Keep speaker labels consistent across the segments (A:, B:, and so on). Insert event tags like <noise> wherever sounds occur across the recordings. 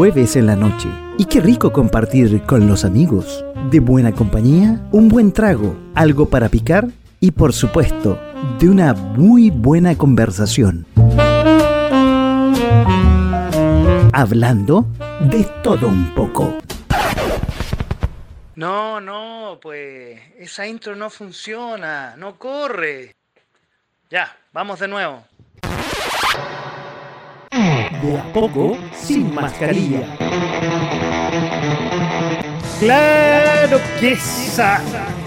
A: jueves en la noche. Y qué rico compartir con los amigos. De buena compañía, un buen trago, algo para picar y por supuesto, de una muy buena conversación. Hablando de todo un poco.
B: No, no, pues esa intro no funciona, no corre. Ya, vamos de nuevo
A: de a poco sin mascarilla.
B: Claro que esa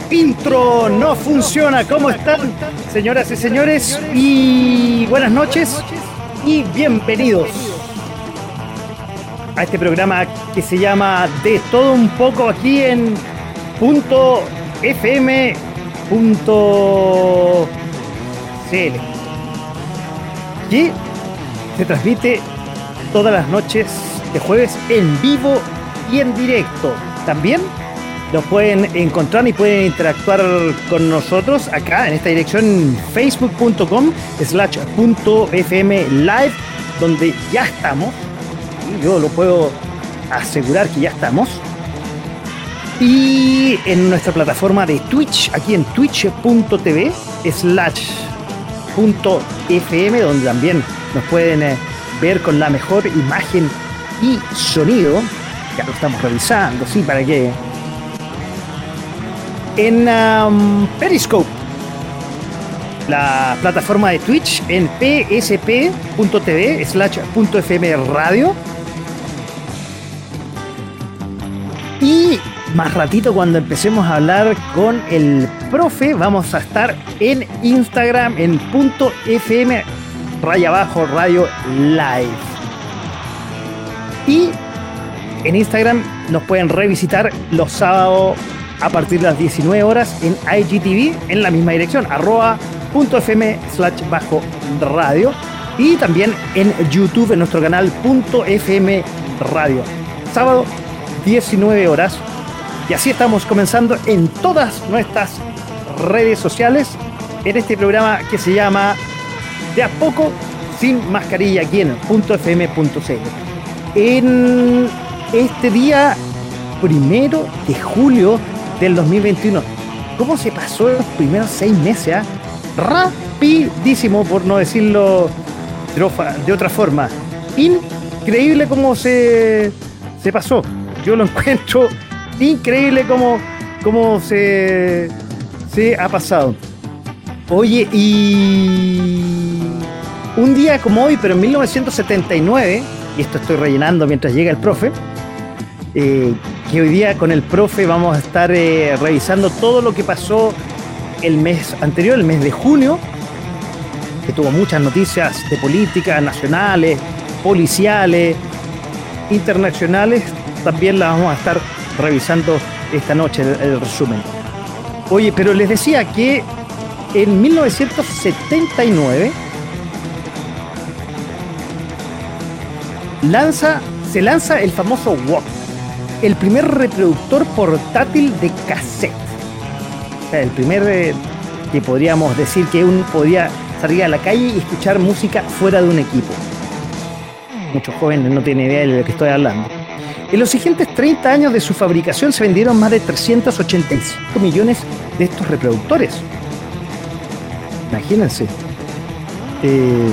B: intro no funciona. ¿Cómo están, señoras y señores? Y buenas noches y bienvenidos a este programa que se llama De todo un poco aquí en punto fm Y se transmite todas las noches de jueves en vivo y en directo. También nos pueden encontrar y pueden interactuar con nosotros acá en esta dirección facebook.com slash fm live donde ya estamos y yo lo puedo asegurar que ya estamos y en nuestra plataforma de Twitch aquí en twitch.tv slash fm donde también nos pueden eh, ver con la mejor imagen y sonido. Ya lo estamos revisando, sí, para que. En um, Periscope, la plataforma de Twitch, en psp.tv slash .fm radio. Y más ratito cuando empecemos a hablar con el profe, vamos a estar en Instagram en .fm raya abajo radio live. Y en Instagram nos pueden revisitar los sábados a partir de las 19 horas en IGTV en la misma dirección, arroba punto fm slash bajo radio. Y también en YouTube en nuestro canal punto fm radio. Sábado 19 horas. Y así estamos comenzando en todas nuestras redes sociales en este programa que se llama de a poco sin mascarilla aquí en .fm.cl. En este día primero de julio del 2021. ¿Cómo se pasó los primeros seis meses? Ah? Rapidísimo, por no decirlo de otra forma. Increíble cómo se, se pasó. Yo lo <laughs> encuentro increíble cómo, cómo se, se ha pasado. Oye, y un día como hoy, pero en 1979, y esto estoy rellenando mientras llega el profe, eh, que hoy día con el profe vamos a estar eh, revisando todo lo que pasó el mes anterior, el mes de junio, que tuvo muchas noticias de política, nacionales, policiales, internacionales, también las vamos a estar revisando esta noche el resumen. Oye, pero les decía que en 1979 lanza, se lanza el famoso Walk, el primer reproductor portátil de cassette. O sea, el primer eh, que podríamos decir que uno podía salir a la calle y escuchar música fuera de un equipo. Muchos jóvenes no tienen idea de lo que estoy hablando. En los siguientes 30 años de su fabricación se vendieron más de 385 millones de estos reproductores. Imagínense. Eh,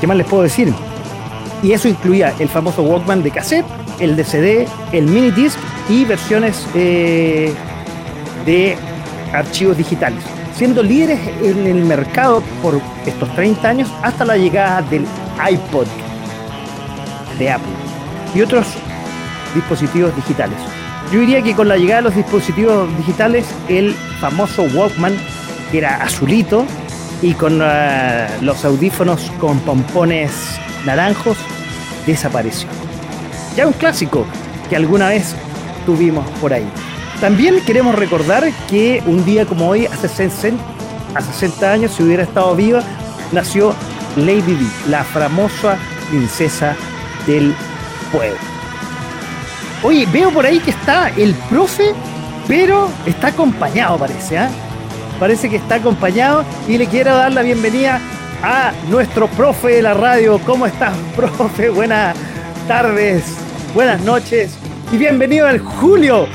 B: ¿Qué más les puedo decir? Y eso incluía el famoso Walkman de cassette, el de CD, el mini disc y versiones eh, de archivos digitales, siendo líderes en el mercado por estos 30 años hasta la llegada del iPod de Apple y otros dispositivos digitales. Yo diría que con la llegada de los dispositivos digitales, el famoso Walkman, que era azulito, y con eh, los audífonos con pompones naranjos, desapareció. Ya un clásico que alguna vez tuvimos por ahí. También queremos recordar que un día como hoy, hace 60, a 60 años, si hubiera estado viva, nació Lady Di, la famosa princesa del pueblo. Oye, veo por ahí que está el profe, pero está acompañado, parece, ¿ah? Parece que está acompañado y le quiero dar la bienvenida a nuestro profe de la radio. ¿Cómo estás, <laughs> profe? Buenas tardes, buenas noches y bienvenido al Julio.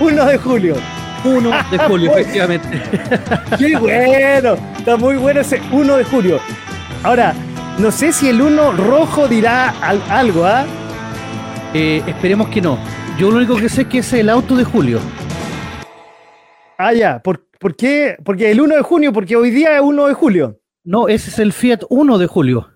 B: 1 de julio.
C: 1 de <laughs> julio, efectivamente. <laughs>
B: Qué bueno, está muy bueno ese 1 de julio. Ahora, no sé si el 1 rojo dirá algo, ¿ah?
C: Eh, esperemos que no. Yo lo único que sé es que es el auto de julio.
B: Ah, ya. ¿Por, ¿Por, qué? Porque el 1 de junio, porque hoy día es 1 de julio.
C: No, ese es el Fiat 1 de julio.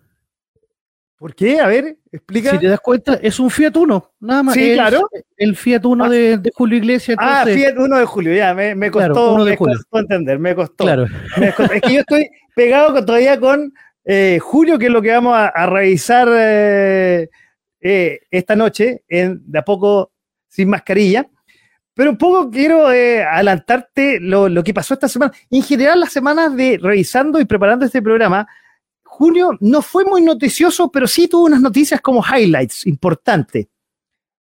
B: ¿Por qué? A ver, explica.
C: Si te das cuenta, es un Fiat 1, nada más.
B: Sí, claro.
C: El Fiat 1 ah. de, Julio Iglesias.
B: Ah, Fiat 1 de Julio, ya, me, costó, me costó entender, me costó.
C: Claro.
B: Es que yo estoy pegado todavía con eh, Julio, que es lo que vamos a, revisar eh, eh, esta noche, en, de a poco sin mascarilla. Pero un poco quiero adelantarte lo, lo que pasó esta semana. En general, las semanas de revisando y preparando este programa, junio no fue muy noticioso, pero sí tuvo unas noticias como highlights importantes.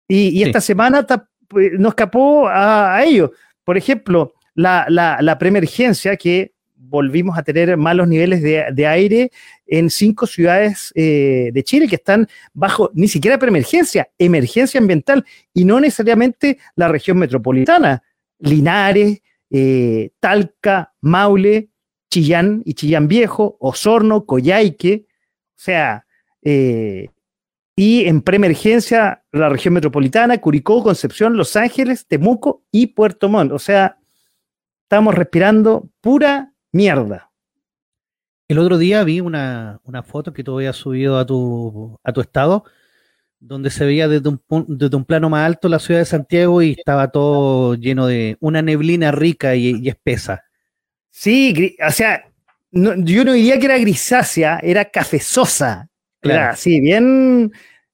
B: Y, esta semana pues, nos escapó a, ello. Por ejemplo, la, la, preemergencia que volvimos a tener malos niveles de, aire en cinco ciudades eh, de Chile que están bajo ni siquiera preemergencia, emergencia ambiental y no necesariamente la región metropolitana. Linares, eh, Talca, Maule, Chillán y Chillán Viejo, Osorno, Coyhaique, o sea, eh, y en preemergencia la región metropolitana, Curicó, Concepción, Los Ángeles, Temuco y Puerto Montt. O sea, estamos respirando pura mierda.
C: El otro día vi una, foto que tú habías subido a tu, a tu estado, donde se veía desde un, desde un plano más alto la ciudad de Santiago y estaba todo lleno de una neblina rica y espesa.
B: Sí, o sea, yo no diría que era grisácea, era cafezosa. Era así, bien,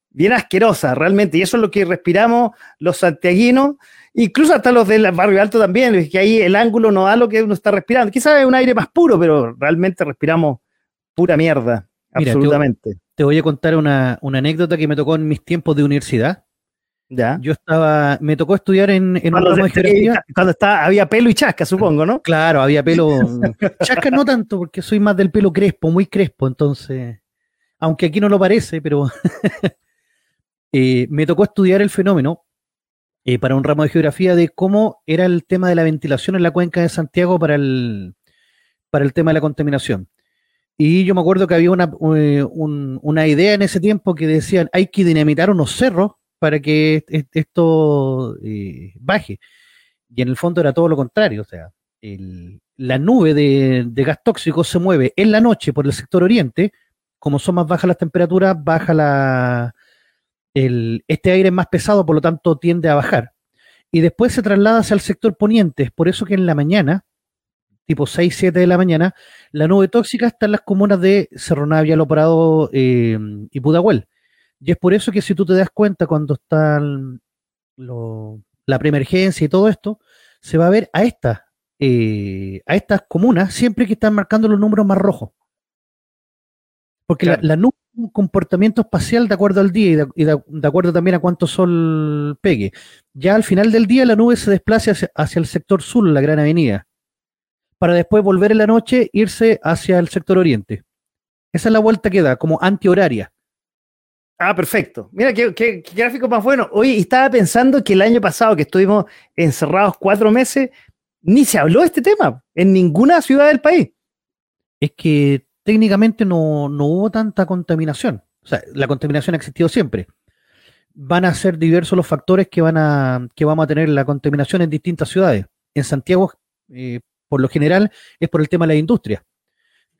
B: bien asquerosa, realmente. Y eso es lo que respiramos los santiaguinos, incluso hasta los del barrio alto también, que ahí el ángulo no da lo que uno está respirando. Quizás es un aire más puro, pero realmente respiramos pura mierda, absolutamente.
C: Te, voy a contar una, una anécdota que me tocó en mis tiempos de universidad. Yo estaba, me tocó estudiar en, en
B: cuando, Cuando estaba, había pelo y chasca, supongo, ¿no?
C: Claro, había pelo. <laughs> chasca no tanto, porque soy más del pelo crespo, muy crespo, entonces. Aunque aquí no lo parece, pero. <laughs> Eh, me tocó estudiar el fenómeno eh, para un ramo de geografía de cómo era el tema de la ventilación en la cuenca de Santiago para el, para el tema de la contaminación. Y yo me acuerdo que había una, eh, una idea en ese tiempo que decían hay que dinamitar unos cerros para que esto eh, baje. Y en el fondo era todo lo contrario, o sea, la nube de, gas tóxico se mueve en la noche por el sector oriente, como son más bajas las temperaturas, baja la, este aire es más pesado, por lo tanto tiende a bajar. Y después se traslada hacia el sector poniente, es por eso que en la mañana, tipo 6, 7 de la mañana, la nube tóxica está en las comunas de Cerro Navia, eh, y Pudahuel. Y es por eso que si tú te das cuenta cuando está la preemergencia y todo esto, se va a ver a estas, eh, a estas comunas siempre que están marcando los números más rojos. Porque la, nube es un comportamiento espacial de acuerdo al día y, de, acuerdo también a cuánto sol pegue. Ya al final del día la nube se desplaza hacia, hacia el sector sur, la gran avenida, para después volver en la noche irse hacia el sector oriente. Esa es la vuelta que da, como antihoraria.
B: Ah, perfecto. Mira, qué, gráfico más bueno. Hoy estaba pensando que el año pasado, que estuvimos encerrados cuatro meses, ni se habló de este tema en ninguna ciudad del país.
C: Es que técnicamente no, hubo tanta contaminación. O sea, la contaminación ha existido siempre. Van a ser diversos los factores que, van a, que vamos a tener la contaminación en distintas ciudades. En Santiago, eh, por lo general, es por el tema de la industria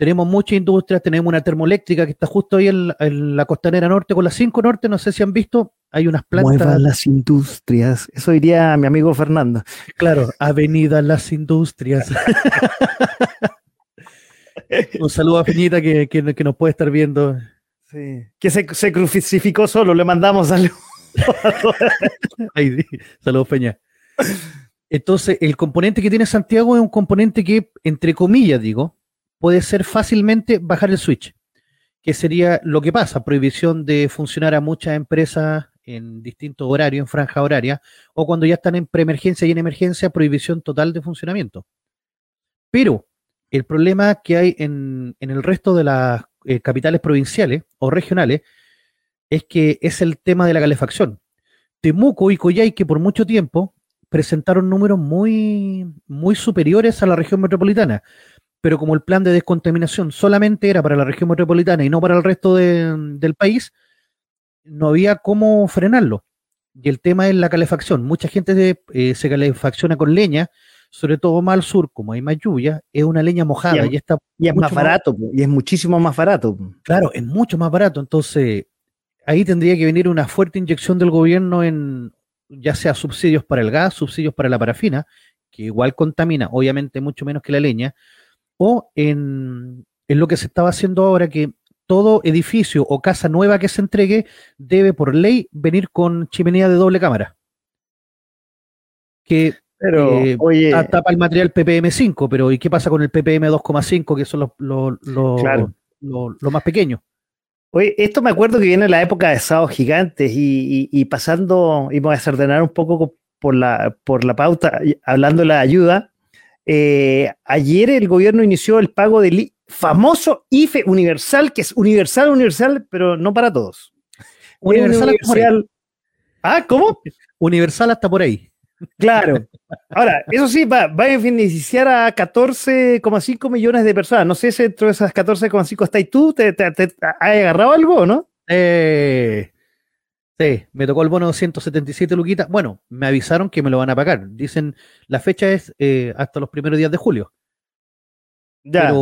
C: tenemos muchas industrias, tenemos una termoeléctrica que está justo ahí en, la costanera norte con la 5 norte, no sé si han visto, hay unas plantas.
B: Muevan las industrias, eso diría mi amigo Fernando.
C: Claro, Avenida Las Industrias. <laughs> Un saludo a Feñita que, nos puede estar viendo.
B: Sí. Que se, crucificó solo, le mandamos saludos.
C: Saludos, Peña. Entonces, el componente que tiene Santiago es un componente que, entre comillas, digo, puede ser fácilmente bajar el switch, que sería lo que pasa, prohibición de funcionar a muchas empresas en distintos horarios, en franja horaria, o cuando ya están en preemergencia y en emergencia, prohibición total de funcionamiento. Pero el problema que hay en, el resto de las eh, capitales provinciales o regionales es que es el tema de la calefacción. Temuco y Coyhaique por mucho tiempo presentaron números muy, muy superiores a la región metropolitana. Pero como el plan de descontaminación solamente era para la región metropolitana y no para el resto del país, no había cómo frenarlo. Y el tema es la calefacción. Mucha gente eh, se calefacciona con leña, sobre todo más al sur, como hay más lluvia, es una leña mojada y, está
B: y es más barato, y es muchísimo más barato.
C: Claro, es mucho más barato. Entonces, ahí tendría que venir una fuerte inyección del gobierno en ya sea subsidios para el gas, subsidios para la parafina, que igual contamina, obviamente mucho menos que la leña, o en, lo que se estaba haciendo ahora, que todo edificio o casa nueva que se entregue debe por ley venir con chimenea de doble cámara. Que
B: pero,
C: eh, tapa el material PPM5, pero ¿y qué pasa con el PPM 2,5, que son los, los, más pequeños?
B: Oye, esto me acuerdo que viene la época de sábados gigantes y, pasando, y voy a desordenar un poco por la, por la pauta, hablando de la ayuda. Eh, ayer el gobierno inició el pago del famoso IFE universal, que es universal, universal, pero no para todos. <laughs>
C: Universal, universal.
B: Ah, ¿cómo? <laughs>
C: Universal hasta por ahí.
B: Claro. <laughs> Ahora, eso sí, va, a beneficiar a 14,5 millones de personas. No sé si dentro de esas 14,5 estás tú. ¿Te, te, has agarrado algo o no?
C: Eh, sí, me tocó el bono de 177 luquitas. Bueno, me avisaron que me lo van a pagar. Dicen, la fecha es eh, hasta los primeros días de julio.
B: Ya,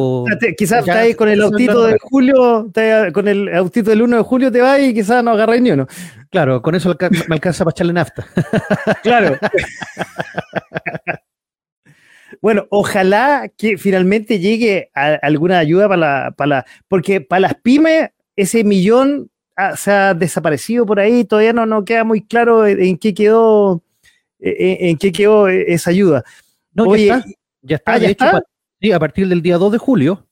B: quizás ahí con el autito de julio, con el autito del 1 de julio te va y quizás no agarráis ni uno.
C: Claro, con eso me alcanza para echarle nafta. <laughs> <laughs>
B: claro. bueno, ojalá que finalmente llegue alguna ayuda para la, para la, porque para las pymes ese millón se ha desaparecido por ahí, todavía no, no queda muy claro en, qué quedó, en, qué quedó esa ayuda.
C: No, ya está. Ya está, ah, está? Sí, a partir del día 2 de julio,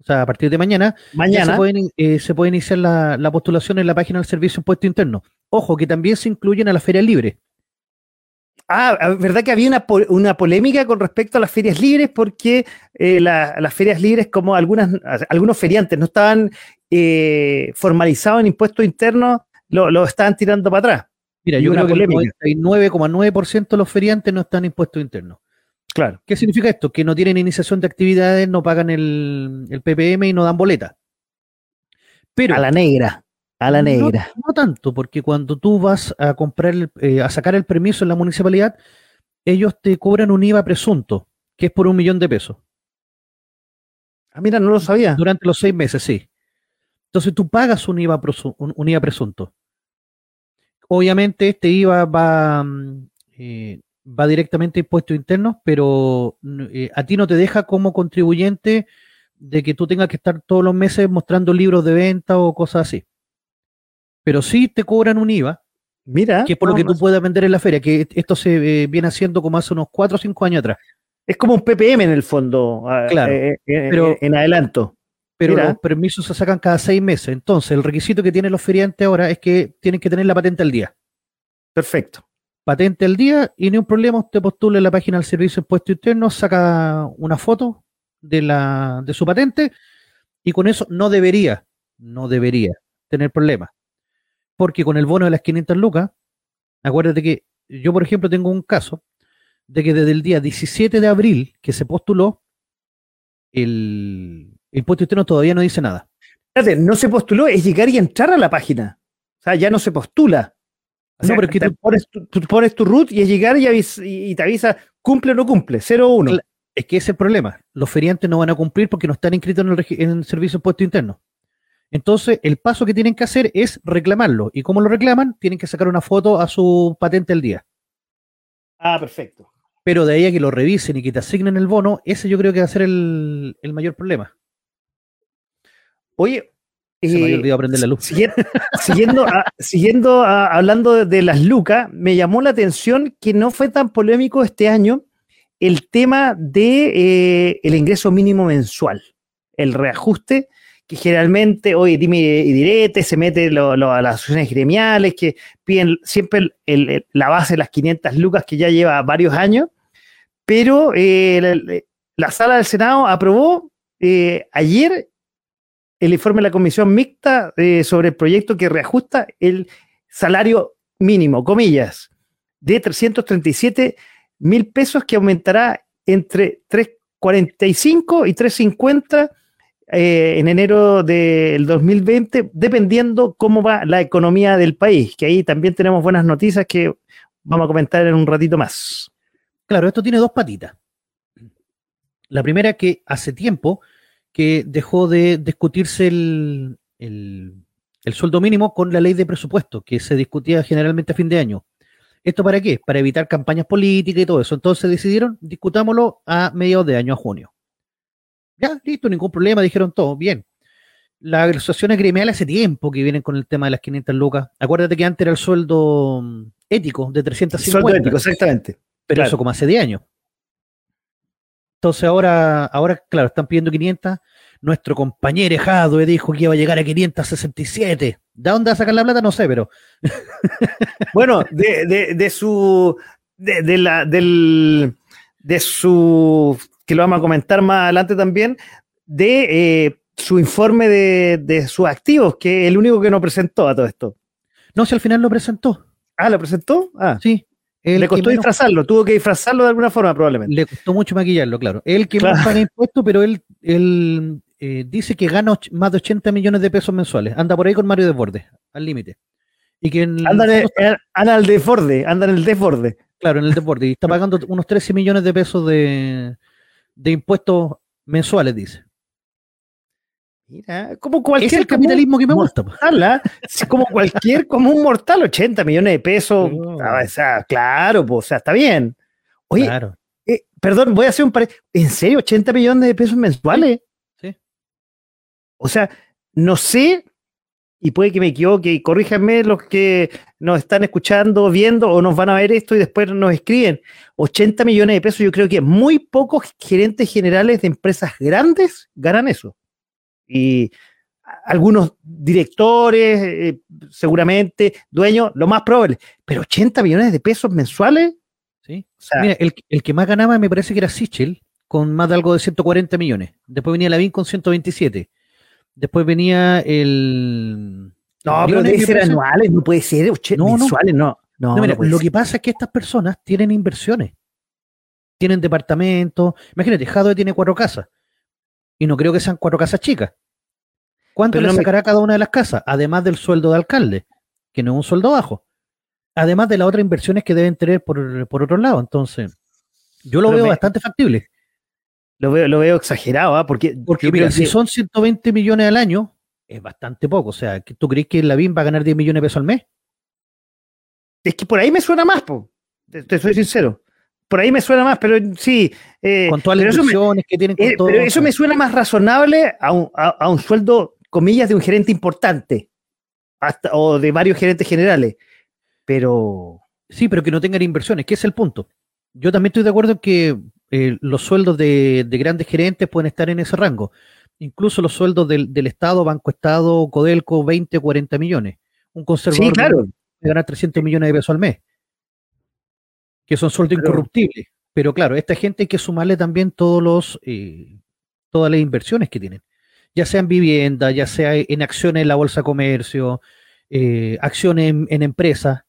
C: o sea, a partir de mañana,
B: mañana.
C: Se, puede, eh, se, puede, iniciar la, postulación en la página del Servicio Impuesto Interno. Ojo, que también se incluyen a las ferias libres.
B: Ah, ¿verdad que había una, una, polémica con respecto a las ferias libres? Porque eh, las ferias libres, como algunas, algunos feriantes no estaban eh, formalizados en impuestos internos, lo, lo, estaban tirando para atrás.
C: Mira, yo creo que el 99,9% de los feriantes no están en impuestos internos.
B: Claro.
C: ¿Qué significa esto? Que no tienen iniciación de actividades, no pagan el, PPM y no dan boleta.
B: Pero, a la negra, a la negra.
C: No, tanto, porque cuando tú vas a comprar, eh, a sacar el permiso en la municipalidad, ellos te cobran un IVA presunto, que es por un millón de pesos.
B: Ah, mira, no lo sabía.
C: Durante los seis meses, sí. Entonces tú pagas un IVA, un, IVA presunto. Obviamente este IVA va, mm, eh, va directamente a impuestos internos, pero eh, a ti no te deja como contribuyente de que tú tengas que estar todos los meses mostrando libros de venta o cosas así. Pero sí te cobran un IVA,
B: Mira,
C: que es por lo que tú puedas vender en la feria, que esto se eh, viene haciendo como hace unos 4 o 5 años atrás.
B: Es como un PPM en el fondo,
C: ah, claro,
B: eh, pero, en adelanto.
C: Pero los permisos se sacan cada seis meses. Entonces, el requisito que tienen los feriantes ahora es que tienen que tener la patente al día.
B: Perfecto
C: patente al día y ni un problema, usted postula en la página del Servicio de Impuesto Interno, saca una foto de, la, de su patente y con eso no debería, no debería tener problemas. Porque con el bono de las 500 lucas, acuérdate que yo, por ejemplo, tengo un caso de que desde el día 17 de abril que se postuló, el, impuesto interno todavía no dice nada.
B: Espérate, no se postuló, es llegar y entrar a la página. O sea, ya no se postula no, pero es que tú pones, tu, root y es llegar y, te avisa cumple o no cumple, 0 o 1.
C: Es que ese es el problema. Los feriantes no van a cumplir porque no están inscritos en el, servicio de puesto interno. Entonces, el paso que tienen que hacer es reclamarlo. ¿Y cómo lo reclaman? Tienen que sacar una foto a su patente al día.
B: Ah, perfecto.
C: Pero de ahí a que lo revisen y que te asignen el bono, ese yo creo que va a ser el, el mayor problema.
B: Oye,
C: Se me había olvidado prender la luz.
B: Siguiendo, <laughs> siguiendo, hablando de, las lucas, me llamó la atención que no fue tan polémico este año el tema de eh, el ingreso mínimo mensual, el reajuste que generalmente hoy dime y direte, se mete a las asociaciones gremiales que piden siempre la base de las 500 lucas que ya lleva varios años, pero eh, la, sala del Senado aprobó eh, ayer el informe de la comisión mixta eh, sobre el proyecto que reajusta el salario mínimo, comillas, de 337 mil pesos que aumentará entre 345 y 350 eh, en enero del 2020, dependiendo cómo va la economía del país, que ahí también tenemos buenas noticias que vamos a comentar en un ratito más.
C: Claro, esto tiene dos patitas. La primera que hace tiempo que dejó de discutirse el, el, sueldo mínimo con la ley de presupuesto, que se discutía generalmente a fin de año. ¿Esto para qué? Para evitar campañas políticas y todo eso. Entonces decidieron, discutámoslo a mediados de año, a junio. Ya, listo, ningún problema, dijeron todo, bien. Las asociaciones gremiales hace tiempo que vienen con el tema de las 500 lucas. Acuérdate que antes era el sueldo mm, ético de 350. Sueldo ético,
B: exactamente.
C: Pero eso como hace 10 años. Entonces ahora, ahora, claro, están pidiendo 500. Nuestro compañero Jadwe dijo que iba a llegar a 567. ¿De dónde va a sacar la plata? No sé, pero. <laughs>
B: bueno, de, de, su. De, la, del, de su que lo vamos a comentar más adelante también, de eh, su informe de, sus activos, que es el único que no presentó a todo esto.
C: No, si al final lo presentó.
B: Ah, ¿lo presentó? Ah.
C: Sí.
B: Le costó disfrazarlo, tuvo que disfrazarlo de alguna forma probablemente.
C: Le costó mucho maquillarlo, claro. Él que claro. paga impuestos, pero él, él eh, dice que gana más de 80 millones de pesos mensuales. Anda por ahí con Mario Desbordes, al límite.
B: Y que anda, en el, anda al desborde, anda en el desborde.
C: Claro, en el desborde. Y está pagando unos 13 millones de pesos de, de impuestos mensuales, dice.
B: Mira, como cualquier. Es
C: el capitalismo que me gusta.
B: Mortal, como cualquier, como un mortal, 80 millones de pesos. O sea, claro, pues, o sea, está bien. Oye, eh, perdón, voy a hacer un par. ¿En serio, 80 millones de pesos mensuales?
C: Sí.
B: O sea, no sé y puede que me equivoque, y corríjanme los que nos están escuchando, viendo o nos van a ver esto y después nos escriben. 80 millones de pesos, yo creo que muy pocos gerentes generales de empresas grandes ganan eso. Y algunos directores, eh, seguramente, dueños, lo más probable. Pero 80 millones de pesos mensuales.
C: Sí. Mira, el, el, que más ganaba me parece que era Sichel, con más de algo de 140 millones. Después venía Lavín con 127. Después venía el.
B: No, pero debe ser anuales, no puede ser no, mensuales, no. no.
C: lo que pasa es que estas personas tienen inversiones. Tienen departamentos. Imagínate, Jadwe tiene cuatro casas. Y no creo que sean cuatro casas chicas. ¿Cuánto le sacará cada una de las casas? Además del sueldo de alcalde, que no es un sueldo bajo. Además de las otras inversiones que deben tener por, por otro lado. Entonces, yo lo veo bastante factible.
B: Lo veo, lo veo exagerado, ¿ah? Porque,
C: porque mira, si son 120 millones al año, es bastante poco. O sea, ¿tú crees que la BIM va a ganar 10 millones de pesos al mes?
B: Es que por ahí me suena más, po. Te, soy sincero. Por ahí me suena más, pero sí.
C: Eh, con todas las inversiones que tienen con
B: eh, Pero eso me suena más razonable a un, a, un, sueldo, comillas, de un gerente importante. Hasta, o de varios gerentes generales. Pero.
C: Sí, pero que no tengan inversiones, que es el punto. Yo también estoy de acuerdo en que eh, los sueldos de, grandes gerentes pueden estar en ese rango. Incluso los sueldos del, Estado, Banco Estado, Codelco, 20, 40 millones. Un conservador
B: sí, claro.
C: puede ganar 300 millones de pesos al mes, que son sueldos incorruptibles. Pero claro, esta gente hay que sumarle también todos los, eh, todas las inversiones que tienen, ya sea en vivienda, ya sea en acciones en la bolsa de comercio, eh, acciones en, en empresas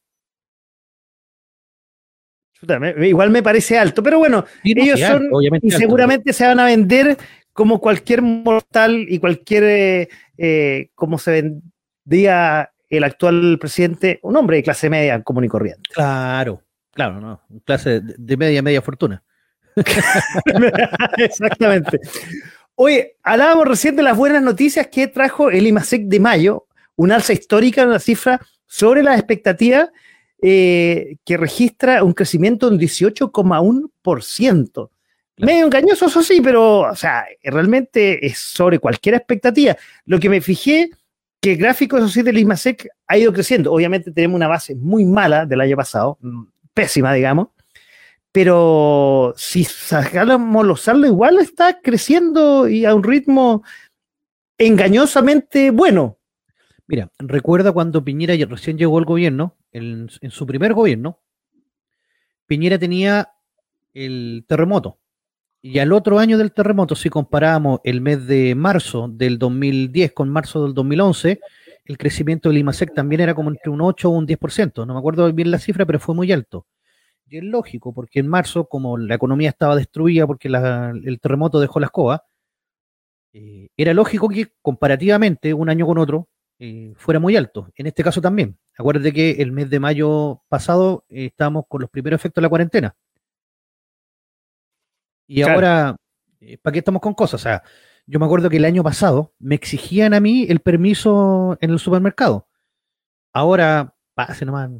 B: igual me parece alto, pero bueno, ellos son y seguramente se van a vender como cualquier mortal y cualquier, eh, eh, como se vendía el actual presidente, un hombre de clase media común y corriente.
C: Claro, claro, ¿no? Clase de media, media fortuna. <laughs>
B: Exactamente. Oye, hablábamos recién de las buenas noticias que trajo el IMASEC de mayo, una alza histórica, una cifra sobre las expectativas eh, que registra un crecimiento de un 18,1%. Medio engañoso, eso sí, pero o sea, realmente es sobre cualquier expectativa. Lo que me fijé que el gráfico, eso sí, del ISMASEC ha ido creciendo. Obviamente tenemos una base muy mala del año pasado, mm, pésima, digamos, pero si sacáramos los saldos, igual está creciendo y a un ritmo engañosamente bueno.
C: Mira, recuerda cuando Piñera recién llegó al gobierno, en, su primer gobierno, Piñera tenía el terremoto. Y al otro año del terremoto, si comparamos el mes de marzo del 2010 con marzo del 2011, el crecimiento del IMASEC también era como entre un 8 o un 10%. No me acuerdo bien la cifra, pero fue muy alto. Y es lógico, porque en marzo, como la economía estaba destruida porque el terremoto dejó la escoba, eh, era lógico que comparativamente un año con otro eh, fuera muy alto. En este caso también. Acuérdate que el mes de mayo pasado eh, estábamos con los primeros efectos de la cuarentena. Y ahora, ¿para qué estamos con cosas? O sea, yo me acuerdo que el año pasado me exigían a mí el permiso en el supermercado. Ahora, pase nomás,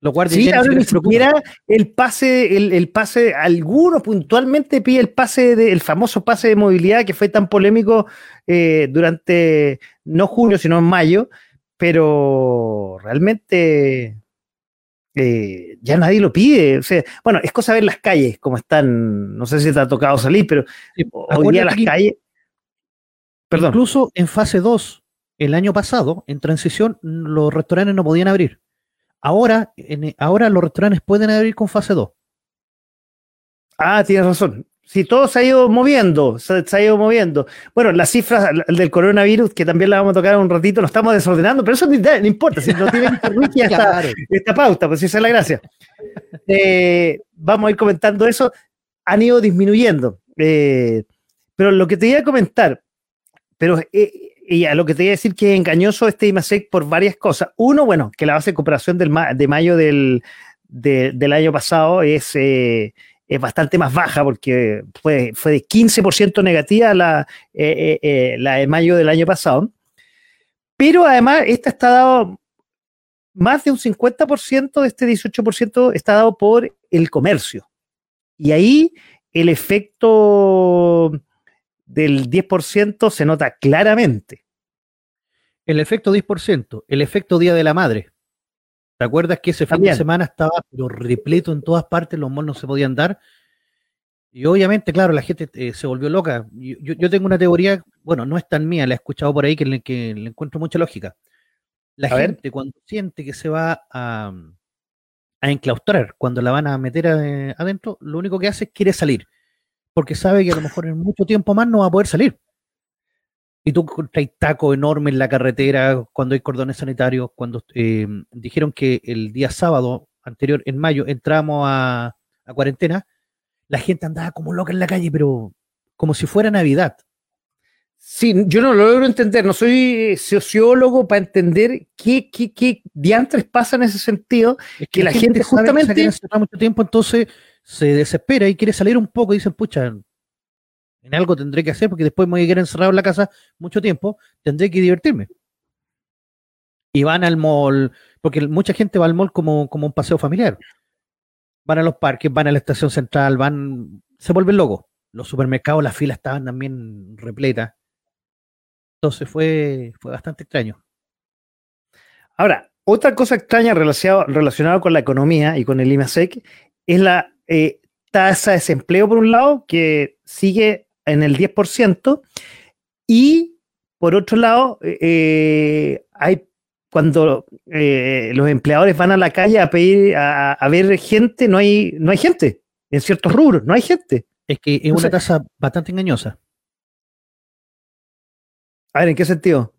B: lo sí, ahora ni siquiera el pase, el, pase, alguno puntualmente pide el pase, de, el famoso pase de movilidad que fue tan polémico eh, durante, no junio, sino en mayo, pero realmente eh, ya nadie lo pide. O sea, bueno, es cosa ver las calles, como están, no sé si te ha tocado salir, pero hoy día las calles...
C: Perdón. Incluso en fase 2, el año pasado, en transición, los restaurantes no podían abrir. Ahora, ahora los restaurantes pueden abrir con fase 2.
B: Ah, tienes razón. Si todo se ha ido moviendo, se, ha ido moviendo. Bueno, las cifras del coronavirus, que también la vamos a tocar un ratito, nos estamos desordenando, pero eso no, importa, si no <laughs> tiene que esta, esta pauta, pues esa es la gracia. Eh, vamos a ir comentando eso. Han ido disminuyendo. Eh, pero lo que te iba a comentar, pero eh, y a lo que te iba a decir que es engañoso este IMASEC por varias cosas. Uno, bueno, que la base de cooperación del de mayo del, del año pasado es, eh, es bastante más baja porque fue, fue de 15% negativa la, eh, eh, la de mayo del año pasado. Pero además, esta está dado, más de un 50% de este 18% está dado por el comercio. Y ahí el efecto del 10% se nota claramente.
C: El efecto 10%, el efecto Día de la Madre. ¿Te acuerdas que ese fin de semana estaba pero repleto en todas partes, los malls no se podían dar? Y obviamente, claro, la gente eh, se volvió loca. Yo, tengo una teoría, bueno, no es tan mía, la he escuchado por ahí que le, que le encuentro mucha lógica. La gente cuando siente que se va a, a enclaustrar, cuando la van a meter eh, adentro, lo único que hace es quiere salir porque sabe que a lo mejor en mucho tiempo más no va a poder salir. Y tú traes taco enorme en la carretera cuando hay cordones sanitarios, cuando eh, dijeron que el día sábado anterior, en mayo, entramos a, cuarentena, la gente andaba como loca en la calle, pero como si fuera Navidad.
B: Sí, yo no lo logro entender, no soy sociólogo para entender qué, qué, qué diantres pasa en ese sentido,
C: es que, la, gente, justamente... Que mucho tiempo, entonces se desespera y quiere salir un poco y dicen, pucha, en algo tendré que hacer porque después me voy a quedar encerrado en la casa mucho tiempo, tendré que divertirme. Y van al mall, porque mucha gente va al mall como, como un paseo familiar. Van a los parques, van a la estación central, van, se vuelven locos. Los supermercados, las filas estaban también repletas. Entonces fue, fue bastante extraño.
B: Ahora, otra cosa extraña relacionada con la economía y con el IMASEC es la eh, tasa de desempleo por un lado, que sigue en el 10%, y por otro lado, eh, hay cuando eh, los empleadores van a la calle a pedir a, ver gente, no hay, no hay gente. En ciertos rubros, no hay gente.
C: Es que es una tasa bastante engañosa.
B: A ver, ¿en qué sentido?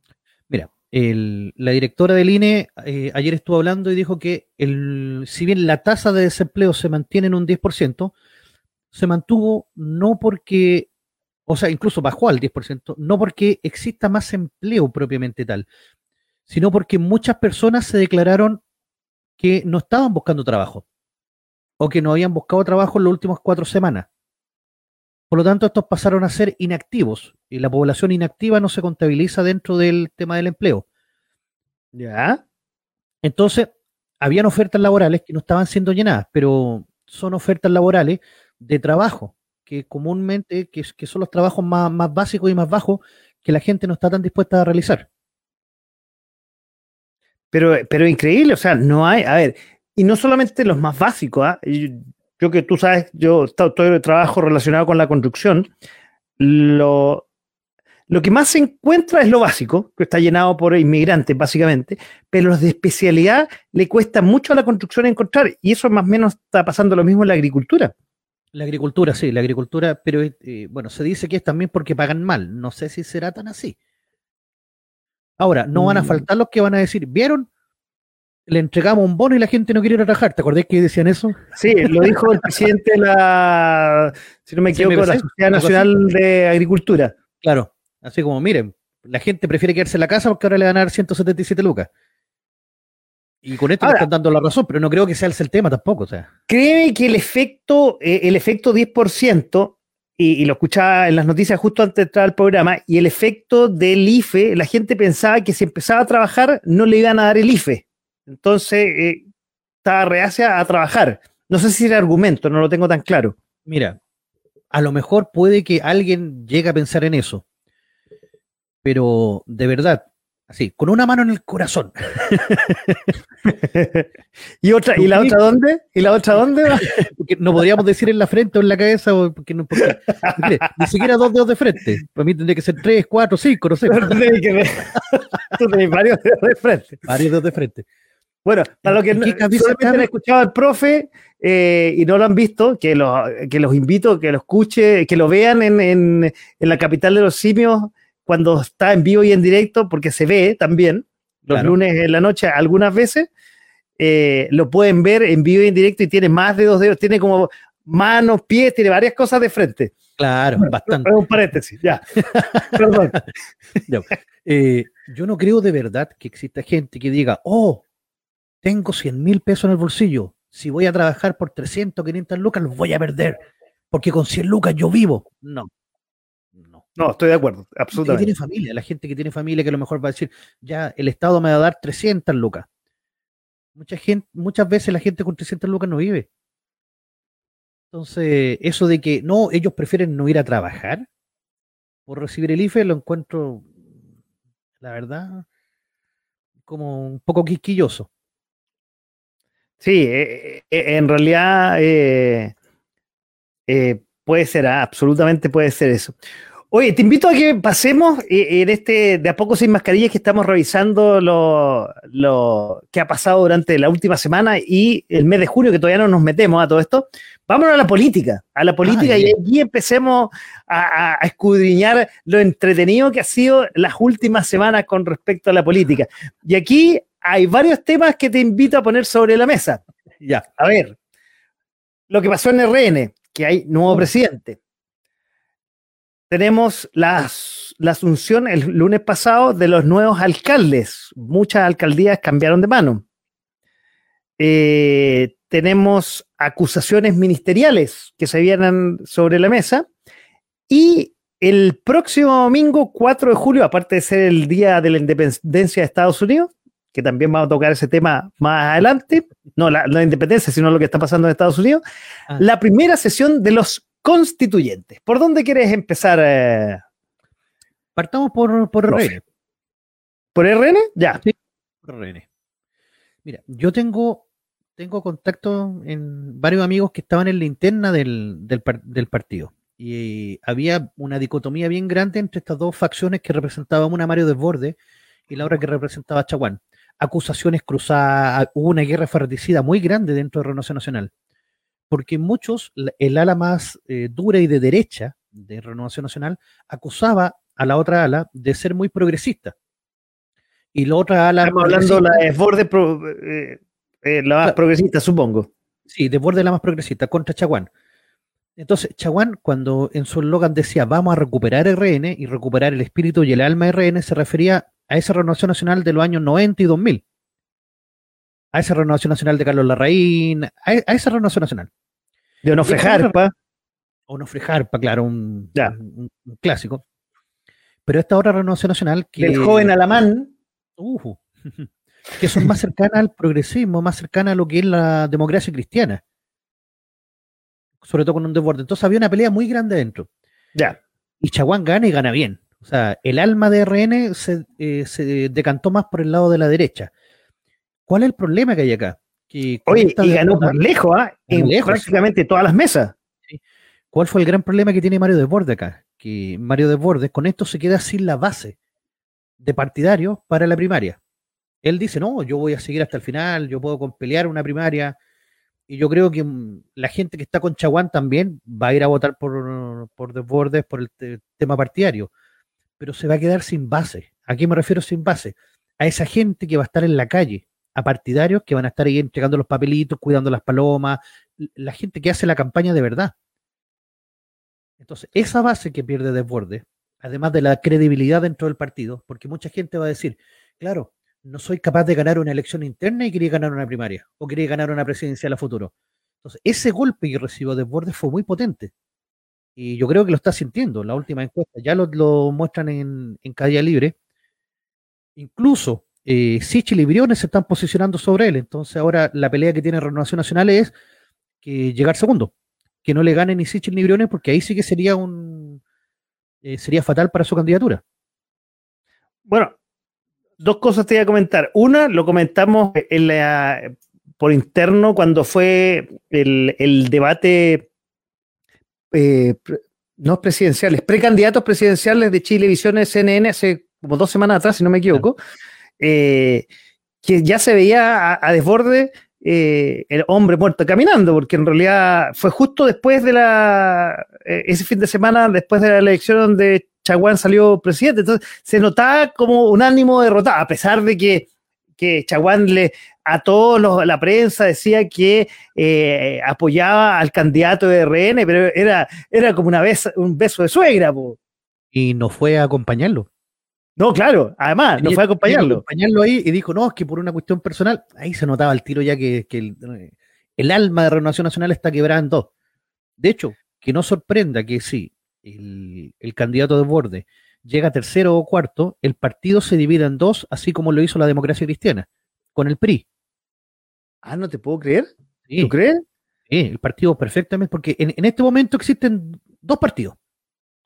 C: La directora del INE eh, ayer estuvo hablando y dijo que el, si bien la tasa de desempleo se mantiene en un 10%, se mantuvo no porque, o sea, incluso bajó al 10%, no porque exista más empleo propiamente tal, sino porque muchas personas se declararon que no estaban buscando trabajo o que no habían buscado trabajo en las últimas cuatro semanas. Por lo tanto, estos pasaron a ser inactivos y la población inactiva no se contabiliza dentro del tema del empleo.
B: ¿Ya?
C: Entonces, habían ofertas laborales que no estaban siendo llenadas, pero son ofertas laborales de trabajo, que comúnmente, que, son los trabajos más, más básicos y más bajos que la gente no está tan dispuesta a realizar.
B: Pero, pero increíble, o sea, no hay, a ver, y no solamente los más básicos, ¿ah? Yo que tú sabes, yo todo trabajo relacionado con la construcción, lo, lo que más se encuentra es lo básico, que está llenado por inmigrantes, básicamente, pero los de especialidad le cuesta mucho a la construcción encontrar, y eso más o menos está pasando lo mismo en la agricultura.
C: La agricultura, sí, la agricultura, pero eh, bueno, se dice que es también porque pagan mal. No sé si será tan así. Ahora, no van a mm. faltar los que van a decir, ¿vieron? Le entregamos un bono y la gente no quiere ir a trabajar. ¿Te acordás que decían eso?
B: Sí, lo dijo el presidente de la, si no me equivoco, la Sociedad Nacional de Agricultura.
C: Claro, Así como, miren, la gente prefiere quedarse en la casa porque ahora le van a dar 177 lucas. Y con esto me están dando la razón, pero no creo que sea el tema tampoco. O sea.
B: Créeme que el efecto, eh, el efecto 10%, y, lo escuchaba en las noticias justo antes de entrar al programa, y el efecto del IFE, la gente pensaba que si empezaba a trabajar no le iban a dar el IFE. Entonces, eh, estaba reacia a trabajar. No sé si era argumento, no lo tengo tan claro.
C: Mira, a lo mejor puede que alguien llegue a pensar en eso, pero de verdad, así, con una mano en el corazón. <laughs>
B: ¿Y otra, ¿y la otra dónde? ¿Y la otra dónde? <laughs>
C: porque no podríamos decir en la frente o en la cabeza, porque, no, porque ni siquiera dos dedos de frente. Para mí tendría que ser tres, cuatro, cinco, no sé. <laughs>
B: Tú tenés varios dedos de frente.
C: Varios dedos de frente.
B: Bueno, para los que no, han escuchado al profe eh, y no lo han visto, que, que los invito, que lo escuche, que lo vean en, en, en la capital de los simios cuando está en vivo y en directo, porque se ve también los lunes en la noche algunas veces, eh, lo pueden ver en vivo y en directo y tiene más de dos dedos, tiene como manos, pies, tiene varias cosas de frente.
C: Claro, bastante.
B: Un paréntesis, ya. Perdón. <laughs>
C: Eh, yo no creo de verdad que exista gente que diga, oh, tengo 100 mil pesos en el bolsillo, si voy a trabajar por 300, 500 lucas, los voy a perder, porque con 100 lucas yo vivo. No,
B: no, estoy de acuerdo, absolutamente.
C: Que tiene familia, la gente que tiene familia que a lo mejor va a decir, ya el Estado me va a dar 300 lucas. Mucha gente, muchas veces la gente con 300 lucas no vive. Entonces, eso de que no, ellos prefieren no ir a trabajar por recibir el IFE, lo encuentro, la verdad, como un poco quisquilloso.
B: Sí, eh, eh, en realidad eh, puede ser, ah, absolutamente puede ser eso. Oye, te invito a que pasemos en este de a poco sin mascarillas que estamos revisando lo, lo, que ha pasado durante la última semana y el mes de junio, que todavía no nos metemos a todo esto. Vámonos a la política, a la política y aquí empecemos a, a, escudriñar lo entretenido que ha sido las últimas semanas con respecto a la política. Y aquí hay varios temas que te invito a poner sobre la mesa. Ya, a ver, lo que pasó en RN, que hay nuevo presidente tenemos la asunción el lunes pasado de los nuevos alcaldes. Muchas alcaldías cambiaron de mano. Eh, tenemos acusaciones ministeriales que se vienen sobre la mesa. Y el próximo domingo, 4 de julio, aparte de ser el día de la independencia de Estados Unidos, que también vamos a tocar ese tema más adelante, no la, independencia, sino lo que está pasando en Estados Unidos, ah. la primera sesión de los constituyentes. ¿Por dónde quieres empezar? Eh?
C: Partamos por, por RN.
B: ¿Por RN? Ya. Sí,
C: por RN. Mira, yo tengo, tengo contacto en varios amigos que estaban en la interna del, del, partido. Y había una dicotomía bien grande entre estas dos facciones que representaban una Mario Desborde y la otra que representaba a Chaguán. Acusaciones cruzadas, hubo una guerra fratricida muy grande dentro de Renovación Nacional porque muchos, el ala más eh, dura y de derecha de Renovación Nacional acusaba a la otra ala de ser muy progresista. Y la otra ala...
B: Estamos hablando la desborde, eh, eh, la más progresista, supongo.
C: Sí, desborde la más progresista, contra Chaguán. Entonces, Chaguán, cuando en su eslogan decía vamos a recuperar RN y recuperar el espíritu y el alma de RN, se refería a esa renovación nacional de los años 90 y 2000 a esa renovación nacional de Carlos Larraín, a, esa renovación nacional.
B: De Onofre Jarpa.
C: Onofre Jarpa, claro, un, clásico. Pero esta otra renovación nacional que.
B: Del joven alamán.
C: Uh, <laughs> que son más cercanas al progresismo, más cercanas a lo que es la democracia cristiana. Sobre todo con un desborde. Entonces había una pelea muy grande dentro.
B: Ya.
C: Y Chaguán gana y gana bien. O sea, el alma de RN se, eh, se decantó más por el lado de la derecha ¿Cuál es el problema que hay acá?
B: Que Oye, y ganó por lejos, ¿ah? En prácticamente todas las mesas.
C: ¿Cuál fue el gran problema que tiene Mario Desbordes acá? Que Mario Desbordes con esto se queda sin la base de partidario para la primaria. Él dice, no, yo voy a seguir hasta el final, yo puedo pelear una primaria. Y yo creo que mm, la gente que está con Chaguán también va a ir a votar por, por Desbordes por el tema partidario. Pero se va a quedar sin base. ¿A qué me refiero sin base? A esa gente que va a estar en la calle, a partidarios que van a estar ahí entregando los papelitos, cuidando las palomas, la gente que hace la campaña de verdad. Entonces, esa base que pierde Desbordes, además de la credibilidad dentro del partido, porque mucha gente va a decir, claro, no soy capaz de ganar una elección interna y quería ganar una primaria, o quería ganar una presidencial a futuro. Entonces, ese golpe que recibió Desbordes fue muy potente. Y yo creo que lo está sintiendo. La última encuesta ya lo, muestran en, en Calle Libre. Incluso eh, Sichel y Briones se están posicionando sobre él. Entonces, ahora la pelea que tiene Renovación Nacional es que llegar segundo. Que no le gane ni Sichel ni Briones, porque ahí sí que sería un eh, sería fatal para su candidatura.
B: Bueno, dos cosas te voy a comentar. Una, lo comentamos por interno cuando fue el, debate, eh, no presidenciales, precandidatos presidenciales de Chilevisión CNN hace como dos semanas atrás, si no me equivoco, eh, que ya se veía a, desborde eh, el hombre muerto caminando, porque en realidad fue justo después de la, ese fin de semana, después de la elección donde Chaguán salió presidente. Entonces se notaba como un ánimo derrotado, a pesar de que, que Chaguán le, a todos la prensa decía que eh, apoyaba al candidato de RN, pero era, era como una vez, un beso de suegra.
C: Y no fue a acompañarlo.
B: No, claro, además, no fue a acompañarlo.
C: acompañarlo ahí y dijo, no, es que por una cuestión personal, ahí se notaba el tiro ya que, el, alma de Renovación Nacional está quebrada en dos. De hecho, que no sorprenda que sí, el, candidato de borde llega tercero o cuarto, el partido se divide en dos, así como lo hizo la democracia cristiana, con el PRI.
B: Ah, no te puedo creer. ¿Tú crees?
C: Sí, el partido perfectamente, porque en, este momento existen dos partidos,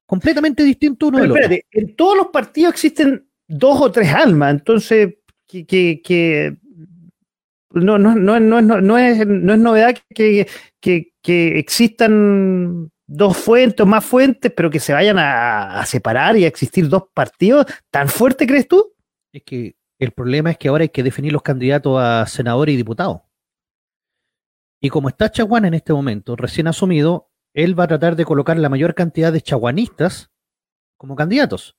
C: completamente distintos uno del espérate,
B: En todos los partidos existen dos o tres almas, entonces que, no, no, no, no, no, es, no es novedad que, que existan dos fuentes o más fuentes, pero que se vayan a, separar y a existir dos partidos, ¿tan fuerte crees tú?
C: Es que el problema es que ahora hay que definir los candidatos a senador y diputado. Y como está Chaguán en este momento, recién asumido, él va a tratar de colocar la mayor cantidad de chaguanistas como candidatos.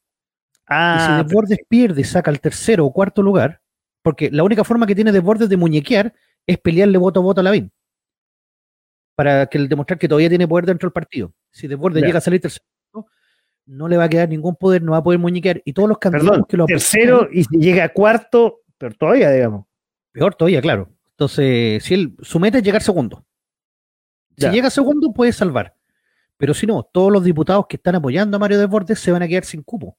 C: Ah, y si ah, Desbordes pierde y saca el tercero o cuarto lugar, porque la única forma que tiene Desbordes de muñequear es pelearle voto a voto a Lavín para que demostrar que todavía tiene poder dentro del partido. Si Desbordes llega a salir tercero, no le va a quedar ningún poder, no va a poder muñequear. Y todos los candidatos
B: que lo tercero y si llega a cuarto, pero todavía, digamos.
C: Peor todavía, claro. Entonces, si él, su meta es llegar segundo. Si llega segundo, puede salvar. Pero si no, todos los diputados que están apoyando a Mario Desbordes se van a quedar sin cupo.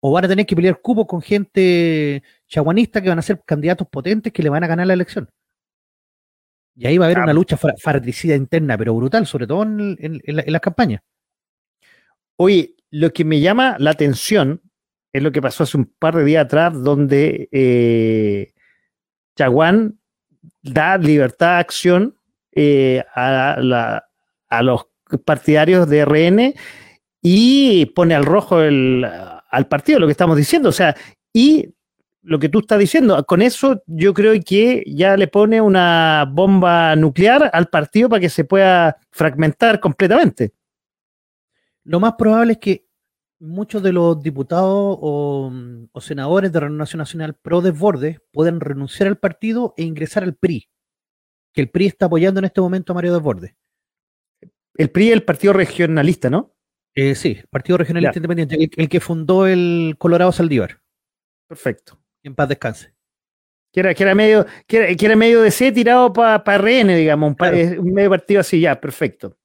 C: O van a tener que pelear cupo con gente chaguanista que van a ser candidatos potentes que le van a ganar la elección. Y ahí va a haber una lucha fratricida interna, pero brutal, sobre todo en, las campañas.
B: Oye, lo que me llama la atención es lo que pasó hace un par de días atrás, donde eh, Chaguán da libertad de acción eh, a, los partidarios de RN y pone al rojo al partido, lo que estamos diciendo. O sea, y lo que tú estás diciendo. Con eso yo creo que ya le pone una bomba nuclear al partido para que se pueda fragmentar completamente.
C: Lo más probable es que muchos de los diputados o, senadores de Renovación Nacional pro desborde puedan renunciar al partido e ingresar al PRI, que el PRI está apoyando en este momento a Mario Desbordes.
B: El PRI es el partido regionalista, ¿no?
C: Eh, sí, Partido Regionalista Independiente, el, que fundó el Colorado Saldívar.
B: Perfecto
C: en paz descanse.
B: Que era, que era medio, que era, medio de C tirado para RN, digamos, un, medio partido así, ya, perfecto.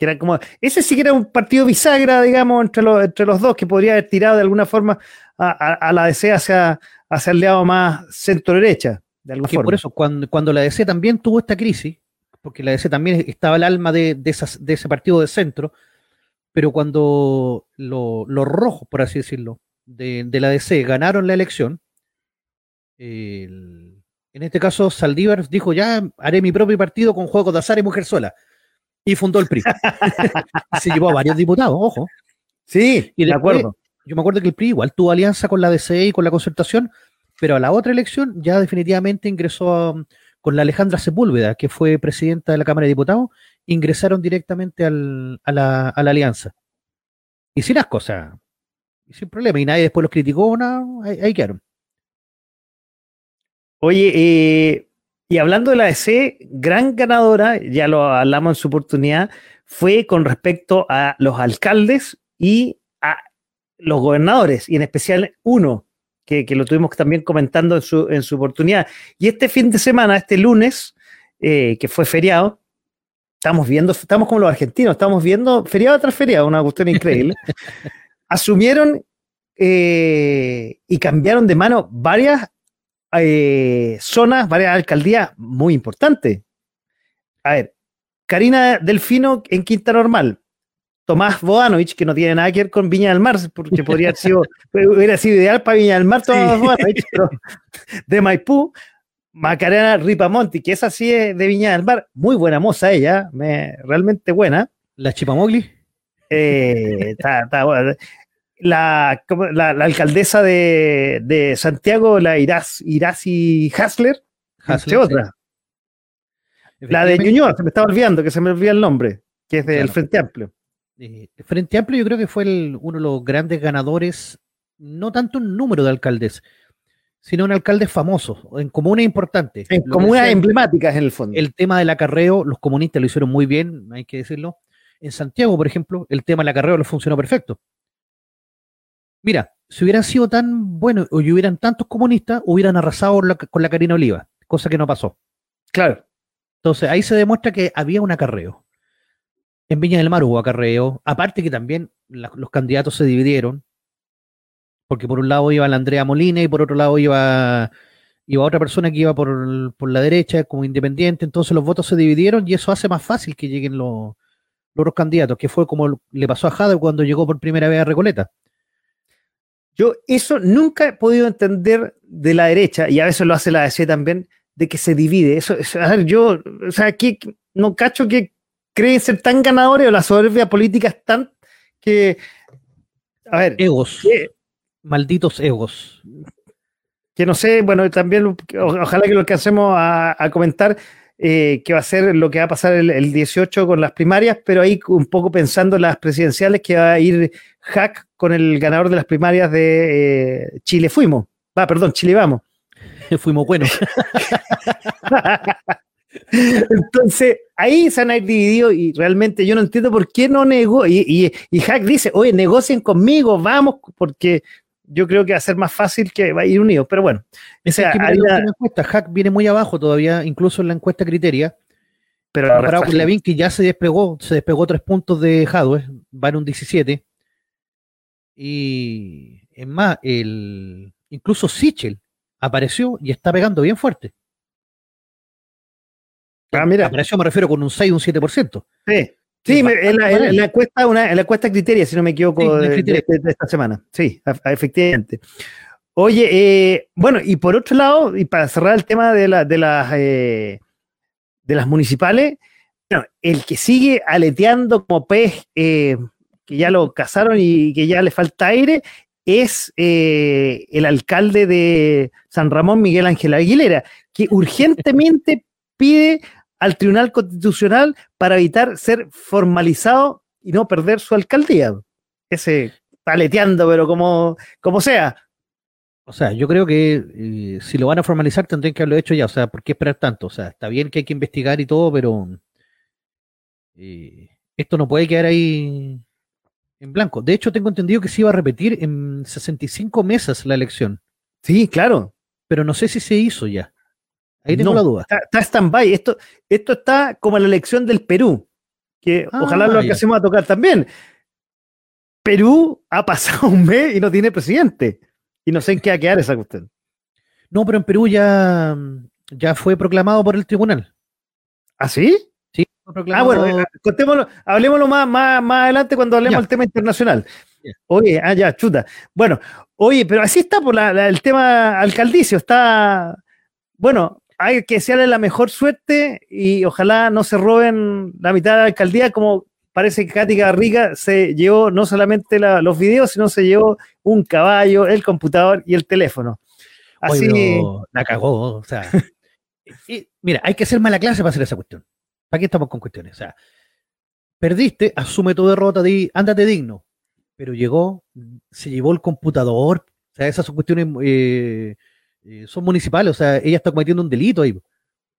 B: Que era como, ese sí que era un partido bisagra, digamos, entre los, entre los dos, que podría haber tirado de alguna forma a, la DC hacia, hacia el lado más centro-derecha. De alguna
C: forma. Por eso, cuando, cuando la DC también tuvo esta crisis, porque la DC también estaba el alma de, de, de ese partido de centro, pero cuando los rojos, por así decirlo, de, la DC ganaron la elección, En este caso, Saldívar dijo, ya haré mi propio partido con juegos de azar y mujer sola. Y fundó el PRI. <laughs> se llevó a varios diputados, ojo.
B: Sí, y de acuerdo.
C: Yo me acuerdo que el PRI igual tuvo alianza con la DCE y con la concertación, pero a la otra elección ya definitivamente ingresó um, con la Alejandra Sepúlveda, que fue presidenta de la Cámara de Diputados, ingresaron directamente a, la, alianza. Y sin las cosas, y sin problema, y nadie después los criticó, no, ahí, quedaron.
B: Oye, eh, y hablando de la DC, gran ganadora, ya lo hablamos en su oportunidad, fue con respecto a los alcaldes y a los gobernadores, y en especial uno, que, lo tuvimos también comentando en su, en su oportunidad. Y este fin de semana, este lunes, eh, que fue feriado, estamos viendo, estamos como los argentinos, estamos viendo feriado tras feriado, una cuestión increíble. <laughs> Asumieron eh, y cambiaron de mano varias eh, zonas, varias alcaldías muy importantes. A ver, Karina Delfino en Quinta Normal, Tomás Bodanovich, que no tiene nada que ver con Viña del Mar, porque podría haber sido, <laughs> hubiera sido ideal para Viña del Mar, Tomás pero de Maipú, Macarena Ripamonti, que es así de Viña del Mar, muy buena moza ella, me, realmente buena.
C: ¿La Chipamogli?
B: Eh, la, la, alcaldesa de, Santiago, la Iraz, Irazi Hasler, otra. La de Ñuñoa, se me estaba olvidando, que se me olvida el nombre, que es del Frente Amplio.
C: Eh, Frente Amplio yo creo que fue uno de los grandes ganadores, no tanto en número de alcaldes, sino en alcaldes famosos, en comunas importantes.
B: En comunas emblemáticas en el fondo.
C: El tema del acarreo, los comunistas lo hicieron muy bien, hay que decirlo. En Santiago, por ejemplo, el tema del acarreo lo funcionó perfecto. Mira, si hubieran sido tan buenos o hubieran tantos comunistas, hubieran arrasado con la Karina Oliva, cosa que no pasó.
B: Claro.
C: Entonces ahí se demuestra que había un acarreo. En Viña del Mar hubo acarreo. Aparte que también los candidatos se dividieron. Porque por un lado iba la Andrea Molina y por otro lado iba, iba otra persona que iba por, la derecha como independiente. Entonces los votos se dividieron y eso hace más fácil que lleguen los, los otros candidatos, que fue como le pasó a Jade cuando llegó por primera vez a Recoleta.
B: Yo eso nunca he podido entender de la derecha, y a veces lo hace la DC también, de que se divide. Eso, a ver, yo, o sea, aquí no cacho que creen ser tan ganadores o la soberbia política es tan que.
C: A ver. Egos. Malditos egos.
B: Que no sé, bueno, también ojalá que lo que hacemos a comentar eh, que va a ser lo que va a pasar el, 18 con las primarias, pero ahí un poco pensando en las presidenciales que va a ir Hack con el ganador de las primarias de eh, Chile Fuimos. Va, perdón, Chile Vamos. <laughs>
C: Fuimos buenos. <laughs>
B: Entonces, ahí se han dividido y realmente yo no entiendo por qué no negó. Y, y, Hack dice, oye, negocien conmigo, vamos, porque yo creo que va a ser más fácil que va a ir unidos. Pero bueno,
C: esa encuesta, Hack viene muy abajo todavía, incluso en la encuesta criteria. Pero con Levin, que ya se despegó, se despegó tres puntos de Jadwe, va en un 17. Y es más, el, incluso Sichel apareció y está pegando bien fuerte. Ah, mira. Apareció, me refiero, con un 6, un 7%.
B: Sí. Sí, en, la, encuesta, una, en la encuesta criteria, si no me equivoco, de, esta semana. Sí, efectivamente. Oye, eh, bueno, y por otro lado, y para cerrar el tema de, la, de, las, eh, de las municipales, bueno, el que sigue aleteando como pez, eh, que ya lo cazaron y que ya le falta aire, es el alcalde de San Ramón, Miguel Ángel Aguilera, que urgentemente pide al Tribunal Constitucional para evitar ser formalizado y no perder su alcaldía. Ese paleteando, pero como, como sea.
C: O sea, yo creo que eh, si lo van a formalizar tendrían que haberlo hecho ya. O sea, ¿por qué esperar tanto? O sea, está bien que hay que investigar y todo, pero eh, esto no puede quedar ahí en blanco. De hecho, tengo entendido que se iba a repetir en 65 mesas la elección.
B: Sí, claro.
C: Pero no sé si se hizo ya. Ahí tengo la duda.
B: Está, está stand-by. Esto, esto está como la elección del Perú, que ah, ojalá lo que hacemos a tocar también. Perú ha <laughs> pasado un mes y no tiene presidente. Y no sé en qué va a quedar esa cuestión.
C: No, pero en Perú ya, ya fue proclamado por el tribunal.
B: ¿Ah, sí?
C: Sí,
B: fue proclamado. Ah, bueno, contémoslo, hablemoslo más, más, más adelante cuando hablemos del tema internacional. Oye, ah, ya, chuta. Bueno, oye, pero así está por el tema alcaldicio, está bueno, hay que desearle la mejor suerte y ojalá no se roben la mitad de la alcaldía como parece que Katy Garriga se llevó no solamente los videos, sino se llevó un caballo, el computador y el teléfono.
C: Así la cagó, o sea. mira, hay que ser mala clase para hacer esa cuestión. ¿Para qué estamos con cuestiones? O sea, perdiste, asume tu derrota, di, ándate digno. Pero llegó, se llevó el computador. O sea, esas son cuestiones, eh, eh, son municipales. O sea, ella está cometiendo un delito ahí.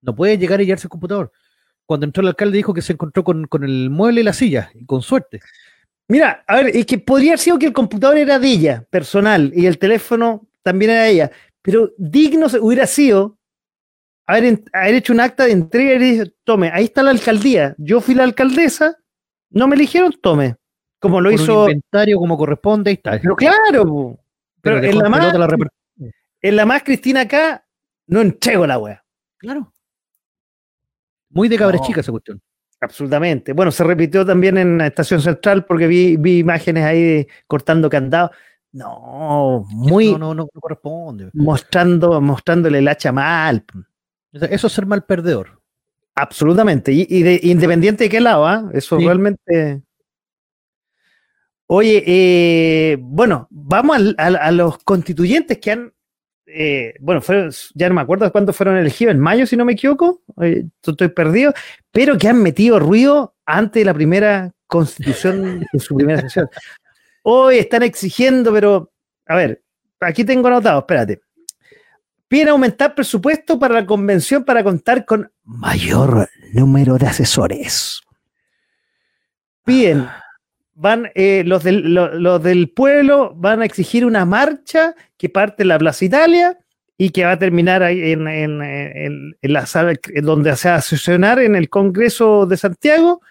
C: No puede llegar y llevarse el computador. Cuando entró el alcalde dijo que se encontró con, el mueble y la silla, y con suerte.
B: Mira, a ver, es que podría haber sido que el computador era de ella, personal, y el teléfono también era de ella. Pero digno hubiera sido haber, hecho un acta de entrega y decir, tome, ahí está la alcaldía. Yo fui la alcaldesa, no me eligieron, tome. Como lo hizo.
C: Un inventario como corresponde, ahí está.
B: Pero claro, pero, en, la más, en la más Cristina acá, no entrego la wea.
C: Claro. Muy de cabra chica esa cuestión.
B: Absolutamente. Bueno, se repitió también en la Estación Central porque vi, vi imágenes ahí cortando candados. No, muy.
C: No, no, no, corresponde.
B: Mostrando, mostrándole el hacha mal.
C: Eso es ser mal perdedor.
B: Absolutamente. Y, de, independiente de qué lado, ¿ah? Eso realmente. Oye, eh, bueno, vamos a, los constituyentes que han. Eh, bueno, ya no me acuerdo de cuándo fueron elegidos, en mayo, si no me equivoco. estoy perdido. Pero que han metido ruido antes de la primera constitución en su primera sesión. Hoy están exigiendo, pero. A ver, aquí tengo anotado, espérate piden aumentar presupuesto para la convención para contar con mayor número de asesores. Piden, van eh, los, del, los del pueblo van a exigir una marcha que parte de la Plaza Italia y que va a terminar ahí en, en, la sala donde se va a sesionar en el Congreso de Santiago,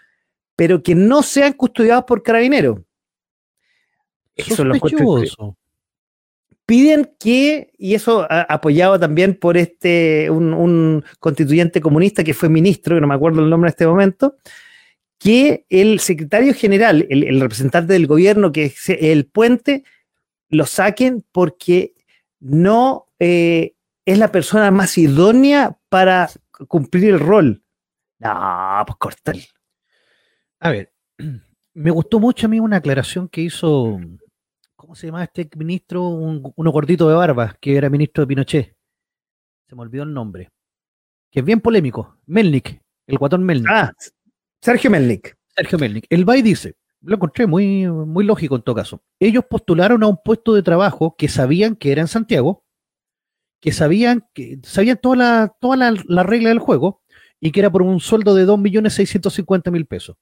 B: pero que no sean custodiados por carabineros.
C: Eso lo encuentro
B: piden que, y eso apoyado también por este, un, constituyente comunista que fue ministro, que no me acuerdo el nombre en este momento, que el secretario general, el, representante del gobierno, que es el puente, lo saquen porque no eh, es la persona más idónea para cumplir el rol. No, pues cortar.
C: A ver, <clears throat> me gustó mucho a mí una aclaración que hizo ¿Cómo se llama este ministro? Un, uno gordito de barba, que era ministro de Pinochet. Se me olvidó el nombre. Que es bien polémico. Melnik, el guatón Melnik.
B: Ah, Sergio Melnik.
C: Sergio Melnik. El BAI dice, lo encontré muy, muy lógico en todo caso. Ellos postularon a un puesto de trabajo que sabían que era en Santiago, que sabían que sabían toda la, toda la, regla del juego y que era por un sueldo de 2.650.000 pesos.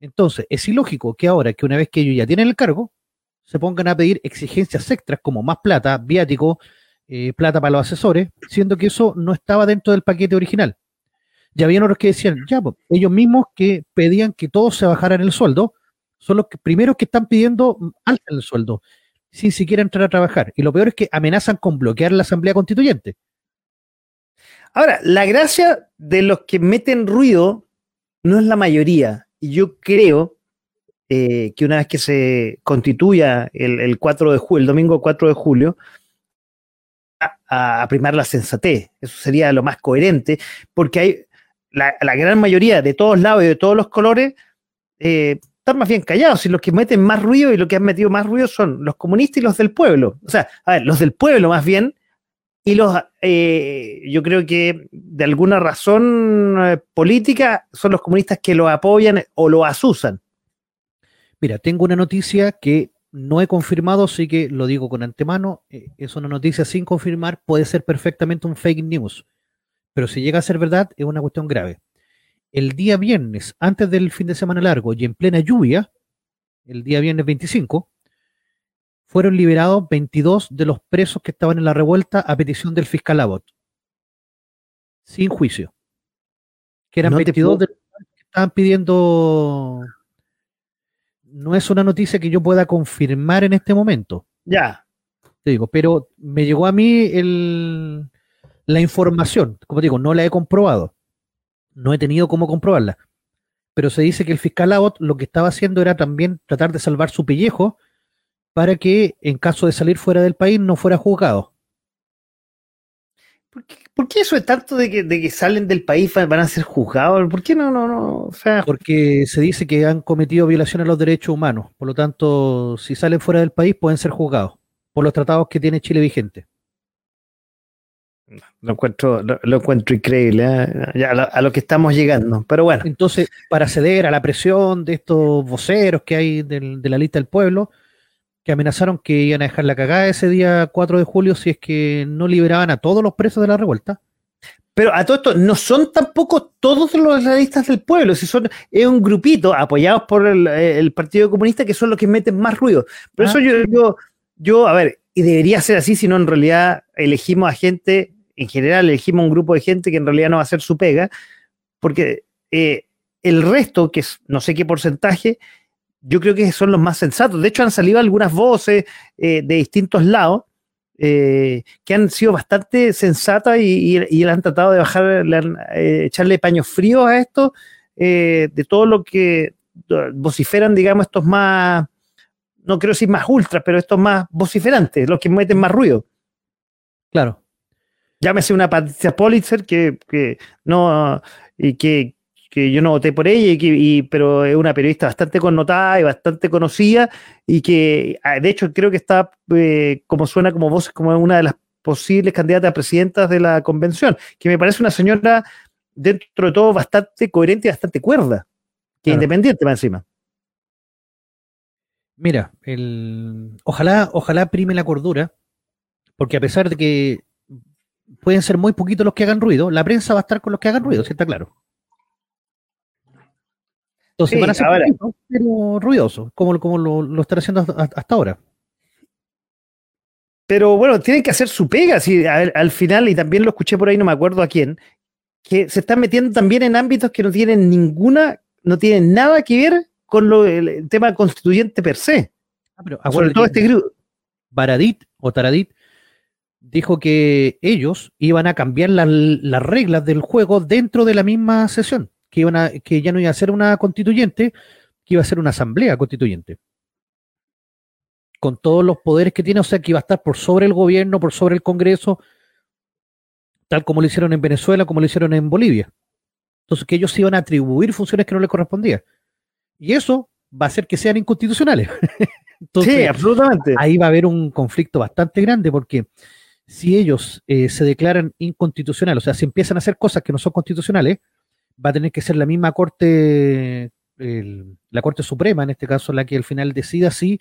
C: Entonces, es ilógico que ahora que una vez que ellos ya tienen el cargo, se pongan a pedir exigencias extras como más plata, viático, eh, plata para los asesores, siendo que eso no estaba dentro del paquete original. Ya habían otros que decían, ya, pues, ellos mismos que pedían que todos se bajaran el sueldo, son los primeros que están pidiendo alta el sueldo, sin siquiera entrar a trabajar. Y lo peor es que amenazan con bloquear la Asamblea Constituyente.
B: Ahora, la gracia de los que meten ruido no es la mayoría. Y yo creo eh, que una vez que se constituya el, 4 de julio, el domingo 4 de julio, a, primar la sensatez. Eso sería lo más coherente, porque hay la, gran mayoría de todos lados y de todos los colores eh, están más bien callados. Y los que meten más ruido y los que han metido más ruido son los comunistas y los del pueblo. O sea, a ver, los del pueblo más bien. Y los, eh, yo creo que de alguna razón política son los comunistas que lo apoyan o lo asusan.
C: Mira, tengo una noticia que no he confirmado, así que lo digo con antemano. Eh, es una noticia sin confirmar, puede ser perfectamente un fake news. Pero si llega a ser verdad, es una cuestión grave. El día viernes, antes del fin de semana largo y en plena lluvia, el día viernes 25, fueron liberados 22 de los presos que estaban en la revuelta a petición del fiscal Abbott. Sin juicio. Que eran 22 de los que estaban pidiendo no es una noticia que yo pueda confirmar en este momento.
B: Ya.
C: Te digo, pero me llegó a mí el, la información. Como digo, no la he comprobado. No he tenido cómo comprobarla. Pero se dice que el fiscal Abbott lo que estaba haciendo era también tratar de salvar su pellejo para que en caso de salir fuera del país no fuera juzgado.
B: ¿Por qué, eso es tanto de que, de que salen del país van a ser juzgados? ¿Por qué no, no, no?
C: Porque se dice que han cometido violaciones a los derechos humanos. Por lo tanto, si salen fuera del país pueden ser juzgados por los tratados que tiene Chile vigente.
B: Lo encuentro, lo, encuentro increíble, ¿eh? a, lo, que estamos llegando. Pero bueno.
C: Entonces, para ceder a la presión de estos voceros que hay de la lista del pueblo, que amenazaron que iban a dejar la cagada ese día 4 de julio si es que no liberaban a todos los presos de la revuelta.
B: Pero a todo esto, no son tampoco todos los realistas del pueblo, si son, es un grupito apoyados por el, Partido Comunista que son los que meten más ruido. Por eso ah. yo, yo, yo, a ver, y debería ser así, si no en realidad elegimos a gente en general elegimos un grupo de gente que en realidad no va a hacer su pega, porque eh, el resto, que es no sé qué porcentaje, yo creo que son los más sensatos. De hecho, han salido algunas voces eh, de distintos lados eh, que han sido bastante sensatas y, y, han tratado de bajar, echarle paños fríos a esto, de todo lo que vociferan, digamos, estos más, no quiero decir más ultras, pero estos más vociferantes, los que meten más ruido.
C: Claro
B: llámese una Patricia Politzer que, no y que, yo no voté por ella, y pero es una periodista bastante connotada y bastante conocida y que ah, de hecho creo que está eh, como suena como voz como una de las posibles candidatas a presidentas de la convención, que me parece una señora dentro de todo bastante coherente y bastante cuerda, que independiente más encima.
C: Mira, el, ojalá, ojalá prime la cordura, porque a pesar de que pueden ser muy poquitos los que hagan ruido, la prensa va a estar con los que hagan ruido, ¿sí está claro? Entonces van a ser poquitos, pero ruidosos, como, como lo, lo están haciendo hasta, ahora.
B: Pero bueno, tienen que hacer su pega, si al final, y también lo escuché por ahí, no me acuerdo a quién, que se están metiendo también en ámbitos que no tienen ninguna, no tienen nada que ver con lo, el, tema constituyente per se.
C: Ah, pero Sobre todo este grupo. Baradit o Taradit dijo que ellos iban a cambiar las reglas del juego dentro de la misma sesión, que, iban a, que ya no iba a ser una constituyente, que iba a ser una asamblea constituyente. Con todos los poderes que tiene, o sea, que iba a estar por sobre el gobierno, por sobre el Congreso, tal como lo hicieron en Venezuela, como lo hicieron en Bolivia. Entonces, que ellos iban a atribuir funciones que no les correspondían. Y eso va a hacer que sean inconstitucionales. <laughs>
B: sí, absolutamente.
C: Ahí va a haber un conflicto bastante grande porque si ellos eh, se declaran inconstitucionales, o sea, si empiezan a hacer cosas que no son constitucionales, va a tener que ser la misma Corte, la Corte Suprema, en este caso, la que al final decida si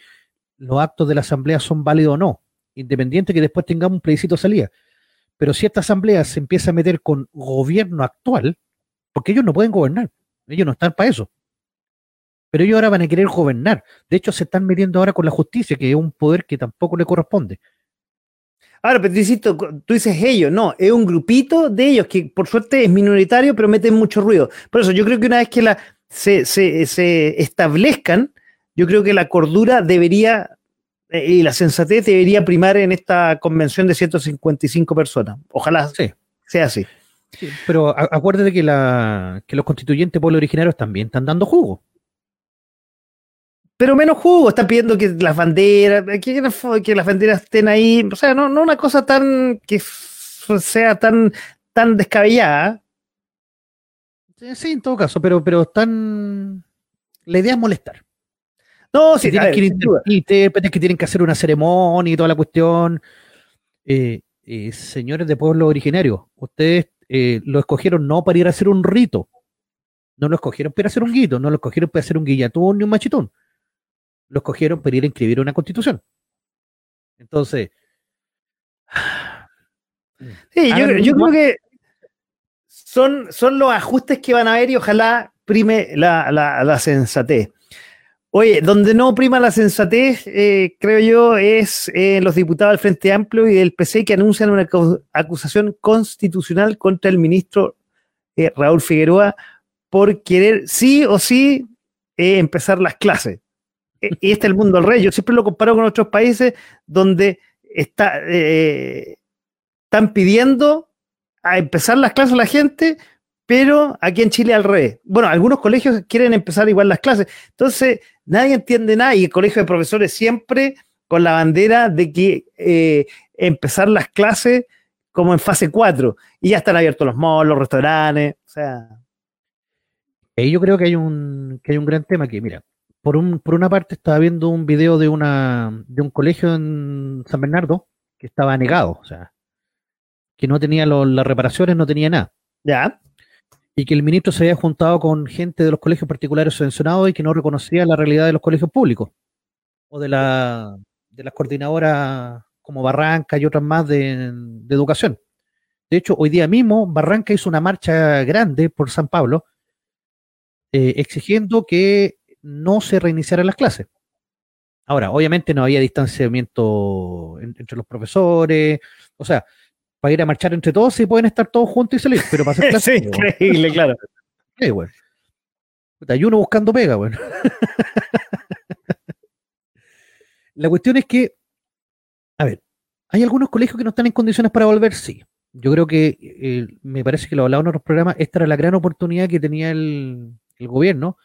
C: los actos de la Asamblea son válidos o no, independiente que después tengamos un plebiscito de salida. Pero si esta Asamblea se empieza a meter con gobierno actual, porque ellos no pueden gobernar, ellos no están para eso. Pero ellos ahora van a querer gobernar. De hecho, se están metiendo ahora con la justicia, que es un poder que tampoco le corresponde.
B: Ahora, pero tú dices ellos, no, es un grupito de ellos que por suerte es minoritario, pero meten mucho ruido. Por eso yo creo que una vez que la, se, se, establezcan, yo creo que la cordura debería eh, y la sensatez debería primar en esta convención de 155 personas. Ojalá sea así.
C: pero acuérdate que, la, que los constituyentes pueblos originarios también están dando jugo
B: pero menos jugo, están pidiendo que las banderas, que, que las banderas estén ahí, o sea, no, no una cosa tan que sea tan, tan descabellada.
C: Sí, en todo caso, pero, pero están. La idea es molestar.
B: No, sí,
C: tienen que que tienen que hacer una ceremonia y toda la cuestión. Eh, eh, señores de pueblo originario, ustedes eh, lo escogieron no para ir a hacer un rito, no lo escogieron para hacer un guito, no lo escogieron para hacer un guillatón ni un machitón lo escogieron para ir a inscribir una constitución. Entonces.
B: Sí, yo, creo que son, son los ajustes que van a haber y ojalá prime la, sensatez. Oye, donde no prima la sensatez, eh, creo yo, es eh, los diputados del Frente Amplio y del PC que anuncian una acusación constitucional contra el ministro eh, Raúl Figueroa por querer sí o sí empezar las clases. E, y este es el mundo al rey. Yo siempre lo comparo con otros países donde está, eh, están pidiendo a empezar las clases la gente, pero aquí en Chile al revés. Bueno, algunos colegios quieren empezar igual las clases. Entonces, nadie entiende nada y el colegio de profesores siempre con la bandera de que eh, empezar las clases como en fase 4 y ya están abiertos los malls, los restaurantes, o sea.
C: Y yo creo que hay un, que hay un gran tema aquí. Mira, por, un, por una parte estaba viendo un video de, una, de un colegio en San Bernardo que estaba negado, o sea, que no tenía las reparaciones, no tenía nada.
B: Ya.
C: Y que el ministro se había juntado con gente de los colegios particulares subvencionados y que no reconocía la realidad de los colegios públicos o de, la, de las coordinadoras como Barranca y otras más de, educación. De hecho, hoy día mismo Barranca hizo una marcha grande por San Pablo eh, exigiendo que no se reiniciaran las clases. Ahora, obviamente no había distanciamiento entre los profesores, o sea, para ir a marchar entre todos sí pueden estar todos juntos y salir, pero para hacer <laughs> clases.
B: sí, increíble, claro. <laughs>
C: Sí, bueno. Hay uno buscando pega, bueno. <laughs> La cuestión es que, a ver, ¿hay algunos colegios que no están en condiciones para volver? Sí. Yo creo que, eh, me parece que lo hablaba en otros programas, esta era la gran oportunidad que tenía el, el gobierno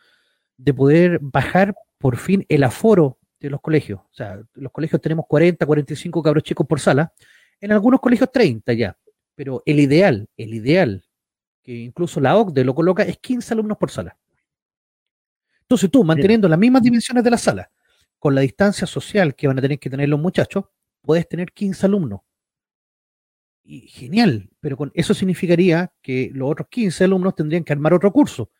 C: de poder bajar por fin el aforo de los colegios. O sea, los colegios tenemos 40, 45 cabros chicos por sala, en algunos colegios 30 ya, pero el ideal, el ideal, que incluso la OCDE lo coloca, es 15 alumnos por sala. Entonces tú, manteniendo las mismas dimensiones de la sala, con la distancia social que van a tener que tener los muchachos, puedes tener 15 alumnos. Y genial, pero con eso significaría que los otros 15 alumnos tendrían que armar otro curso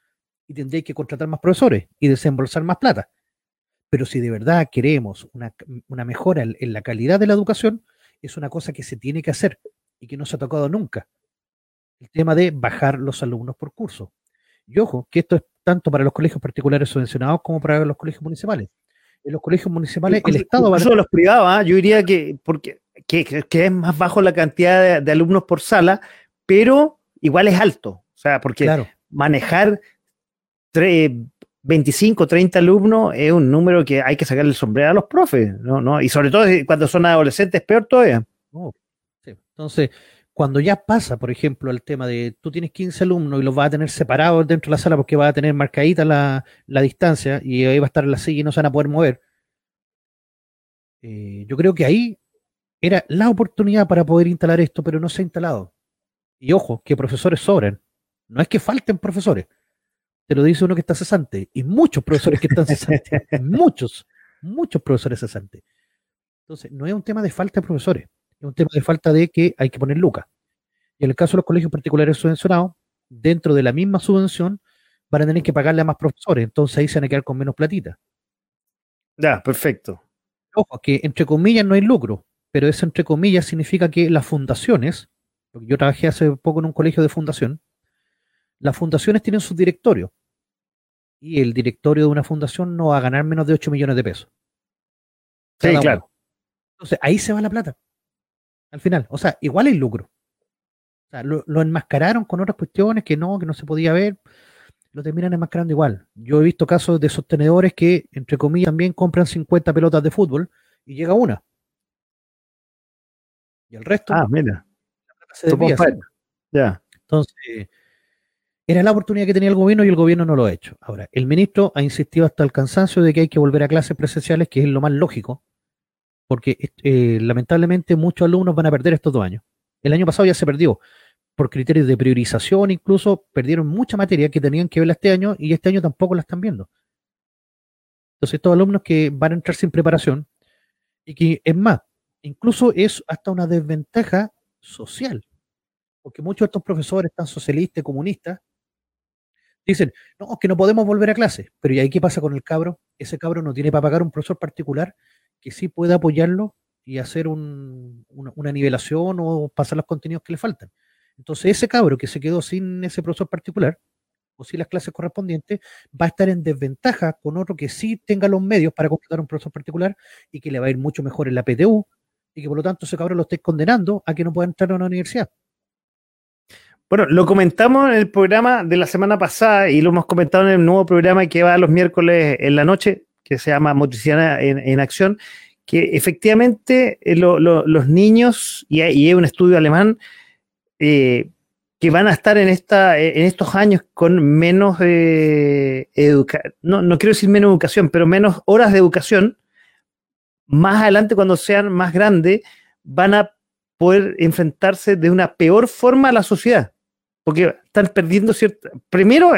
C: y tendrían que contratar más profesores y desembolsar más plata. Pero si de verdad queremos una, mejora en la calidad de la educación, es una cosa que se tiene que hacer y que no se ha tocado nunca. El tema de bajar los alumnos por curso. Y ojo, que esto es tanto para los colegios particulares subvencionados como para los colegios municipales en los colegios municipales el, Estado
B: va a... los privados, ¿ah? yo diría que, porque, que, es más bajo la cantidad de, alumnos por sala, pero igual es alto. O sea, porque manejar 25, 30 alumnos es un número que hay que sacarle el sombrero a los profes, ¿no? ¿no? Y sobre todo cuando son adolescentes, peor todavía.
C: Oh, Entonces, cuando ya pasa, por ejemplo, el tema de tú tienes 15 alumnos y los vas a tener separados dentro de la sala porque va a tener marcadita la, distancia y ahí va a estar la silla y no se van a poder mover. Eh, yo creo que ahí era la oportunidad para poder instalar esto, pero no se ha instalado. Y ojo, que profesores sobran. No es que falten profesores. Te lo dice uno que está cesante. Y muchos profesores que están cesantes. <laughs> muchos, muchos profesores cesantes. Entonces, no es un tema de falta de profesores es un tema de falta de que hay que poner lucas. Y en el caso de los colegios particulares subvencionados, dentro de la misma subvención, van a tener que pagarle a más profesores, entonces ahí se van a quedar con menos platita.
B: Ya, perfecto.
C: Ojo, que entre comillas no hay lucro, pero eso entre comillas significa que las fundaciones, porque yo trabajé hace poco en un colegio de fundación, las fundaciones tienen su directorio. Y el directorio de una fundación no va a ganar menos de 8 millones de pesos.
B: Sí, claro.
C: Entonces ahí se va la plata al final. O sea, igual hay lucro. O sea, lo, enmascararon con otras cuestiones que no, que no se podía ver. Lo terminan enmascarando igual. Yo he visto casos de sostenedores que, entre comillas, también compran 50 pelotas de fútbol y llega una. Y el resto.
B: Ah, mira.
C: Se ya. Entonces, era la oportunidad que tenía el gobierno y el gobierno no lo ha hecho. Ahora, el ministro ha insistido hasta el cansancio de que hay que volver a clases presenciales, que es lo más lógico, porque eh, lamentablemente muchos alumnos van a perder estos dos años. El año pasado ya se perdió por criterios de priorización, incluso perdieron mucha materia que tenían que verla este año y este año tampoco la están viendo. Entonces, estos alumnos que van a entrar sin preparación y que es más, incluso es hasta una desventaja social, porque muchos de estos profesores tan socialistas, comunistas, dicen, no, que no podemos volver a clase, pero ¿y ahí qué pasa con el cabro? Ese cabro no tiene para pagar un profesor particular que sí pueda apoyarlo y hacer una, nivelación o pasar los contenidos que le faltan. Entonces, ese cabro que se quedó sin ese profesor particular o sin las clases correspondientes va a estar en desventaja con otro que sí tenga los medios para contratar un profesor particular y que le va a ir mucho mejor en la PTU y que por lo tanto ese cabro lo esté condenando a que no pueda entrar a una universidad.
B: Bueno, lo comentamos en el programa de la semana pasada y lo hemos comentado en el nuevo programa que va los miércoles en la noche, que se llama Motricidad en, Acción, que efectivamente eh, los niños, y hay, un estudio alemán, eh, que van a estar en, esta, en estos años con menos eh, educación, no, no quiero decir menos educación, pero menos horas de educación, más adelante cuando sean más grandes, van a poder enfrentarse de una peor forma a la sociedad. Porque están perdiendo cierta. Primero,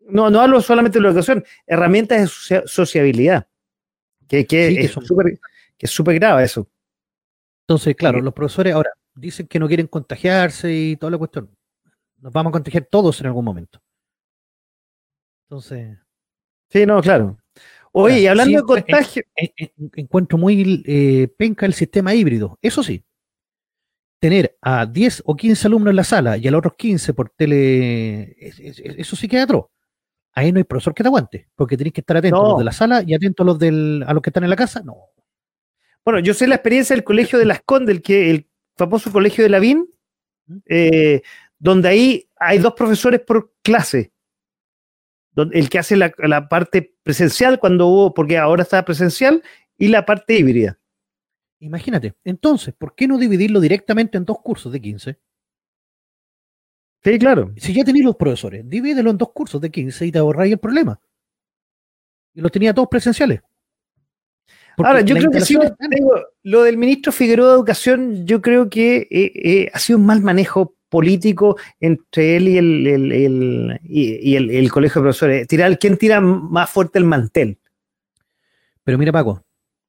B: no, no hablo solamente de la educación, herramientas de sociabilidad. Que, que, es súper que es súper grave eso.
C: Entonces, claro, los profesores ahora dicen que no quieren contagiarse y toda la cuestión. Nos vamos a contagiar todos en algún momento. Entonces.
B: Sí, no, claro. Oye, y hablando de contagio.
C: encuentro muy eh, penca el sistema híbrido. Eso sí, tener a 10 o 15 alumnos en la sala y a los otros 15 por tele, eso sí queda atroz. Ahí no hay profesor que te aguante, porque tenés que estar atento a los de la sala y atento a los, del, a los que están en la casa. No.
B: Bueno, yo sé la experiencia del colegio de Las Condes, el, que, el famoso colegio de Lavín, eh, donde ahí hay dos profesores por clase el que hace la, parte presencial cuando hubo, porque ahora está presencial, y la parte híbrida.
C: Imagínate, entonces, ¿por qué no dividirlo directamente en dos cursos de 15?
B: Sí, claro.
C: Si ya tenéis los profesores, divídelo en dos cursos de 15 y te ahorráis el problema. Y los tenía todos presenciales.
B: Ahora, yo creo que sí, lo del ministro Figueroa de Educación, yo creo que eh, eh, ha sido un mal manejo político entre él y el, y, el, colegio de profesores. Tirar, ¿Quién tira más fuerte el mantel?
C: Pero mira, Paco,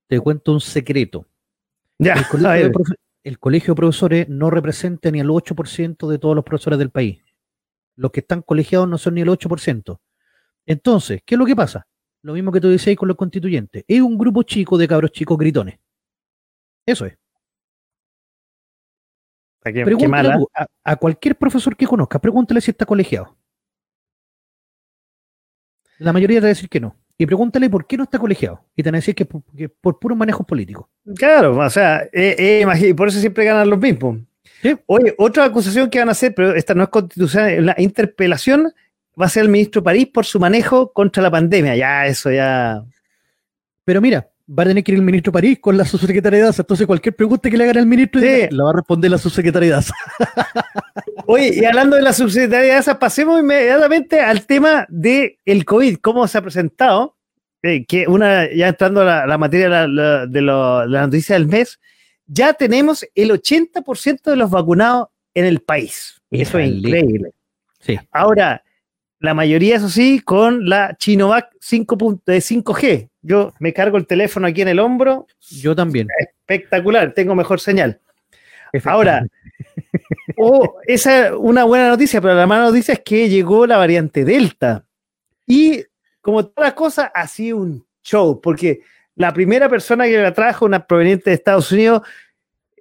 C: te cuento un secreto.
B: Ya,
C: el, colegio de profesores no representa ni el 8% de todos los profesores del país. Los que están colegiados no son ni el 8%. Entonces, ¿qué es lo que pasa? Lo mismo que tú decías con los constituyentes. Es un grupo chico de cabros chicos gritones. Eso es. A, cualquier profesor que conozca, pregúntale si está colegiado. La mayoría te va a decir que no. Y pregúntale por qué no está colegiado. Y te van a decir que, por puro manejo político.
B: Claro, o sea, eh, eh, por eso siempre ganan los mismos. Oye, otra acusación que van a hacer, pero esta no es constitucional, la interpelación va a ser el ministro París por su manejo contra la pandemia. Ya, eso ya.
C: Pero mira, va a tener que ir el ministro París con la subsecretaria de DASA. Entonces, cualquier pregunta que le hagan al ministro, la va a responder la subsecretaria de DASA. <laughs>
B: Oye, y hablando de la subsecretaria de DASA, pasemos inmediatamente al tema del el COVID, cómo se ha presentado. Eh, que una, ya entrando a la, materia de, la, de, la noticia del mes, ya tenemos el 80% de los vacunados en el país. Eso es increíble.
C: Sí.
B: Ahora, la mayoría, eso sí, con la Chinovac 5 de 5G. Yo me cargo el teléfono aquí en el hombro.
C: Yo también.
B: Espectacular, tengo mejor señal. Ahora, oh, esa es una buena noticia, pero la mala noticia es que llegó la variante Delta. Y como todas las cosas, ha sido un show, porque la primera persona que la trajo, una proveniente de Estados Unidos,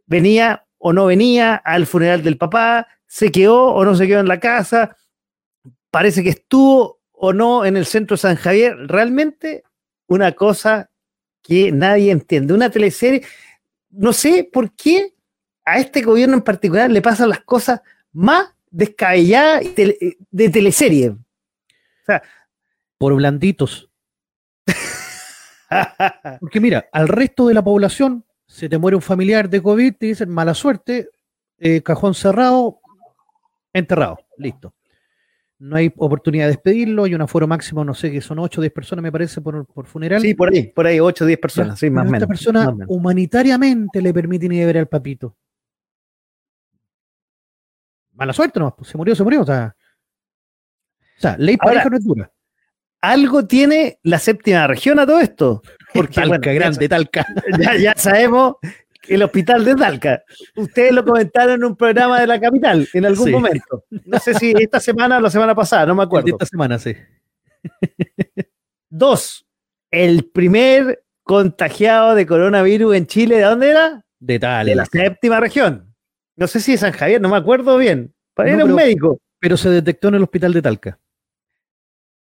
B: venía o no venía al funeral del papá, se quedó o no se quedó en la casa, parece que estuvo o no en el centro San Javier. Realmente una cosa que nadie entiende. Una teleserie, no sé por qué a este gobierno en particular le pasan las cosas más descabelladas de teleserie. O
C: sea, por blanditos. <laughs> Porque mira, al resto de la población se te muere un familiar de COVID, te dicen mala suerte, eh, cajón cerrado, enterrado, listo no hay oportunidad de despedirlo, hay un aforo máximo, no sé, que son 8 o 10 personas, me parece, por, funeral.
B: Sí, por ahí, por ahí, 8 o 10 personas, sí, más o menos.
C: Esta persona humanitariamente le permiten ir a ver al papito. Mala suerte, no, pues, se murió, se murió, o sea. O sea, ley pareja no es dura.
B: Algo tiene la séptima región a todo esto. <laughs>
C: Porque, talca, grande, Talca.
B: Ya, ya sabemos el hospital de Talca. Ustedes lo comentaron en un programa de la capital en algún momento. No sé si esta semana o la semana pasada, no me acuerdo.
C: Esta semana, sí.
B: Dos, el primer contagiado de coronavirus en Chile, ¿de dónde era?
C: De Talca.
B: De la séptima región. No sé si de San Javier, no me acuerdo bien. Era un médico.
C: Pero se detectó en el hospital de Talca.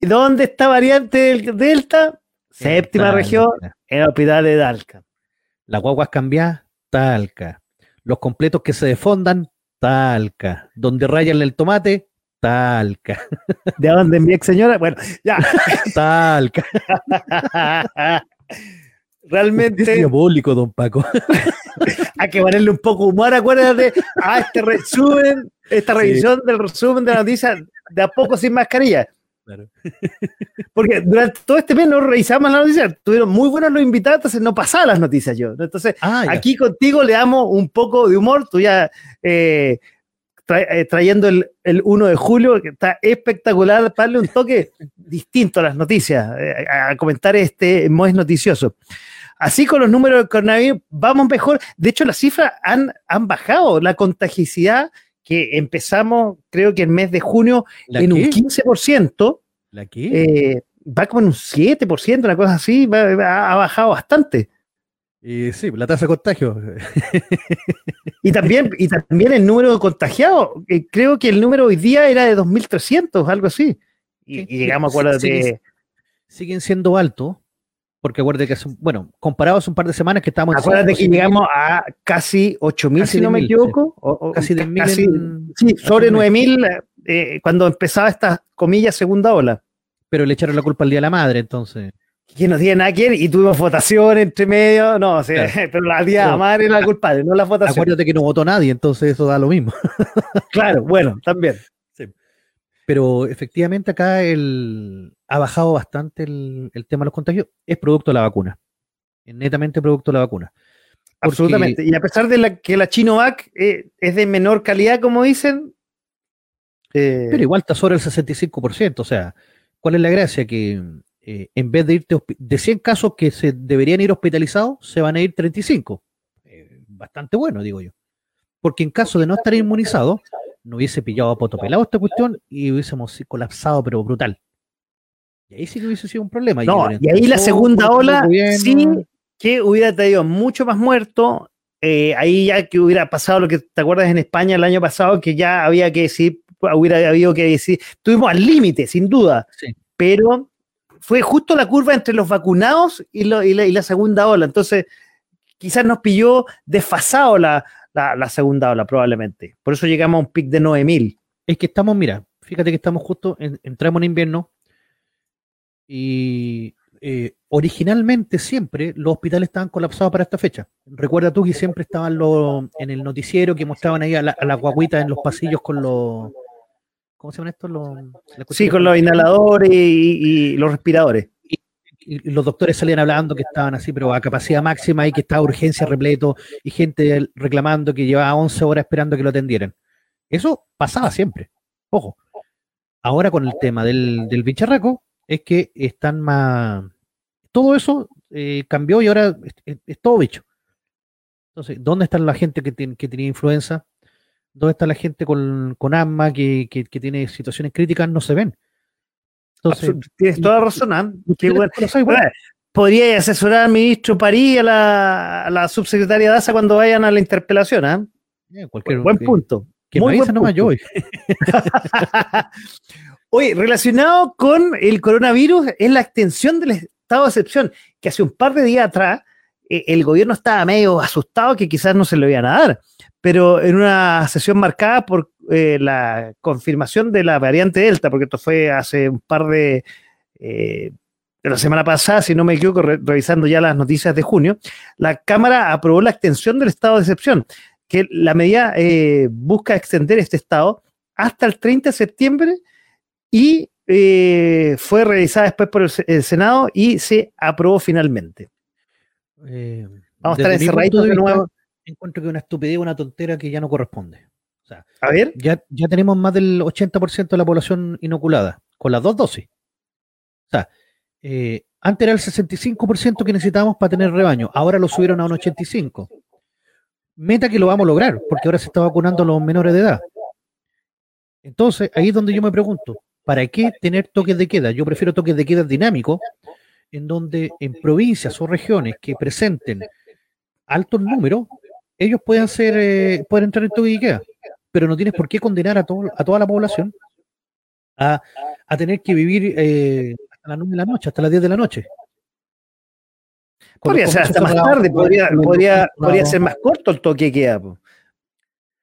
B: ¿Y dónde está variante del Delta? Séptima región, en el hospital de Talca.
C: Las guaguas cambiadas, talca. Los completos que se defondan, talca. Donde rayan el tomate, talca.
B: ¿De dónde mi ex señora? Bueno, ya. <laughs>
C: talca.
B: Realmente.
C: Es diabólico, don Paco. <laughs>
B: Hay que ponerle un poco de humor, acuérdate, a este resumen, esta revisión del resumen de la noticia de a poco sin mascarilla. <laughs> Porque durante todo este mes no revisamos las noticias, tuvieron muy buenos los invitados, entonces no pasaba las noticias yo. Entonces,
C: Ah,
B: aquí contigo le damos un poco de humor, tú ya eh, tra- eh, trayendo el, el 1 de julio, que está espectacular, darle un toque <laughs> distinto a las noticias, eh, a, comentar este es noticioso. Así con los números del coronavirus, vamos mejor. De hecho, las cifras han, han bajado. La contagicidad que empezamos, creo que el mes de junio,
C: ¿La
B: en un
C: qué?
B: 15%,
C: ¿La qué?
B: eh, va como en un 7%, una cosa así, va- va- ha bajado bastante.
C: Y sí, la tasa de contagio. <laughs>
B: Y también, y también el número de contagiados, eh, creo que el número hoy día era de 2.300, algo así. Y,
C: Sí,
B: y llegamos,
C: sí,
B: acuérdate,
C: sí, siguen siendo altos, porque acuérdate que, un- bueno, comparado hace un par de semanas que estábamos
B: acuérdate que llegamos a casi 8.000,
C: Casi
B: si no me
C: 10.000,
B: equivoco. o- o
C: casi 10.000
B: casi-
C: en-
B: sí, sobre
C: hace un mes.
B: 9.000 eh, cuando empezaba esta, comillas, segunda ola.
C: pero le echaron la culpa al Día de la Madre, entonces.
B: Que no tiene nada que y tuvimos votación entre medio, no, o sea,
C: Claro. <laughs>
B: pero la día
C: Pero-
B: madre era la culpable, no la votación.
C: Acuérdate que no votó nadie, entonces eso da lo mismo.
B: Claro, bueno, también.
C: Pero efectivamente acá el, ha bajado bastante el, el tema de los contagios. Es producto de la vacuna. Es netamente producto de la vacuna. Porque-
B: Absolutamente. Y a pesar de la, que la Chinovac eh, es de menor calidad, como dicen, eh,
C: Pero igual está sobre el 65%. O sea, ¿cuál es la gracia? Que eh, en vez de irte de 100 casos que se deberían ir hospitalizados, se van a ir 35. Eh, bastante bueno, digo yo. Porque en caso de no estar inmunizado, no hubiese pillado a poto pelado esta cuestión y hubiésemos colapsado, pero brutal. Y ahí sí que hubiese sido un problema.
B: No, y ahí la
C: entorno,
B: segunda ola, sí, que hubiera traído mucho más muertos. eh, ahí ya que hubiera pasado lo que te acuerdas en España el año pasado, que ya había que decir, hubiera habido que decir, estuvimos al límite, sin duda,
C: Sí.
B: pero fue justo la curva entre los vacunados y, lo- y la, y la segunda ola. Entonces, quizás nos pilló desfasado la, la- la segunda ola, probablemente. Por eso llegamos a un pic de 9000.
C: Es que estamos, mira, fíjate que estamos justo, en- entramos en invierno y eh, originalmente siempre los hospitales estaban colapsados para esta fecha. Recuerda tú que siempre estaban los, en el noticiero que mostraban ahí a, la- a las guaguitas en los pasillos con los... ¿Cómo se llaman estos? Los,
B: Sí, con los inhaladores y, y los respiradores.
C: y y los doctores salían hablando que estaban así, pero a capacidad máxima y que estaba urgencia repleto y gente reclamando que llevaba 11 horas esperando que lo atendieran. Eso pasaba siempre. Ojo. Ahora con el tema del, del bicharraco es que están más... Todo eso eh, cambió y ahora es, es- es todo bicho. Entonces, ¿dónde está la gente que, tiene- que tenía influenza? ¿Dónde está la gente con, con asma que, que- que tiene situaciones críticas? No se ven. Entonces,
B: Tienes toda la razón, ¿ah? Qué bueno.
C: bueno,
B: Podría asesorar al ministro París y a la, a la subsecretaria Daza cuando vayan a la interpelación, ¿ah?
C: eh, cualquier-
B: Buen punto.
C: Que
B: Muy
C: me avisen nomás yo. <laughs> <laughs>
B: Oye, relacionado con el coronavirus es la extensión del estado de excepción, que hace un par de días atrás eh, el gobierno estaba medio asustado que quizás no se lo iban a dar, pero en una sesión marcada por eh, la confirmación de la variante Delta, porque esto fue hace un par de... eh, la semana pasada, si no me equivoco, re- revisando ya las noticias de junio, la Cámara aprobó la extensión del estado de excepción, que la medida eh, busca extender este estado hasta el 30 de septiembre y eh, fue revisada después por el, Se- el Senado y se aprobó finalmente.
C: Eh,
B: Vamos a estar encerraditos de
C: vista,
B: nuevo.
C: Encuentro que una estupidez, una tontera que ya no corresponde. O sea,
B: A ver,
C: ya, ya tenemos más del 80% de la población inoculada con las dos dosis. O sea, eh, antes era el 65% que necesitábamos para tener rebaño, ahora lo subieron a un 85%. Meta que lo vamos a lograr, porque ahora se está vacunando a los menores de edad. Entonces, ahí es donde yo me pregunto, ¿para qué tener toques de queda? Yo prefiero toques de queda dinámicos, en donde en provincias o regiones que presenten altos números, ellos puedan ser, eh, pueden entrar en toque de queda, pero no tienes por qué condenar a, todo, a toda la población a, a tener que vivir eh, hasta las 9 de la noche, hasta las 10 de la noche.
B: Podría ser hasta más tarde, podría, podría, podría ser más corto el toque que queda. po.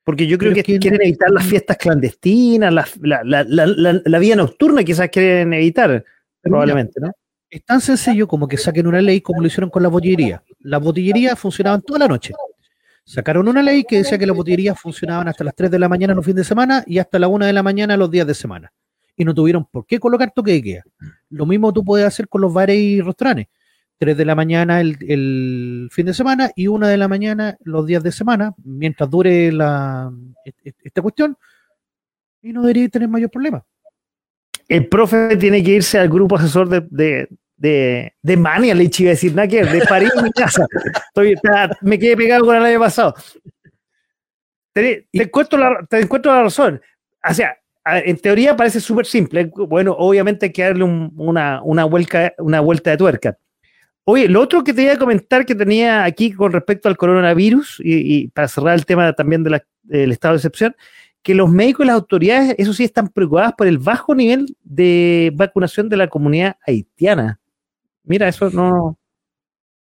B: Porque yo creo que quieren evitar las fiestas clandestinas, la, la, la, la, la- la vida nocturna quizás quieren evitar, probablemente, ¿no?
C: Es tan sencillo como que saquen una ley como lo hicieron con la botillería. Las botillerías funcionaban toda la noche. Sacaron una ley que decía que las botillerías funcionaban hasta las 3 de la mañana los fines de semana y hasta la 1 de la mañana los días de semana. y no tuvieron por qué colocar toque de queda. Lo mismo tú puedes hacer con los bares y restaurantes. 3 de la mañana el, fin de semana y 1 de la mañana los días de semana, mientras dure la, esta cuestión, y no debería tener mayor problema.
B: El profe tiene que irse al grupo asesor de, de, de, Mania, le iba a decir, nada que de París mi casa. me quedé pegado con el año pasado. Te, encuentro la, te encuentro la razón. O sea, en teoría parece súper simple. Bueno, obviamente hay que darle una, una, vuelta, una vuelta de tuerca. Oye, lo otro que te iba a comentar que tenía aquí con respecto al coronavirus, y, para cerrar el tema también del estado de excepción, que los médicos y las autoridades, eso sí, están preocupadas por el bajo nivel de vacunación de la comunidad haitiana. Mira, eso no.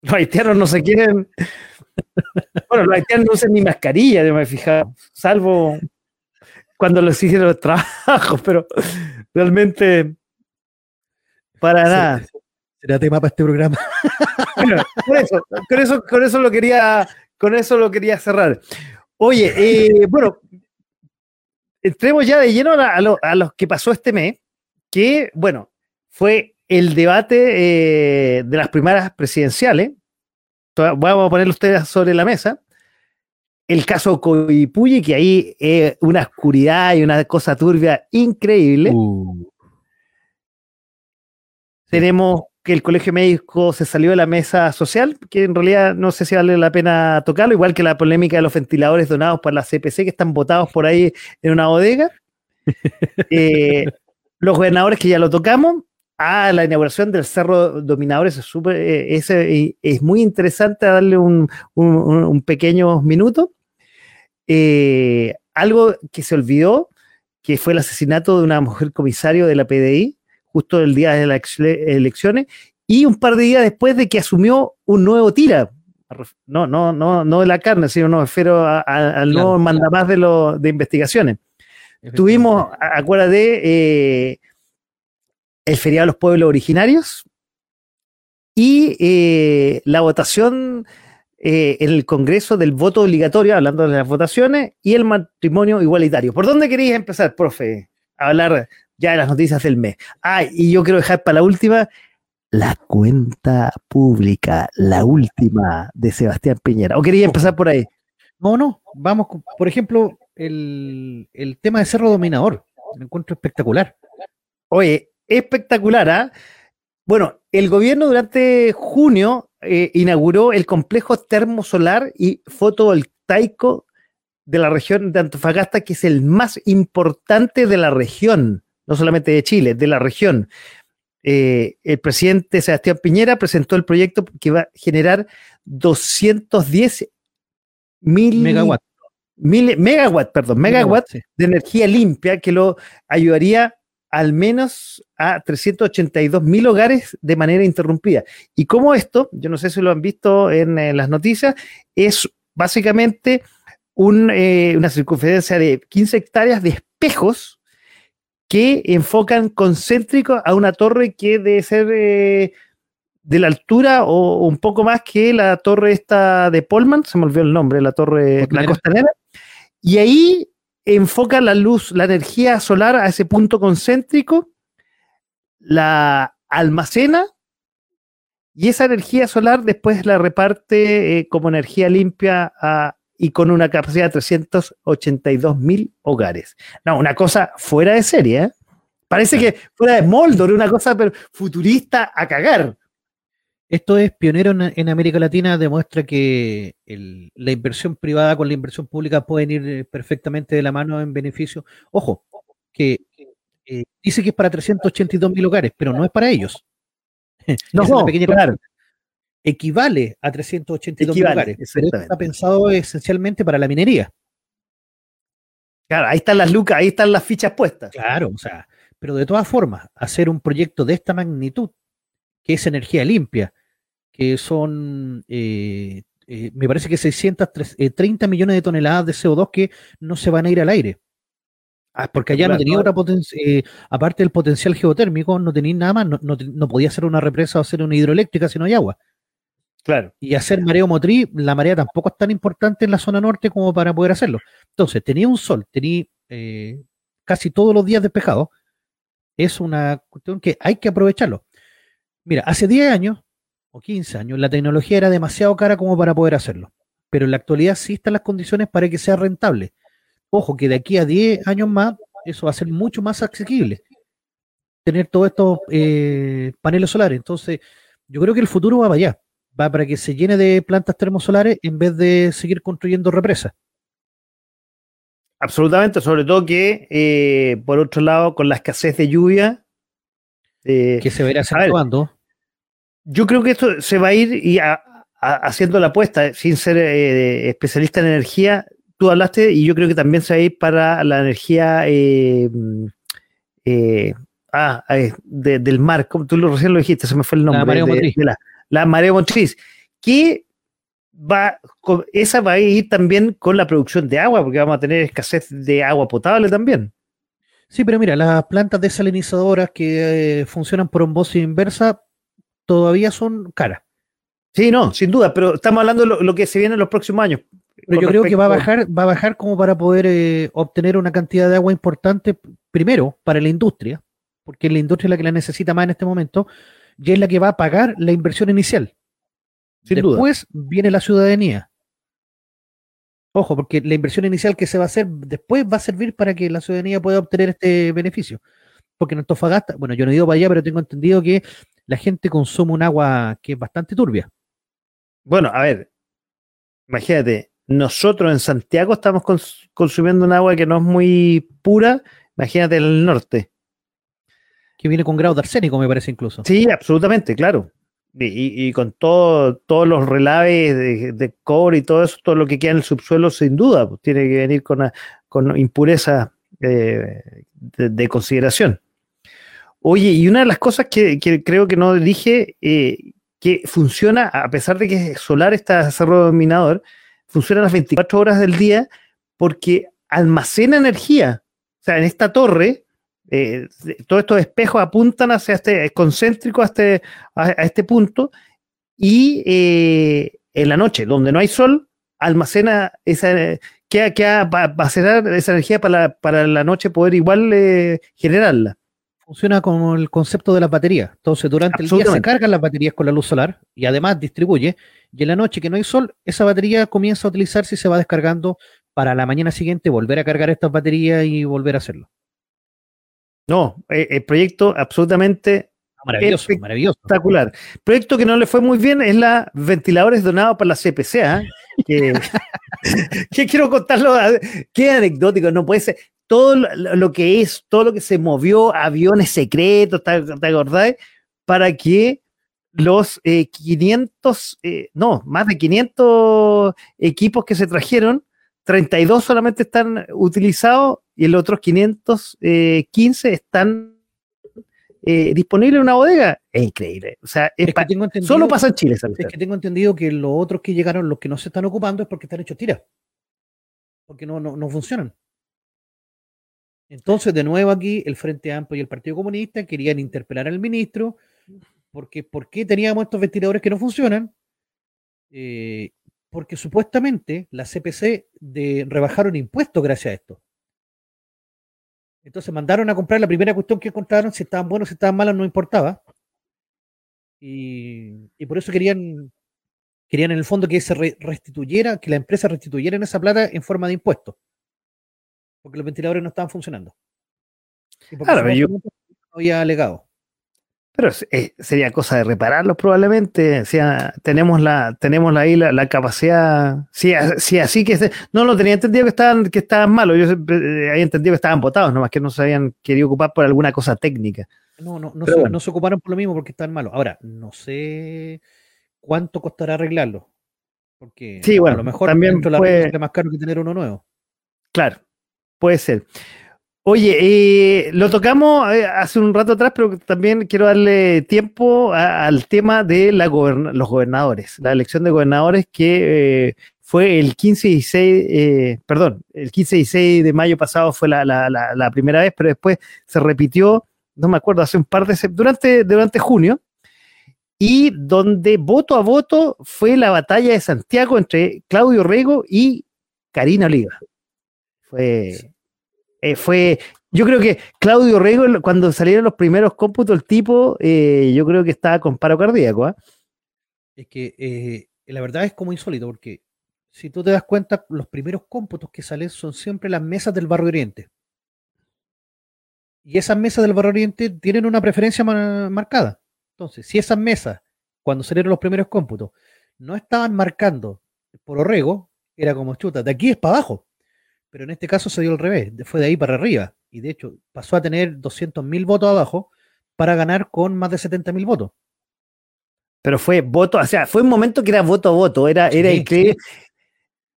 B: Los haitianos no se quieren. <laughs> Bueno, los haitianos no usan ni mascarilla, yo me he fijado, salvo cuando les hicieron los trabajos, <laughs> pero realmente para nada.
C: Será tema para este programa. <laughs>
B: Bueno, con eso, con eso, lo quería, con eso lo quería cerrar. Oye, eh, bueno, entremos ya de lleno a, lo, los que pasó este mes, que, bueno, fue el debate eh, de las primeras presidenciales. Vamos a ponerlo ustedes sobre la mesa. El caso Coipuyi, que ahí es una oscuridad y una cosa turbia increíble. Uh. Tenemos que el colegio médico se salió de la mesa social, que en realidad no sé si vale la pena tocarlo, igual que la polémica de los ventiladores donados por la CPC que están votados por ahí en una bodega. <laughs> Eh, los gobernadores que ya lo tocamos, a la inauguración del Cerro Dominadores es, eh, es, muy interesante darle un, pequeño minuto. Eh, algo que se olvidó, que fue el asesinato de una mujer comisario de la PDI, justo el día de las elecciones, y un par de días después de que asumió un nuevo tira. No, no, no, no de la carne, sino no, refiero al nuevo mandamás de, de investigaciones. Tuvimos, acuérdate, eh, el feriado de los pueblos originarios y eh, la votación eh, en el Congreso del voto obligatorio, hablando de las votaciones, y el matrimonio igualitario. ¿Por dónde querías empezar, profe? A hablar ya de las noticias del mes. Ah, y yo quiero dejar para la última la cuenta pública, la última de Sebastián Piñera. ¿O quería empezar por ahí?
C: No, no, vamos, por ejemplo, el, tema de Cerro Dominador. Lo encuentro espectacular.
B: Oye, espectacular, ¿ah? Bueno, el gobierno durante junio eh, inauguró el complejo termosolar y fotovoltaico de la región de Antofagasta, que es el más importante de la región no solamente de Chile, de la región. Eh, el presidente Sebastián Piñera presentó el proyecto que va a generar 210 mil
C: megawatts.
B: megawatt, perdón, megawatts de energía limpia que lo ayudaría al menos a 382 mil hogares de manera interrumpida. Y como esto, yo no sé si lo han visto en, las noticias, es básicamente eh, una circunferencia de 15 hectáreas de espejos que enfocan concéntrico a una torre que debe ser eh, de la altura o un poco más que la torre esta de Polman, se me olvidó el nombre, la torre, la costanera, y ahí enfoca la luz, la energía solar a ese punto concéntrico, la almacena y esa energía solar después la reparte eh, como energía limpia a y con una capacidad de 382 mil hogares. No, una cosa fuera de serie. ¿eh? Parece que fuera de Moldor, una cosa futurista a cagar.
C: Esto es pionero en, América Latina, demuestra que la inversión privada con la inversión pública pueden ir eh, perfectamente de la mano en beneficio. Ojo, que eh, dice que es para 382 mil hogares, pero no es para ellos. <laughs>
B: No, no claro
C: equivale a 382 lugares, pero está pensado esencialmente para la minería.
B: Claro, ahí están las lucas, ahí están las fichas puestas.
C: Claro, o sea, pero de todas formas, hacer un proyecto de esta magnitud, que es energía limpia, que son, eh, eh, me parece que 630 eh, millones de toneladas de CO2 que no se van a ir al aire. Ah, porque allá no tenía otra potencia, aparte del potencial geotérmico, no tenía nada más, no, no, podía ser una represa o hacer una hidroeléctrica si no hay agua.
B: Claro.
C: Y hacer mareo motriz, la marea tampoco es tan importante en la zona norte como para poder hacerlo. Entonces, tenía un sol, tenía eh, casi todos los días despejado, es una cuestión que hay que aprovecharlo. Mira, hace 10 años o 15 años la tecnología era demasiado cara como para poder hacerlo, pero en la actualidad sí están las condiciones para que sea rentable. Ojo, que de aquí a 10 años más eso va a ser mucho más asequible. Tener todos estos eh, paneles solares. Entonces, yo creo que el futuro va para allá. Va para que se llene de plantas termosolares en vez de seguir construyendo represas.
B: Absolutamente, sobre todo que, eh, por otro lado, con la escasez de lluvia.
C: Eh, que se verá acentuando.
B: Yo creo que esto se va a ir y haciendo la apuesta, sin ser eh, especialista en energía. Tú hablaste y yo creo que también se va a ir para la energía ah, del mar. Como tú lo, recién lo dijiste, se me fue el nombre. La marea motriz. la, la marea motriz. Que va, esa va a ir también con la producción de agua, porque vamos a tener escasez de agua potable también.
C: Sí, pero mira, las plantas desalinizadoras que eh, funcionan por osmosis inversa todavía son caras.
B: Sí, no, sin duda, pero estamos hablando de lo, que se viene en los próximos años.
C: Pero yo creo que va a bajar, va a bajar como para poder eh, obtener una cantidad de agua importante, primero, para la industria, porque la industria es la que la necesita más en este momento, y es la que va a pagar la inversión inicial. después viene la ciudadanía. Ojo, porque la inversión inicial que se va a hacer después va a servir para que la ciudadanía pueda obtener este beneficio. Porque en Antofagasta, bueno, yo no he ido para allá, pero tengo entendido que la gente consume un agua que es bastante turbia.
B: Bueno, a ver, imagínate, nosotros en Santiago estamos consumiendo un agua que no es muy pura, imagínate en el norte
C: que viene con grado de arsénico, me parece incluso.
B: Sí, absolutamente, claro. Y, con todo, todos los relaves de, cobre y todo eso, todo lo que queda en el subsuelo, sin duda, pues, tiene que venir con, con impureza eh, de, consideración. Oye, y una de las cosas que, creo que no dije, eh, que funciona, a pesar de que solar está cerro dominador, funciona las 24 horas del día porque almacena energía. O sea, en esta torre eh, todos estos espejos apuntan hacia este concéntrico, a este, a, este punto, y eh, en la noche, donde no hay sol, almacena esa, que va a esa energía para la, noche poder igual eh, generarla.
C: Funciona como el concepto de la batería. Entonces, durante el día se cargan las baterías con la luz solar y además distribuye. Y en la noche que no hay sol, esa batería comienza a utilizarse y se va descargando para la mañana siguiente volver a cargar estas baterías y volver a hacerlo.
B: No, eh, el proyecto absolutamente
C: maravilloso, maravilloso.
B: espectacular. Proyecto que no le fue muy bien es la ventiladores donados por la CPC, ¿ah? <laughs> que, quiero contarlo, qué anecdótico, no puede ser. Todo lo que es, todo lo que se movió, aviones secretos, ¿te, acordáis? Para que los 500, eh, eh, no, más de 500 equipos que se trajeron, 32 solamente están utilizados y los otros 515 eh, están eh, disponibles en una bodega. Es increíble. O sea, solo pasa en Chile.
C: Es que tengo entendido que los otros que llegaron, los que no se están ocupando, es porque están hechos tiras. Porque no, no, funcionan. Entonces, de nuevo aquí, el Frente Amplio y el Partido Comunista querían interpelar al ministro, porque ¿por qué teníamos estos ventiladores que no funcionan? Eh, porque supuestamente la CPC de, rebajaron impuestos gracias a esto. Entonces mandaron a comprar la primera cuestión que encontraron, si estaban buenos, si estaban malos, no importaba. Y, por eso querían, querían en el fondo que se restituyera, que la empresa restituyera esa plata en forma de impuestos. Porque los ventiladores no estaban funcionando. Y porque claro, yo... no había alegado.
B: Pero eh, sería cosa de repararlos probablemente. O sea, tenemos la, tenemos ahí la, capacidad. Si, si así que no lo tenía entendido que estaban, que estaban malos. Yo eh, había entendido que estaban botados, nomás que no se habían querido ocupar por alguna cosa técnica.
C: No, no, no, se, no se ocuparon por lo mismo porque están malos. Ahora, no sé cuánto costará arreglarlo. Porque
B: sí, bueno, a lo mejor también puede...
C: es más caro que tener uno nuevo.
B: Claro, puede ser. Oye, eh, lo tocamos eh, hace un rato atrás, pero también quiero darle tiempo al tema de la los gobernadores, la elección de gobernadores que eh, fue el 15 y 16, perdón, el 15 y 6 de mayo pasado fue la, primera vez, pero después se repitió, no me acuerdo, hace un par de durante, durante junio, y donde voto a voto fue la batalla de Santiago entre Claudio Rego y Karina Oliva. Fue eh, fue Yo creo que Claudio Rego, cuando salieron los primeros cómputos, el tipo, eh, yo creo que estaba con paro cardíaco. ¿ah?
C: Es que eh, la verdad es como insólito, porque si tú te das cuenta, los primeros cómputos que salen son siempre las mesas del Barrio Oriente. Y esas mesas del Barrio Oriente tienen una preferencia marcada. Entonces, si esas mesas, cuando salieron los primeros cómputos, no estaban marcando por Orrego, era como chuta, de aquí es para abajo. Pero en este caso se dio al revés, fue de ahí para arriba. Y de hecho, pasó a tener 200.000 votos abajo para ganar con más de 70.000 votos.
B: Pero fue voto, o sea, fue un momento que era voto a voto, era, era increíble.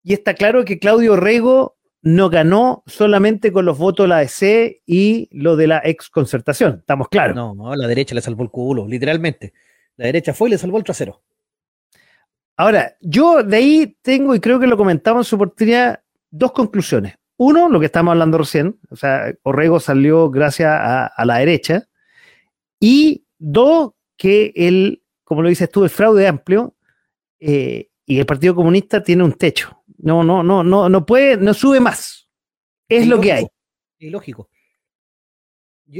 B: Y está claro que Claudio Rego no ganó solamente con los votos de la ADC y lo de la ex concertación, estamos claros.
C: No, no, la derecha le salvó el culo, literalmente. La derecha fue y le salvó el trasero.
B: Ahora, yo de ahí tengo, y creo que lo comentamos en su oportunidad, dos conclusiones. Uno, lo que estamos hablando recién, o sea, Orrego salió gracias a, la derecha. Y dos, que el, como lo dices tú, el fraude amplio eh, y el Partido Comunista tiene un techo. No, no, no, no, no puede, no sube más. Es lo que hay.
C: Es lógico.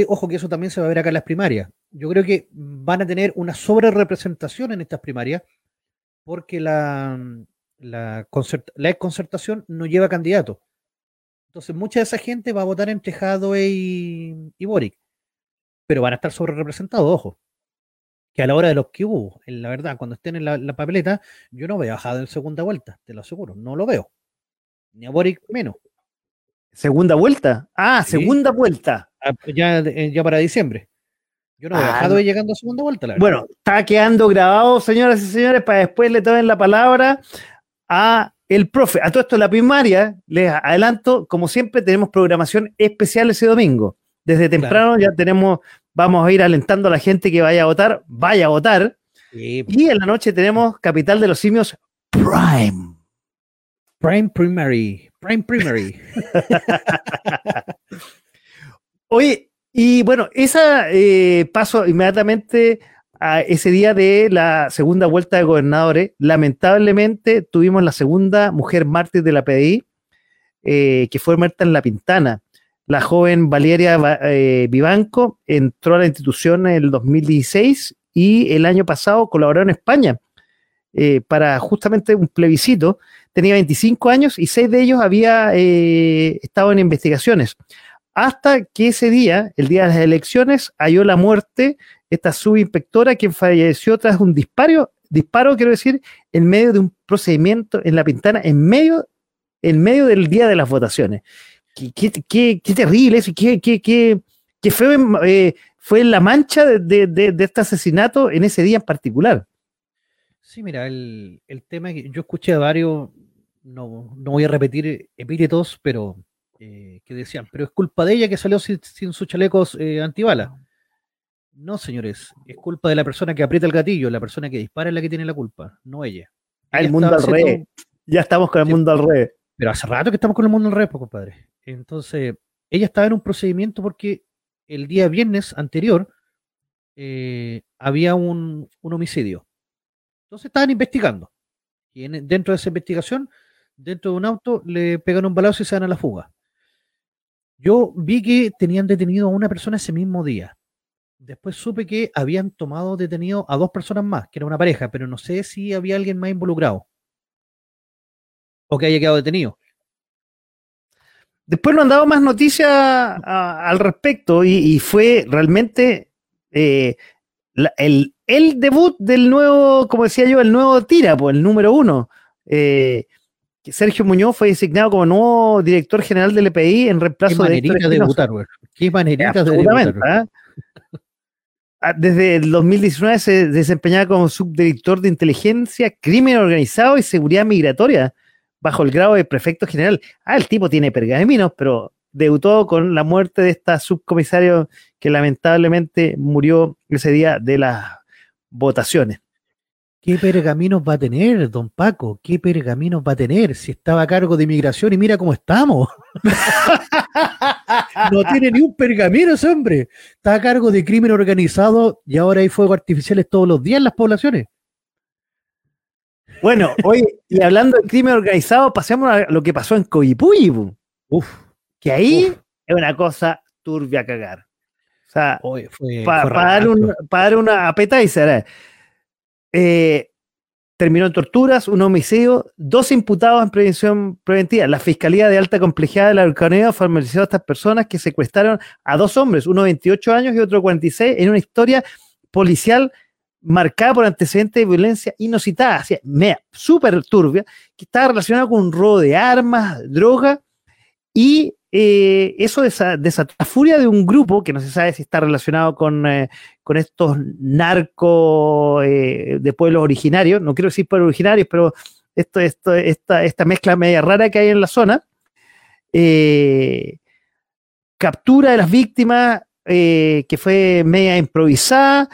C: ojo que eso también se va a ver acá en las primarias. Yo creo que van a tener una sobre representación en estas primarias porque la, la, la concertación no lleva candidato. Entonces, mucha de esa gente va a votar entre Jadwe y, y Boric. Pero van a estar sobre representados, ojo que a la hora de los que hubo, en la verdad, cuando estén en la, papeleta, yo no veo a Jade en segunda vuelta, te lo aseguro, no lo veo. Ni a Boric menos.
B: ¿Segunda vuelta? Ah, segunda vuelta.
C: Ah, ya, eh, ya para diciembre. Yo no veo a ah, Jadwe llegando a segunda vuelta, la.
B: Bueno, está quedando grabado, señoras y señores, para después le tomen la palabra a el profe. A todo esto, la primaria, les adelanto, como siempre, tenemos programación especial ese domingo. Desde temprano ya tenemos vamos a ir alentando a la gente que vaya a votar, vaya a votar. Y en la noche tenemos Capital de los Simios Prime.
C: Prime Primary. Prime Primary. <laughs>
B: Oye, y bueno, esa eh, paso inmediatamente a ese día de la segunda vuelta de gobernadores. Lamentablemente tuvimos la segunda mujer mártir de la PDI, eh, que fue muerta en La Pintana. La joven Valeria eh, Vivanco entró a la institución en el 2016 y el año pasado colaboró en España eh, para justamente un plebiscito. Tenía 25 años y seis de ellos había estado en investigaciones. Hasta que ese día, el día de las elecciones, halló la muerte esta subinspectora quien falleció tras un disparo, disparo, quiero decir, en medio de un procedimiento en la pintana, en medio, en medio del día de las votaciones qué, terrible eso, qué, qué, fue, eh, fue la mancha de, este asesinato en ese día en particular.
C: Sí, mira, el, tema que yo escuché a varios, no, voy a repetir epítetos, pero eh, que decían, pero es culpa de ella que salió sin, sus chalecos eh, antibala. No, señores, es culpa de la persona que aprieta el gatillo, la persona que dispara es la que tiene la culpa, no ella.
B: Ah, el mundo al revés. Ya estamos con el mundo al revés.
C: Pero hace rato que estamos con el mundo al revés, pues, compadre. Entonces, ella estaba en un procedimiento porque el día viernes anterior eh, había un, homicidio. Entonces estaban investigando. Y dentro de esa investigación, dentro de un auto, le pegan un balazo y se dan a la fuga. Yo vi que tenían detenido a una persona ese mismo día. Después supe que habían tomado detenido a dos personas más, que era una pareja, pero no sé si había alguien más involucrado. O que haya quedado detenido.
B: Después nos han dado más noticias al respecto y, fue realmente eh, el, debut del nuevo, como decía yo, el nuevo Tira, pues, el número uno. Eh, Sergio Muñoz fue designado como nuevo director general del EPI en reemplazo
C: de. Qué debutar. Qué manerita de debutar. ¿ah?
B: Ah, desde el 2019 se desempeñaba como subdirector de inteligencia, crimen organizado y seguridad migratoria bajo el grado de prefecto general. Ah, el tipo tiene pergaminos, pero debutó con la muerte de esta subcomisario que lamentablemente murió ese día de las votaciones.
C: ¿Qué pergaminos va a tener, don Paco? ¿Qué pergaminos va a tener si estaba a cargo de inmigración y mira cómo estamos? <laughs> no tiene ni un pergamino ese hombre. Está a cargo de crimen organizado y ahora hay fuegos artificiales todos los días en las poblaciones.
B: Bueno, hoy, y hablando de crimen organizado, pasemos a lo que pasó en Coyipulli. Uf, que ahí es una cosa turbia a cagar. O sea, para dar, un, pa' dar una appetizer, eh, eh, terminó en torturas, un homicidio, dos imputados en prevención preventiva. La Fiscalía de Alta Complejidad de la Araucanía formalizó a estas personas que secuestraron a dos hombres, uno de 28 años y otro de 46, en una historia policial marcada por antecedentes de violencia inusitada, mea, súper turbia, que estaba relacionada con un robo de armas, droga, y eh, eso desa- desató la furia de un grupo que no se sabe si está relacionado con, eh, con estos narcos eh, de pueblos originarios, no quiero decir pueblos originarios, pero esto, esto, esta, esta mezcla media rara que hay en la zona, captura de las víctimas que fue media improvisada,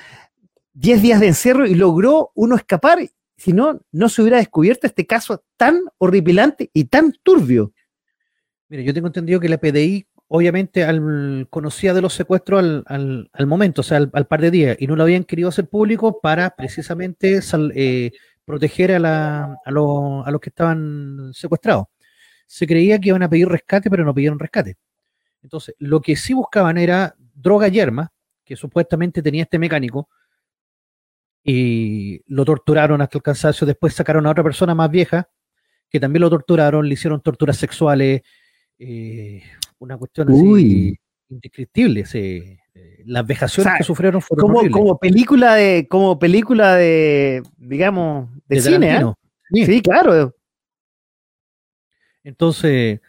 B: 10 días de encierro y logró uno escapar, si no, no se hubiera descubierto este caso tan horripilante y tan turbio.
C: Mira, yo tengo entendido que la PDI, obviamente, al, conocía de los secuestros al, al- al momento, o sea, al, par de días, y no lo habían querido hacer público para precisamente eh, proteger a, la- a, los- a los que estaban secuestrados. Se creía que iban a pedir rescate, pero no pidieron rescate. Entonces, lo que sí buscaban era droga yerma, que supuestamente tenía este mecánico, y lo torturaron hasta el cansancio. Después sacaron a otra persona más vieja, que también lo torturaron, le hicieron torturas sexuales, eh, una cuestión así indescriptible. sí. Eh, las vejaciones
B: O sea,
C: que sufrieron fueron
B: Como,
C: horribles.
B: como película de, como película de, digamos, de,
C: De
B: cine, ¿eh?
C: Sí.
B: Sí, claro.
C: Entonces,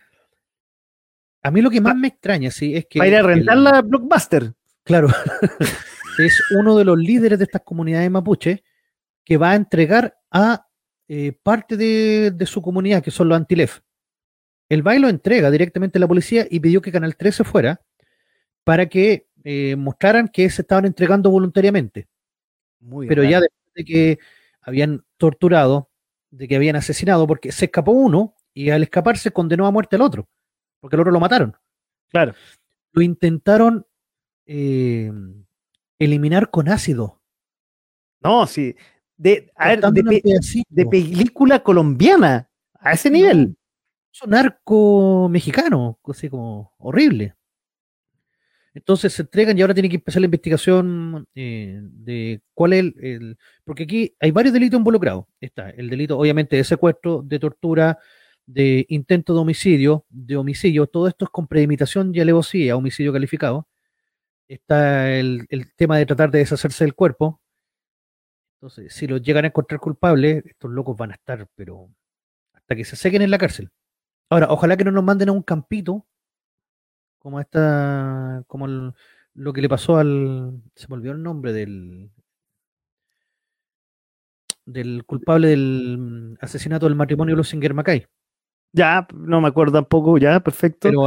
C: a mí lo que más me extraña, sí, es que.
B: Para ir a
C: el-
B: rentar la Blockbuster.
C: Claro, <laughs> es uno de los líderes de estas comunidades mapuche que va a entregar a eh, parte de, de su comunidad, que son los antilef. El y lo entrega directamente a la policía y pidió que Canal 13 fuera para que eh, mostraran que se estaban entregando voluntariamente.
B: Muy
C: Pero ya después de que habían torturado, de que habían asesinado, porque se escapó uno y al escaparse condenó a muerte al otro, porque el otro lo mataron.
B: Claro.
C: Lo intentaron eh, eliminar con ácido.
B: No, sí. De, a ver, pe- de película colombiana. A ese nivel.
C: Es un narco mexicano, así como horrible. Entonces se entregan y ahora tiene que empezar la investigación eh, de cuál es el, el- Porque aquí hay varios delitos involucrados. Está el delito, obviamente, de secuestro, de tortura, de intento de homicidio, de homicidio. Todo esto es con premeditación y alevosía, homicidio calificado. Está el, el tema de tratar de deshacerse del cuerpo. Entonces, si los llegan a encontrar culpables, estos locos van a estar, pero hasta que se sequen en la cárcel. Ahora, ojalá que no nos manden a un campito, como esta, como el- lo que le pasó al, se me olvidó el nombre del, del culpable del mm, asesinato del matrimonio Lusinger Macay.
B: Ya, no me acuerdo tampoco, ya, perfecto.
C: Pero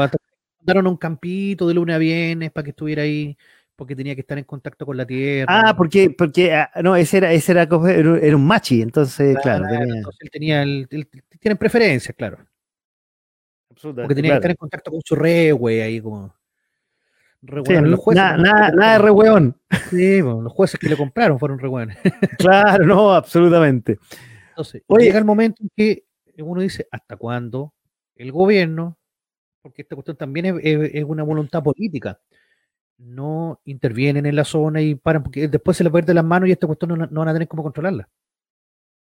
C: mandaron a un campito de lunes a viernes para que estuviera ahí, porque tenía que estar en contacto con la tierra.
B: ah, porque, porque ah, no, ese era, ese era, era un machi, entonces, claro, tenía-
C: entonces él tenía el, él- tienen preferencias, claro. Porque tenía que estar en contacto con su re, güey, ahí como. Re
B: Sí,
C: los jueces,
B: nada,
C: ¿no?
B: nada, nada de re hueón.
C: Sí, bueno, los jueces que le compraron fueron re hueones. <laughs>
B: Claro, no, absolutamente.
C: Entonces,
B: Oye.
C: llega el momento en que uno dice, ¿hasta cuándo el gobierno, porque esta cuestión también es, es- es una voluntad política, no intervienen en la zona y paran, porque después se les pierde las manos y esta cuestión no, no van a tener cómo controlarla?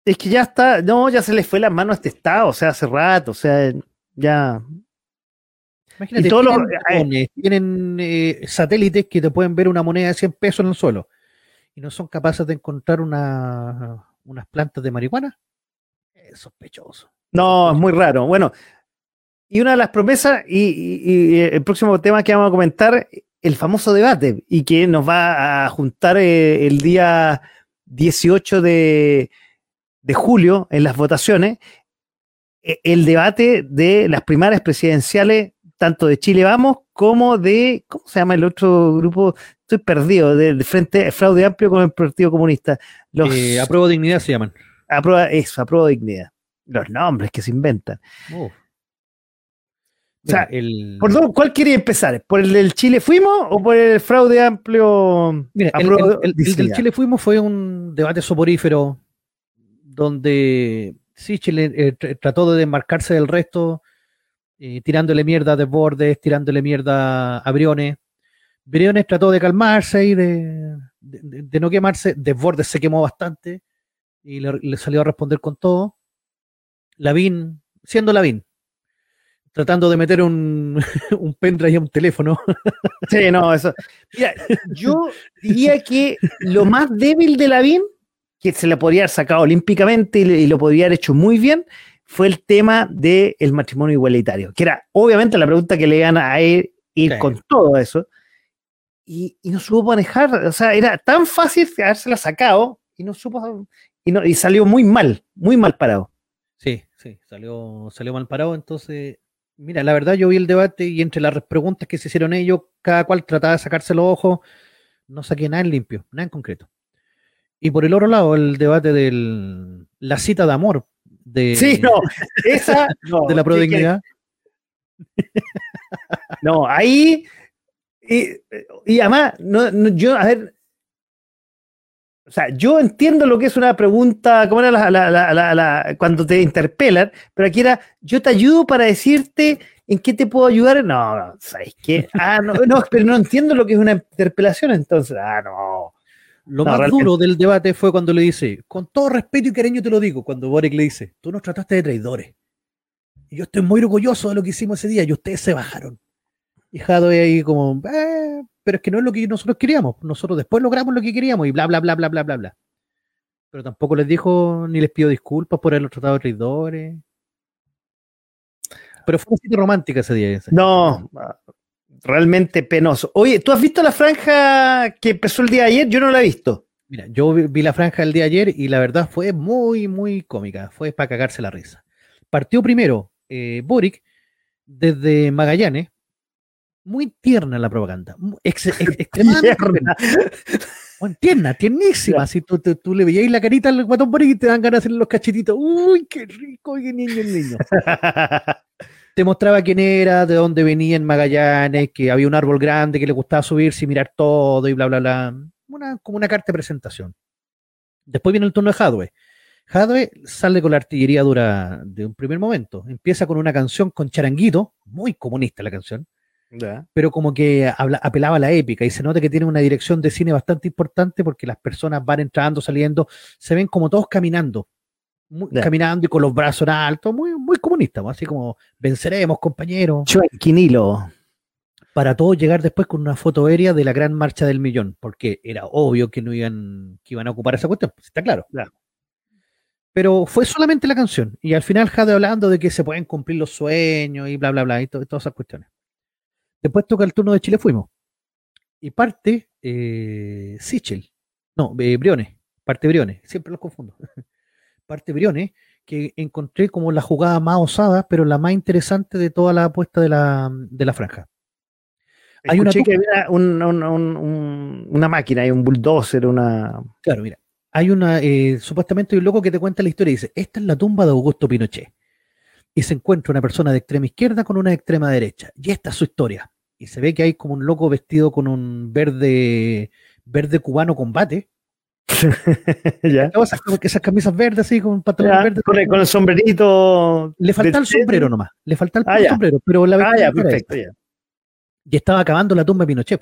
B: Es que ya está, no, ya se le fue la mano a este estado, o sea, hace rato, o sea, ya.
C: Imagínate,
B: Y todos los-
C: tienen,
B: eh,
C: drones, tienen, eh, satélites que te pueden ver una moneda de 100 pesos en el suelo y no son capaces de encontrar una, unas plantas de marihuana. Es sospechoso.
B: No, es muy raro. Bueno, y una de las promesas, y, y- y el próximo tema que vamos a comentar, el famoso debate, y que nos va a juntar eh, el día 18 de, de julio en las votaciones, eh, el debate de las primarias presidenciales, tanto de Chile Vamos como de, ¿cómo se llama el otro grupo? Estoy perdido, del Frente Fraude Amplio con el Partido Comunista. Los,
C: Eh, apruebo dignidad se llaman.
B: aprueba, eso, aprueba dignidad. Los nombres que se inventan.
C: Uf.
B: O sea,
C: Mira, el,
B: ¿Por dónde- cuál quería empezar? ¿Por el del Chile Fuimos o por el fraude amplio?
C: Mira, el,
B: Apruebo
C: el- el- el del? Chile Fuimos fue un debate soporífero donde sí, Chile eh, tr- trató de desmarcarse del resto, eh, tirándole mierda a Desbordes, tirándole mierda a Briones, Briones trató de calmarse y de, de, no quemarse. Desbordes se quemó bastante y le, salió a responder con todo. Lavín, siendo Lavín, tratando de meter un, <laughs> un pendrive a un teléfono.
B: Sí, no, eso. Yo diría que lo más débil de Lavín, que se le podría haber sacado olímpicamente y, lo podría haber hecho muy bien, fue el tema del matrimonio igualitario, que era obviamente la pregunta que le iban a ir, ir
C: Sí.
B: con todo eso. Y, y no supo manejar, o sea, era tan fácil habérsela sacado y no supo, y, no, y salió muy mal, muy mal parado.
C: Sí, sí, salió, salió mal parado. Entonces, mira, la verdad yo vi el debate y entre las preguntas que se hicieron ellos, cada cual trataba de sacarse los ojos, no saqué nada en limpio, nada en concreto. Y por el otro lado, el debate de la cita de amor de,
B: Sí, no, esa <laughs> no,
C: de la
B: ¿qué
C: prodignidad. <laughs>
B: No, ahí. Y, y además, no, no, yo, a ver. O sea, yo entiendo lo que es una pregunta, ¿cómo era la- cuando te interpelan? Pero aquí era, yo te ayudo para decirte en qué te puedo ayudar. No, no, ¿sabes qué? Ah, no, no, pero no entiendo lo que es una interpelación, entonces, ah, no.
C: Lo
B: No,
C: más
B: realmente-
C: duro del debate fue cuando le dice, con todo respeto y cariño te lo digo, cuando Boric le dice, tú nos trataste de traidores. Y yo estoy muy orgulloso de lo que hicimos ese día y ustedes se bajaron. Y Jadwe ahí como, "Eh, pero es que no es lo que nosotros queríamos. Nosotros después logramos lo que queríamos y bla, bla, bla, bla, bla, bla, bla. Pero tampoco les dijo ni les pidió disculpas por haberlos tratado de traidores. Pero fue una cita romántica ese día. ese.
B: No, realmente penoso. Oye, ¿tú has visto la franja que empezó el día de ayer? Yo no la he visto.
C: Mira, yo vi, la franja el día de ayer y la verdad fue muy, muy cómica. Fue para cagarse la risa. Partió primero eh, Boric desde Magallanes. Muy tierna la propaganda. ex- ex- <laughs> extremadamente
B: Tierna.
C: tierna. Bueno, tierna, tiernísima. Si tú, tú, tú le veías la carita al guatón Boric y te dan ganas de hacerle los cachetitos. Uy, qué rico, qué niño el niño. <laughs> Te mostraba quién era, de dónde venía en Magallanes, que había un árbol grande que le gustaba subirse y mirar todo y bla, bla, bla. Una, como una carta de presentación. Después viene el turno de Hadwe. Hadwe sale con la artillería dura de un primer momento. Empieza con una canción con charanguito, muy comunista la canción, pero como que habla- apelaba a la épica y se nota que tiene una dirección de cine bastante importante porque las personas van entrando, saliendo, se ven como todos caminando. Muy- caminando y con los brazos en alto, muy, muy comunista, así como venceremos, compañeros
B: Chuenquinilo.
C: para todos llegar después con una foto aérea de la gran marcha del millón, porque era obvio que no iban, que iban a ocupar esa cuestión, pues, está claro.
B: Claro.
C: Pero fue solamente la canción, y al final Jade hablando de que se pueden cumplir los sueños y bla, bla, bla, y to- todas esas cuestiones. Después toca el turno de Chile Fuimos, y parte eh, Sichel, no, eh, Briones, parte Briones, siempre los confundo. <laughs> parte Briones, que encontré como la jugada más osada, pero la más interesante de toda la apuesta de la, de la franja. Hay una
B: Escuché que había un- un- un- un- una máquina, hay un bulldozer, una.
C: Claro, mira. Hay una, eh, supuestamente hay un loco que te cuenta la historia y dice, esta es la tumba de Augusto Pinochet. Y se encuentra una persona de extrema izquierda con una de extrema derecha. Y esta es su historia. Y se ve que hay como un loco vestido con un verde, verde cubano combate.
B: Ya.
C: Esas, esas camisas verdes así, con pantalones verdes.
B: con, el, con el sombrerito.
C: Le falta el sombrero nomás. Le falta el
B: Ah,
C: sombrero, pero la
B: Ah, ya, perfecto. Ya.
C: y estaba acabando la tumba de Pinochet.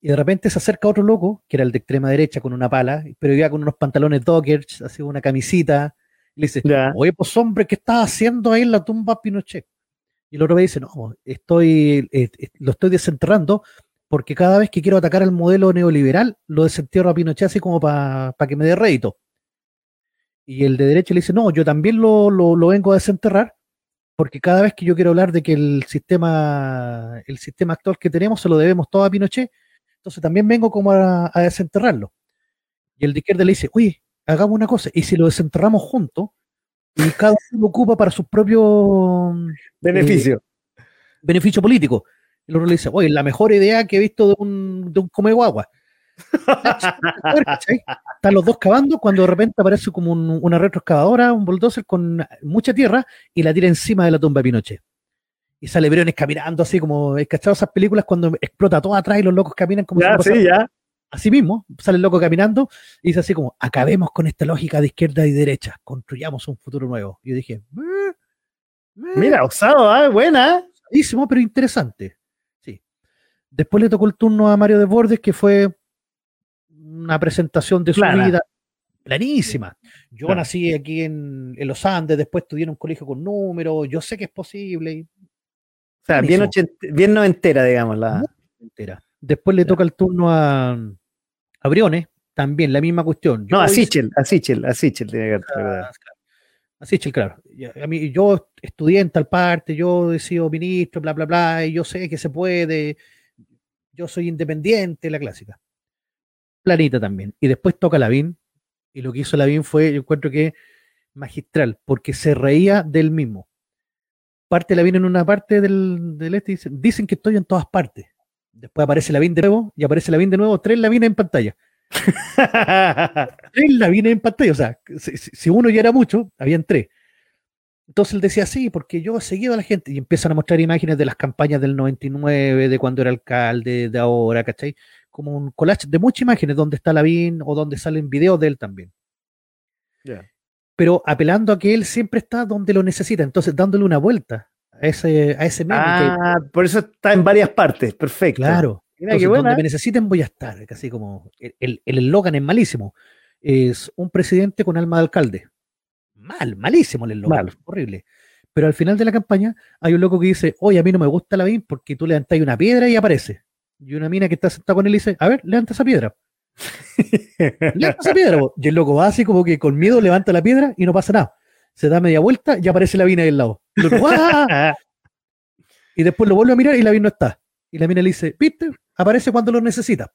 C: Y de repente se acerca otro loco, que era el de extrema derecha, con una pala, pero iba con unos pantalones dockers, así una camisita. Y le dice,
B: Ya.
C: oye, pues hombre, ¿qué estás haciendo ahí en la tumba de Pinochet? Y el otro me dice, no, estoy, eh, eh, lo estoy desenterrando porque cada vez que quiero atacar al modelo neoliberal, lo desentierro a Pinochet así como para que me dé rédito. Y el de derecha le dice, no, yo también lo, lo, lo vengo a desenterrar porque cada vez que yo quiero hablar de que el sistema, el sistema actual que tenemos se lo debemos todo a Pinochet, entonces también vengo como a, a desenterrarlo. Y el de izquierda le dice, oye, hagamos una cosa, y si lo desenterramos juntos, y cada uno lo ocupa para sus propios
B: Beneficio.
C: beneficio político. El otro le dice, oye, la mejor idea que he visto de un, de un come guagua. <laughs> Están los dos cavando cuando de repente aparece como un- una retroexcavadora, un bulldozer con mucha tierra y la tira encima de la tumba de Pinochet. Y sale Briones caminando así como, ¿has ¿cachado esas películas cuando explota todo atrás y los locos caminan como si
B: ya,
C: pasara
B: sí, ya.
C: Así mismo, sale el loco caminando y dice así como, acabemos con esta lógica de izquierda y derecha, construyamos un futuro nuevo. Y yo dije, "Eh, eh,
B: Mira, osado, ¿ah? buena.
C: Buenísimo, pero interesante. Después le tocó el turno a Mario Desbordes, que fue una presentación de su vida planísima. Yo
B: Claro.
C: nací aquí en, en los Andes, después estudié en un colegio con números, yo sé que es posible. y
B: O sea, bien, bien noventera, digamos. La...
C: Muy entera. Después le toca el turno a, a Briones, también la misma cuestión. Yo
B: No, a
C: hice-
B: Sichel, a Sichel, a Sichel tiene que.
C: Ah, claro. Así es, claro. A mí, yo estudié en tal parte, yo he sido ministro, bla, bla, bla, y yo sé que se puede, yo soy independiente, la clásica. Planita también. Y después toca Lavín, y lo que hizo Lavín fue, yo encuentro que magistral, porque se reía del mismo. Parte Lavín en una parte del, del este, y dicen, dicen que estoy en todas partes. Después aparece Lavín de nuevo, y aparece Lavín de nuevo, tres Lavín en pantalla <laughs> tres Lavines en pantalla. O sea, si, si- si uno ya era mucho, habían tres. Entonces él decía, sí, porque yo he seguido a la gente y empiezan a mostrar imágenes de las campañas del 99, de cuando era alcalde, de ahora, ¿cachai? Como un collage de muchas imágenes donde está Lavín o donde salen videos de él también.
B: Ya.
C: Pero apelando a que él siempre está donde lo necesita, entonces dándole una vuelta a ese, a ese meme que-
B: Ah, por eso está en varias partes. Perfecto.
C: claro.
B: Mira
C: Entonces, donde me necesiten voy a estar, casi como el, el, el eslogan es malísimo. Es un presidente con alma de alcalde. Mal, malísimo el
B: Mal.
C: horrible. Pero al final de la campaña hay un loco que dice, oye, a mí no me gusta la BIM porque tú levantas una piedra y aparece. Y una mina que está sentada con él dice, a ver, levanta esa piedra. <laughs> Levanta esa piedra. po. Y el loco va así como que con miedo levanta la piedra y no pasa nada. Se da media vuelta y aparece la mina ahí al lado. Y loco, ¡ah! <laughs> Y después lo vuelve a mirar y la mina no está. Y la mina le dice, ¿viste? Aparece cuando lo necesitas.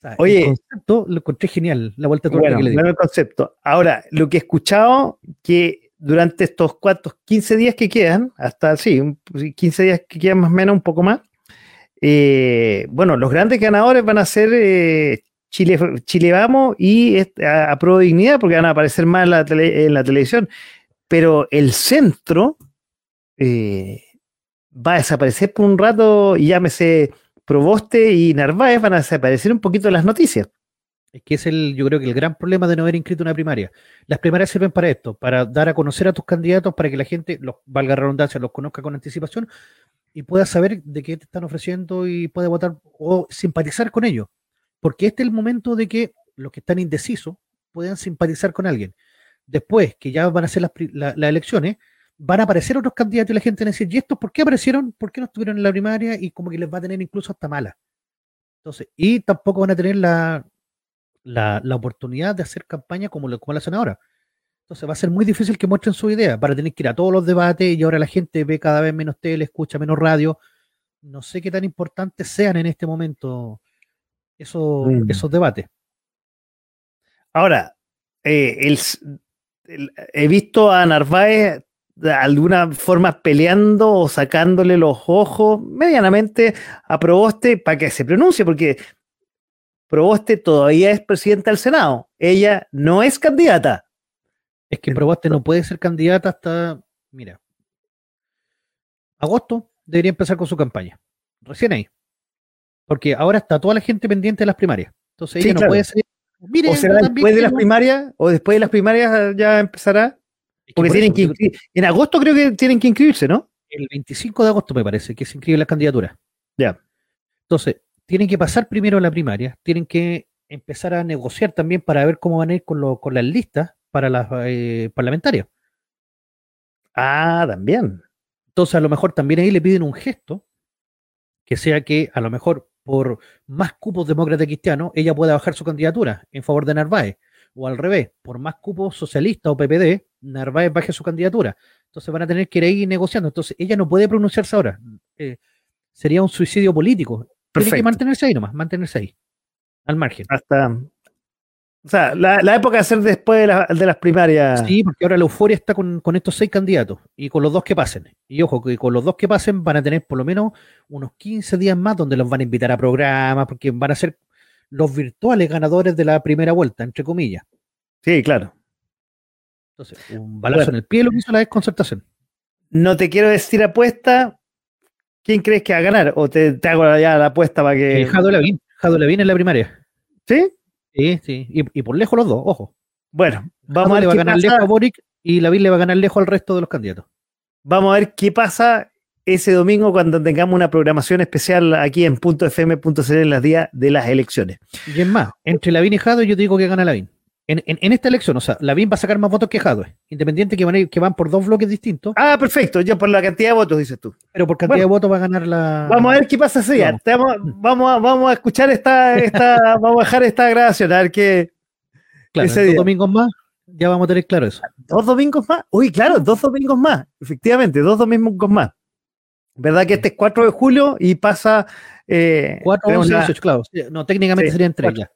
C: O sea,
B: Oye.
C: el concepto lo encontré genial, la vuelta
B: Bueno,
C: que le
B: bueno el concepto. Ahora, lo que he escuchado, que durante estos cuantos 15 días que quedan, hasta sí, un- 15 días que quedan más o menos, un poco más, eh, bueno, los grandes ganadores van a ser eh, Chile, Chile Vamos y a, a Pro Dignidad, porque van a aparecer más en la, tele- en la televisión. Pero el centro eh, va a desaparecer por un rato y llámese Proboste y Narváez van a desaparecer un poquito de las noticias.
C: Es que es el, yo creo que el gran problema de no haber inscrito una primaria. Las primarias sirven para esto, para dar a conocer a tus candidatos, para que la gente, los, valga la redundancia, los conozca con anticipación y pueda saber de qué te están ofreciendo y puede votar o simpatizar con ellos. Porque este es el momento de que los que están indecisos puedan simpatizar con alguien. Después que ya van a ser las, la- las elecciones, van a aparecer otros candidatos y la gente va a decir, ¿y estos por qué aparecieron? ¿Por qué no estuvieron en la primaria? Y como que les va a tener incluso hasta mala. Entonces, y tampoco van a tener la, la, la oportunidad de hacer campaña como lo, como lo hacen ahora. Entonces va a ser muy difícil que muestren su idea. Para tener que ir a todos los debates y ahora la gente ve cada vez menos tele, escucha menos radio. No sé qué tan importantes sean en este momento esos,
B: Mm.
C: esos debates.
B: Ahora, eh, el- he visto a Narváez de alguna forma peleando o sacándole los ojos medianamente a Proboste para que se pronuncie, porque Proboste todavía es presidenta del Senado. Ella no es candidata.
C: Es que Proboste no puede ser candidata hasta, mira, agosto debería empezar con su campaña. Recién ahí. Porque ahora está toda la gente pendiente de las primarias. Entonces
B: Sí,
C: ella no
B: claro.
C: puede ser. Mire,
B: ¿O será después de las primarias? ¿O después de las primarias ya empezará? Porque
C: por
B: tienen
C: eso,
B: que En agosto creo que tienen que inscribirse, ¿no?
C: el 25 de agosto me parece que se inscriben las candidaturas.
B: Ya.
C: Entonces, tienen que pasar primero la primaria, tienen que empezar a negociar también para ver cómo van a ir con, lo- con las listas para las eh, parlamentarias.
B: Ah, también.
C: Entonces, a lo mejor también ahí le piden un gesto que sea que a lo mejor por más cupos demócratas cristianos, ella pueda bajar su candidatura en favor de Narváez. O al revés, por más cupos socialistas o PPD, Narváez baje su candidatura. Entonces van a tener que ir ahí negociando. Entonces ella no puede pronunciarse ahora. Eh, sería un suicidio político. Tiene que
B: Perfecto.
C: mantenerse ahí nomás, mantenerse ahí. Al margen.
B: Hasta. O sea, la, la época de ser después de, la- de las primarias.
C: Sí, porque ahora la euforia está con, con estos seis candidatos y con los dos que pasen. Y ojo, que con los dos que pasen van a tener por lo menos unos 15 días más donde los van a invitar a programas, porque van a ser los virtuales ganadores de la primera vuelta, entre comillas.
B: Sí, claro.
C: Entonces, un balazo
B: Bueno.
C: en el pie lo que hizo la desconcertación.
B: No te quiero decir apuesta. ¿Quién crees que va a ganar? ¿O te, te hago ya la apuesta para que.
C: Eh, Jado Lavín, Jado Lavín en la primaria.
B: ¿Sí?
C: Sí, sí. Y, y por lejos los dos, ojo.
B: Bueno,
C: Vamos
B: a
C: le
B: ver
C: va a ganar
B: pasa.
C: lejos a Boric y Lavín le va a ganar lejos al resto de los candidatos.
B: Vamos a ver qué pasa ese domingo cuando tengamos una programación especial aquí en .fm.cl en los días de las elecciones.
C: Y es más, entre Lavín y Jado yo digo que gana Lavín. En, en, esta elección, o sea, Lavín va a sacar más votos que Jado, independiente que van, que van por dos bloques distintos.
B: Ah, perfecto, ya por la cantidad de votos, dices tú.
C: Pero por cantidad de votos va a ganar la.
B: Vamos a ver qué pasa ese día. Vamos. Vamos, a, vamos a escuchar esta, esta <laughs> vamos a dejar esta grabación, a ver qué.
C: Claro, ese dos domingos más, ya vamos a tener claro eso.
B: ¿Dos domingos más? Uy, claro, dos domingos más, efectivamente, dos domingos más. ¿Verdad que este es 4 de julio y pasa.
C: Eh, 4, 11, 18, claro. No, técnicamente serían tres ya.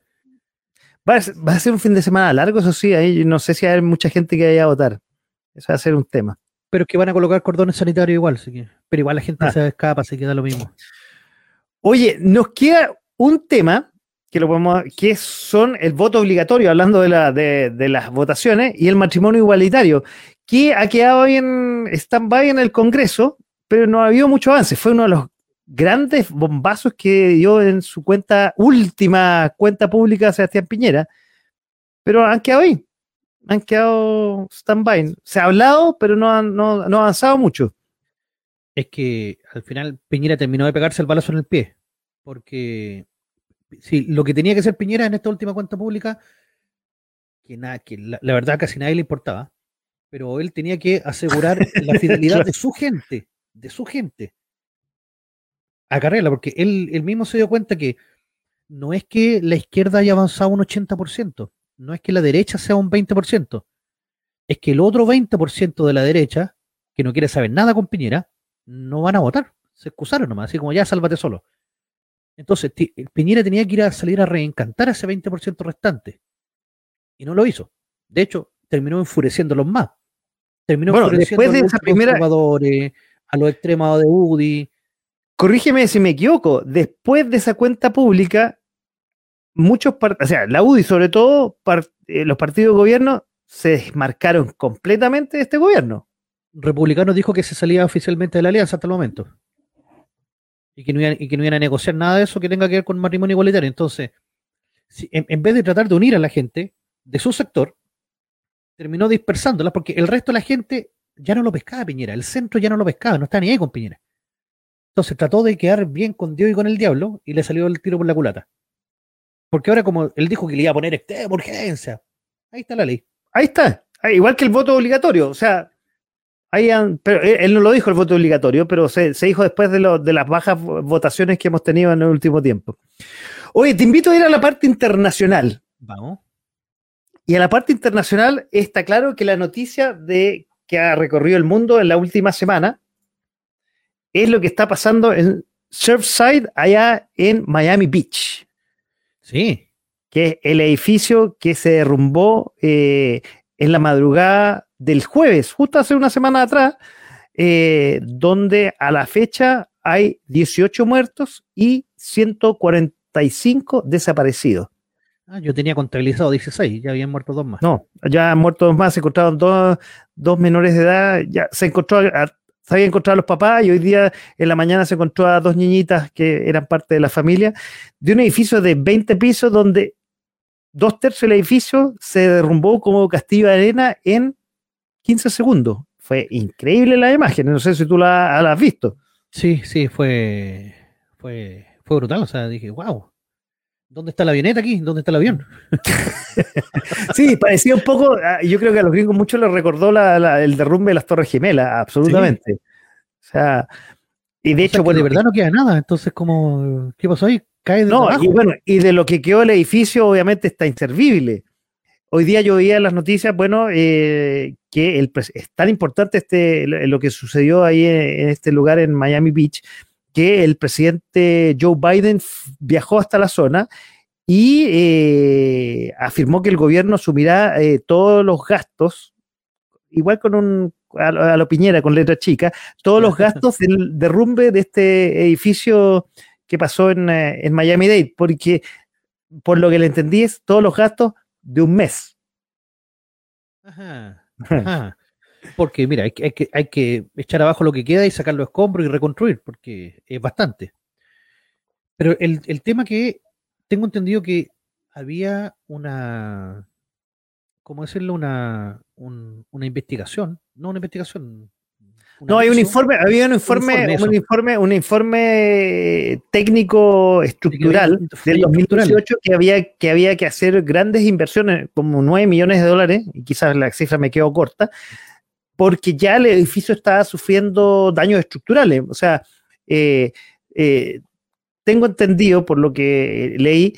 B: Va a, ser un fin de semana largo, eso sí, ahí no sé si hay mucha gente que vaya a votar. Eso va a ser un tema.
C: Pero es que van a colocar cordones sanitarios igual, pero igual la gente ah. se escapa, se queda lo mismo.
B: Oye, nos queda un tema que lo podemos, que son el voto obligatorio, hablando de, la, de, de las votaciones, y el matrimonio igualitario, que ha quedado ahí en stand-by en el Congreso, pero no ha habido mucho avance. Fue uno de los grandes bombazos que dio en su cuenta, última cuenta pública, Sebastián Piñera, pero han quedado ahí, han quedado stand-by. Se ha hablado, pero no, han, no, ha avanzado mucho.
C: Es que al final Piñera terminó de pegarse el balazo en el pie, porque si lo que tenía que ser Piñera en esta última cuenta pública, que, nada, que la, la verdad casi nadie le importaba, pero él tenía que asegurar la <laughs> fidelidad de su gente, de su gente a Carrera, porque él, él mismo se dio cuenta que no es que la izquierda haya avanzado un 80%, no es que la derecha sea un 20%, es que el otro 20% de la derecha, que no quiere saber nada con Piñera, no van a votar. Se excusaron nomás, así como ya sálvate solo. Entonces, Piñera tenía que ir a salir a reencantar a ese 20% restante. Y no lo hizo. De hecho, terminó enfureciéndolos más. Terminó enfureciendo
B: después de esa primera...
C: a los extremos de UDI,
B: corrígeme si me equivoco, después de esa cuenta pública, muchos partidos, o sea, la UDI sobre todo, eh, los partidos de gobierno se desmarcaron completamente de este gobierno.
C: Republicanos dijo que se salía oficialmente de la alianza hasta el momento. Y que, no iban, no a negociar nada de eso que tenga que ver con matrimonio igualitario. Entonces, en, vez de tratar de unir a la gente de su sector, terminó dispersándola porque el resto de la gente ya no lo pescaba Piñera, el centro ya no lo pescaba, no está ni ahí con Piñera. Entonces trató de quedar bien con Dios y con el diablo y le salió el tiro por la culata. Porque ahora, como él dijo que le iba a poner extrema urgencia, ahí está la ley.
B: Ahí está. Ah, igual que el voto obligatorio. O sea, ahí pero él no lo dijo el voto obligatorio, pero se, dijo después de, de las bajas votaciones que hemos tenido en el último tiempo. Oye, te invito a ir a la parte internacional.
C: Vamos.
B: Y a la parte internacional está claro que la noticia de que ha recorrido el mundo en la última semana es lo que está pasando en Surfside, allá en Miami Beach.
C: Sí.
B: Que es el edificio que se derrumbó eh, en la madrugada del jueves, justo hace una semana atrás, eh, donde a la fecha hay 18 muertos y 145 desaparecidos.
C: Ah, yo tenía contabilizado 16, ya habían muerto dos más.
B: No, ya han muerto dos más, se encontraron dos, dos menores de edad, ya se encontró se había encontrado a los papás y hoy día en la mañana se encontró a dos niñitas que eran parte de la familia, de un edificio de 20 pisos donde dos tercios del edificio se derrumbó como castillo de arena en 15 segundos. Fue increíble la imagen, no sé si tú la, has visto.
C: Sí, sí, fue, fue, fue brutal, o sea, dije, wow. ¿Dónde está la avioneta aquí? ¿Dónde está el avión? <laughs>
B: sí, parecía un poco, ah, yo creo que a los gringos mucho les recordó el derrumbe de las Torres Gemelas, absolutamente. O sea, y de hecho,
C: bueno, de verdad no queda nada, entonces como, ¿qué pasó ahí?
B: Cae de No, y bueno, y de lo que quedó el edificio obviamente está inservible. Hoy día yo veía en las noticias, bueno, eh, que el, es tan importante este, lo que sucedió ahí en este lugar en Miami Beach, que el presidente Joe Biden viajó hasta la zona y eh, afirmó que el gobierno asumirá eh, todos los gastos, igual con un, a, lo Piñera con letra chica, todos los gastos del derrumbe de este edificio que pasó en, eh, en Miami-Dade, porque por lo que le entendí es todos los gastos de un mes.
C: Ajá. Ajá. Porque, mira, hay, que, hay que echar abajo lo que queda y sacar los escombros y reconstruir, porque es bastante. Pero el, el tema que tengo entendido que había una, ¿cómo decirlo? Una, una investigación, no una investigación.
B: no, hay un informe, había un informe, un informe, un informe, técnico estructural del 2018 que había, que había que hacer grandes inversiones, como 9 millones de dólares, y quizás la cifra me quedó corta, porque ya el edificio estaba sufriendo daños estructurales. O sea, eh, eh, tengo entendido, por lo que leí,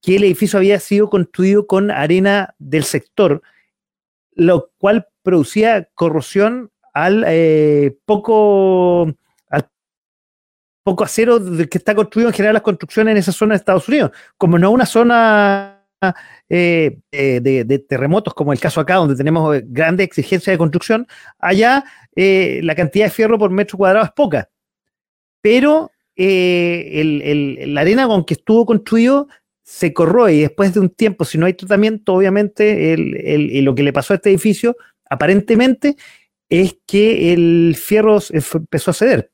B: que el edificio había sido construido con arena del sector, lo cual producía corrosión al eh, poco al poco acero que está construido en general las construcciones en esa zona de Estados Unidos. Como no una zona eh, de, terremotos, como el caso acá, donde tenemos eh, grandes exigencias de construcción, allá la cantidad de fierro por metro cuadrado es poca. Pero la arena con que estuvo construido se corroe y después de un tiempo, si no hay tratamiento, obviamente lo que le pasó a este edificio, aparentemente, es que el fierro empezó a ceder.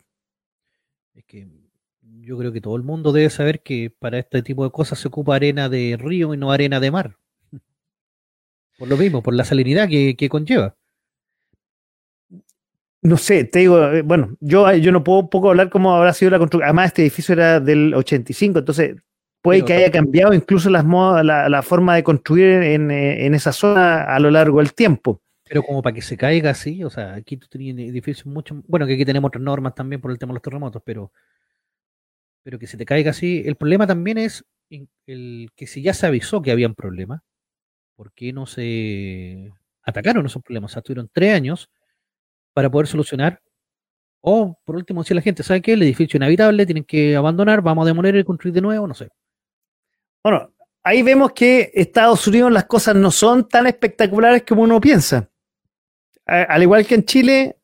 C: Que yo creo que todo el mundo debe saber que para este tipo de cosas se ocupa arena de río y no arena de mar. <laughs> Por lo mismo, por la salinidad que, conlleva.
B: No sé, te digo, eh, bueno, yo, yo no puedo poco hablar cómo habrá sido la construcción. Además, este edificio era del 85, entonces puede que haya cambiado incluso las la, la, forma de construir en, eh, en, esa zona a lo largo del tiempo.
C: Pero como para que se caiga así, o sea, aquí tú tenías edificios mucho, bueno, que aquí tenemos otras normas también por el tema de los terremotos, pero, pero que se te caiga así, el problema también es el que si ya se avisó que habían problemas, ¿por qué no se atacaron esos problemas? O sea, tuvieron tres años para poder solucionar. O, por último, decir la gente, ¿sabe qué? El edificio inhabitable, tienen que abandonar, vamos a demoler y construir de nuevo, no sé.
B: Bueno, ahí vemos que Estados Unidos las cosas no son tan espectaculares como uno piensa al igual que en Chile,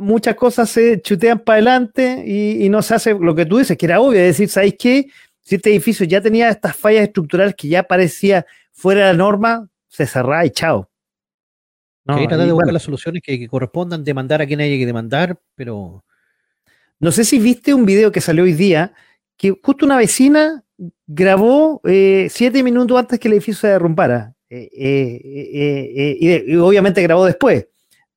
B: muchas cosas se chutean para adelante y, no se hace lo que tú dices, que era obvio, es decir, ¿sabéis qué? Si este edificio ya tenía estas fallas estructurales que ya parecía fuera de la norma, se cerraba y chao.
C: No, que de buscar las soluciones que, correspondan, demandar a quien haya que demandar, pero...
B: No sé si viste un video que salió hoy día, que justo una vecina grabó eh, siete minutos antes que el edificio se derrumbara. Eh, eh, y, obviamente grabó después.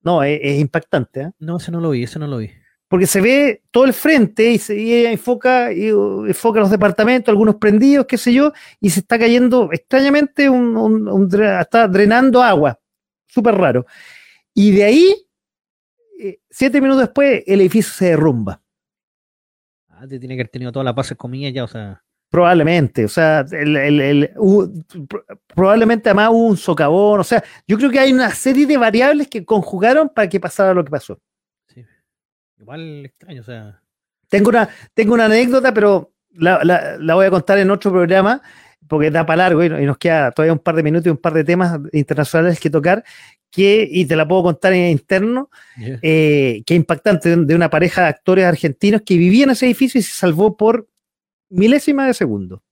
B: No, es, impactante. ¿eh?
C: No, ese no lo vi, ese no lo vi.
B: Porque se ve todo el frente y se enfoca, y enfoca los departamentos, algunos prendidos, qué sé yo, y se está cayendo extrañamente, un, está drenando agua. Súper raro. Y de ahí, eh, siete minutos después, el edificio se derrumba.
C: Ah, tiene que haber tenido toda la paz comida ya, o sea.
B: Probablemente, o sea, el, probablemente además hubo un socavón, o sea, yo creo que hay una serie de variables que conjugaron para que pasara lo que pasó. Sí.
C: Igual extraño, o sea.
B: Tengo una, tengo una anécdota, pero la, voy a contar en otro programa, porque da para largo y, nos queda todavía un par de minutos y un par de temas internacionales que tocar, que, y te la puedo contar en interno, eh, que impactante, de una pareja de actores argentinos que vivían en ese edificio y se salvó por milésima de segundo.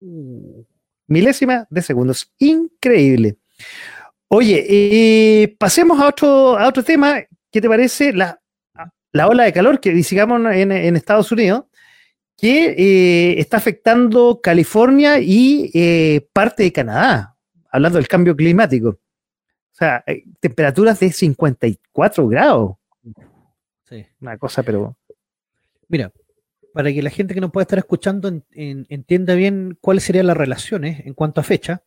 B: Uh. Milésima de segundo. Es increíble. Oye, eh, pasemos a otro, a otro tema. ¿Qué te parece? La, la ola de calor que digamos en, en Estados Unidos, que eh, está afectando California y eh, parte de Canadá, hablando del cambio climático. O sea, temperaturas de 54 grados. Sí. Una cosa, pero.
C: Mira, para que la gente que nos pueda estar escuchando entienda bien cuáles serían las relaciones en cuanto a fecha,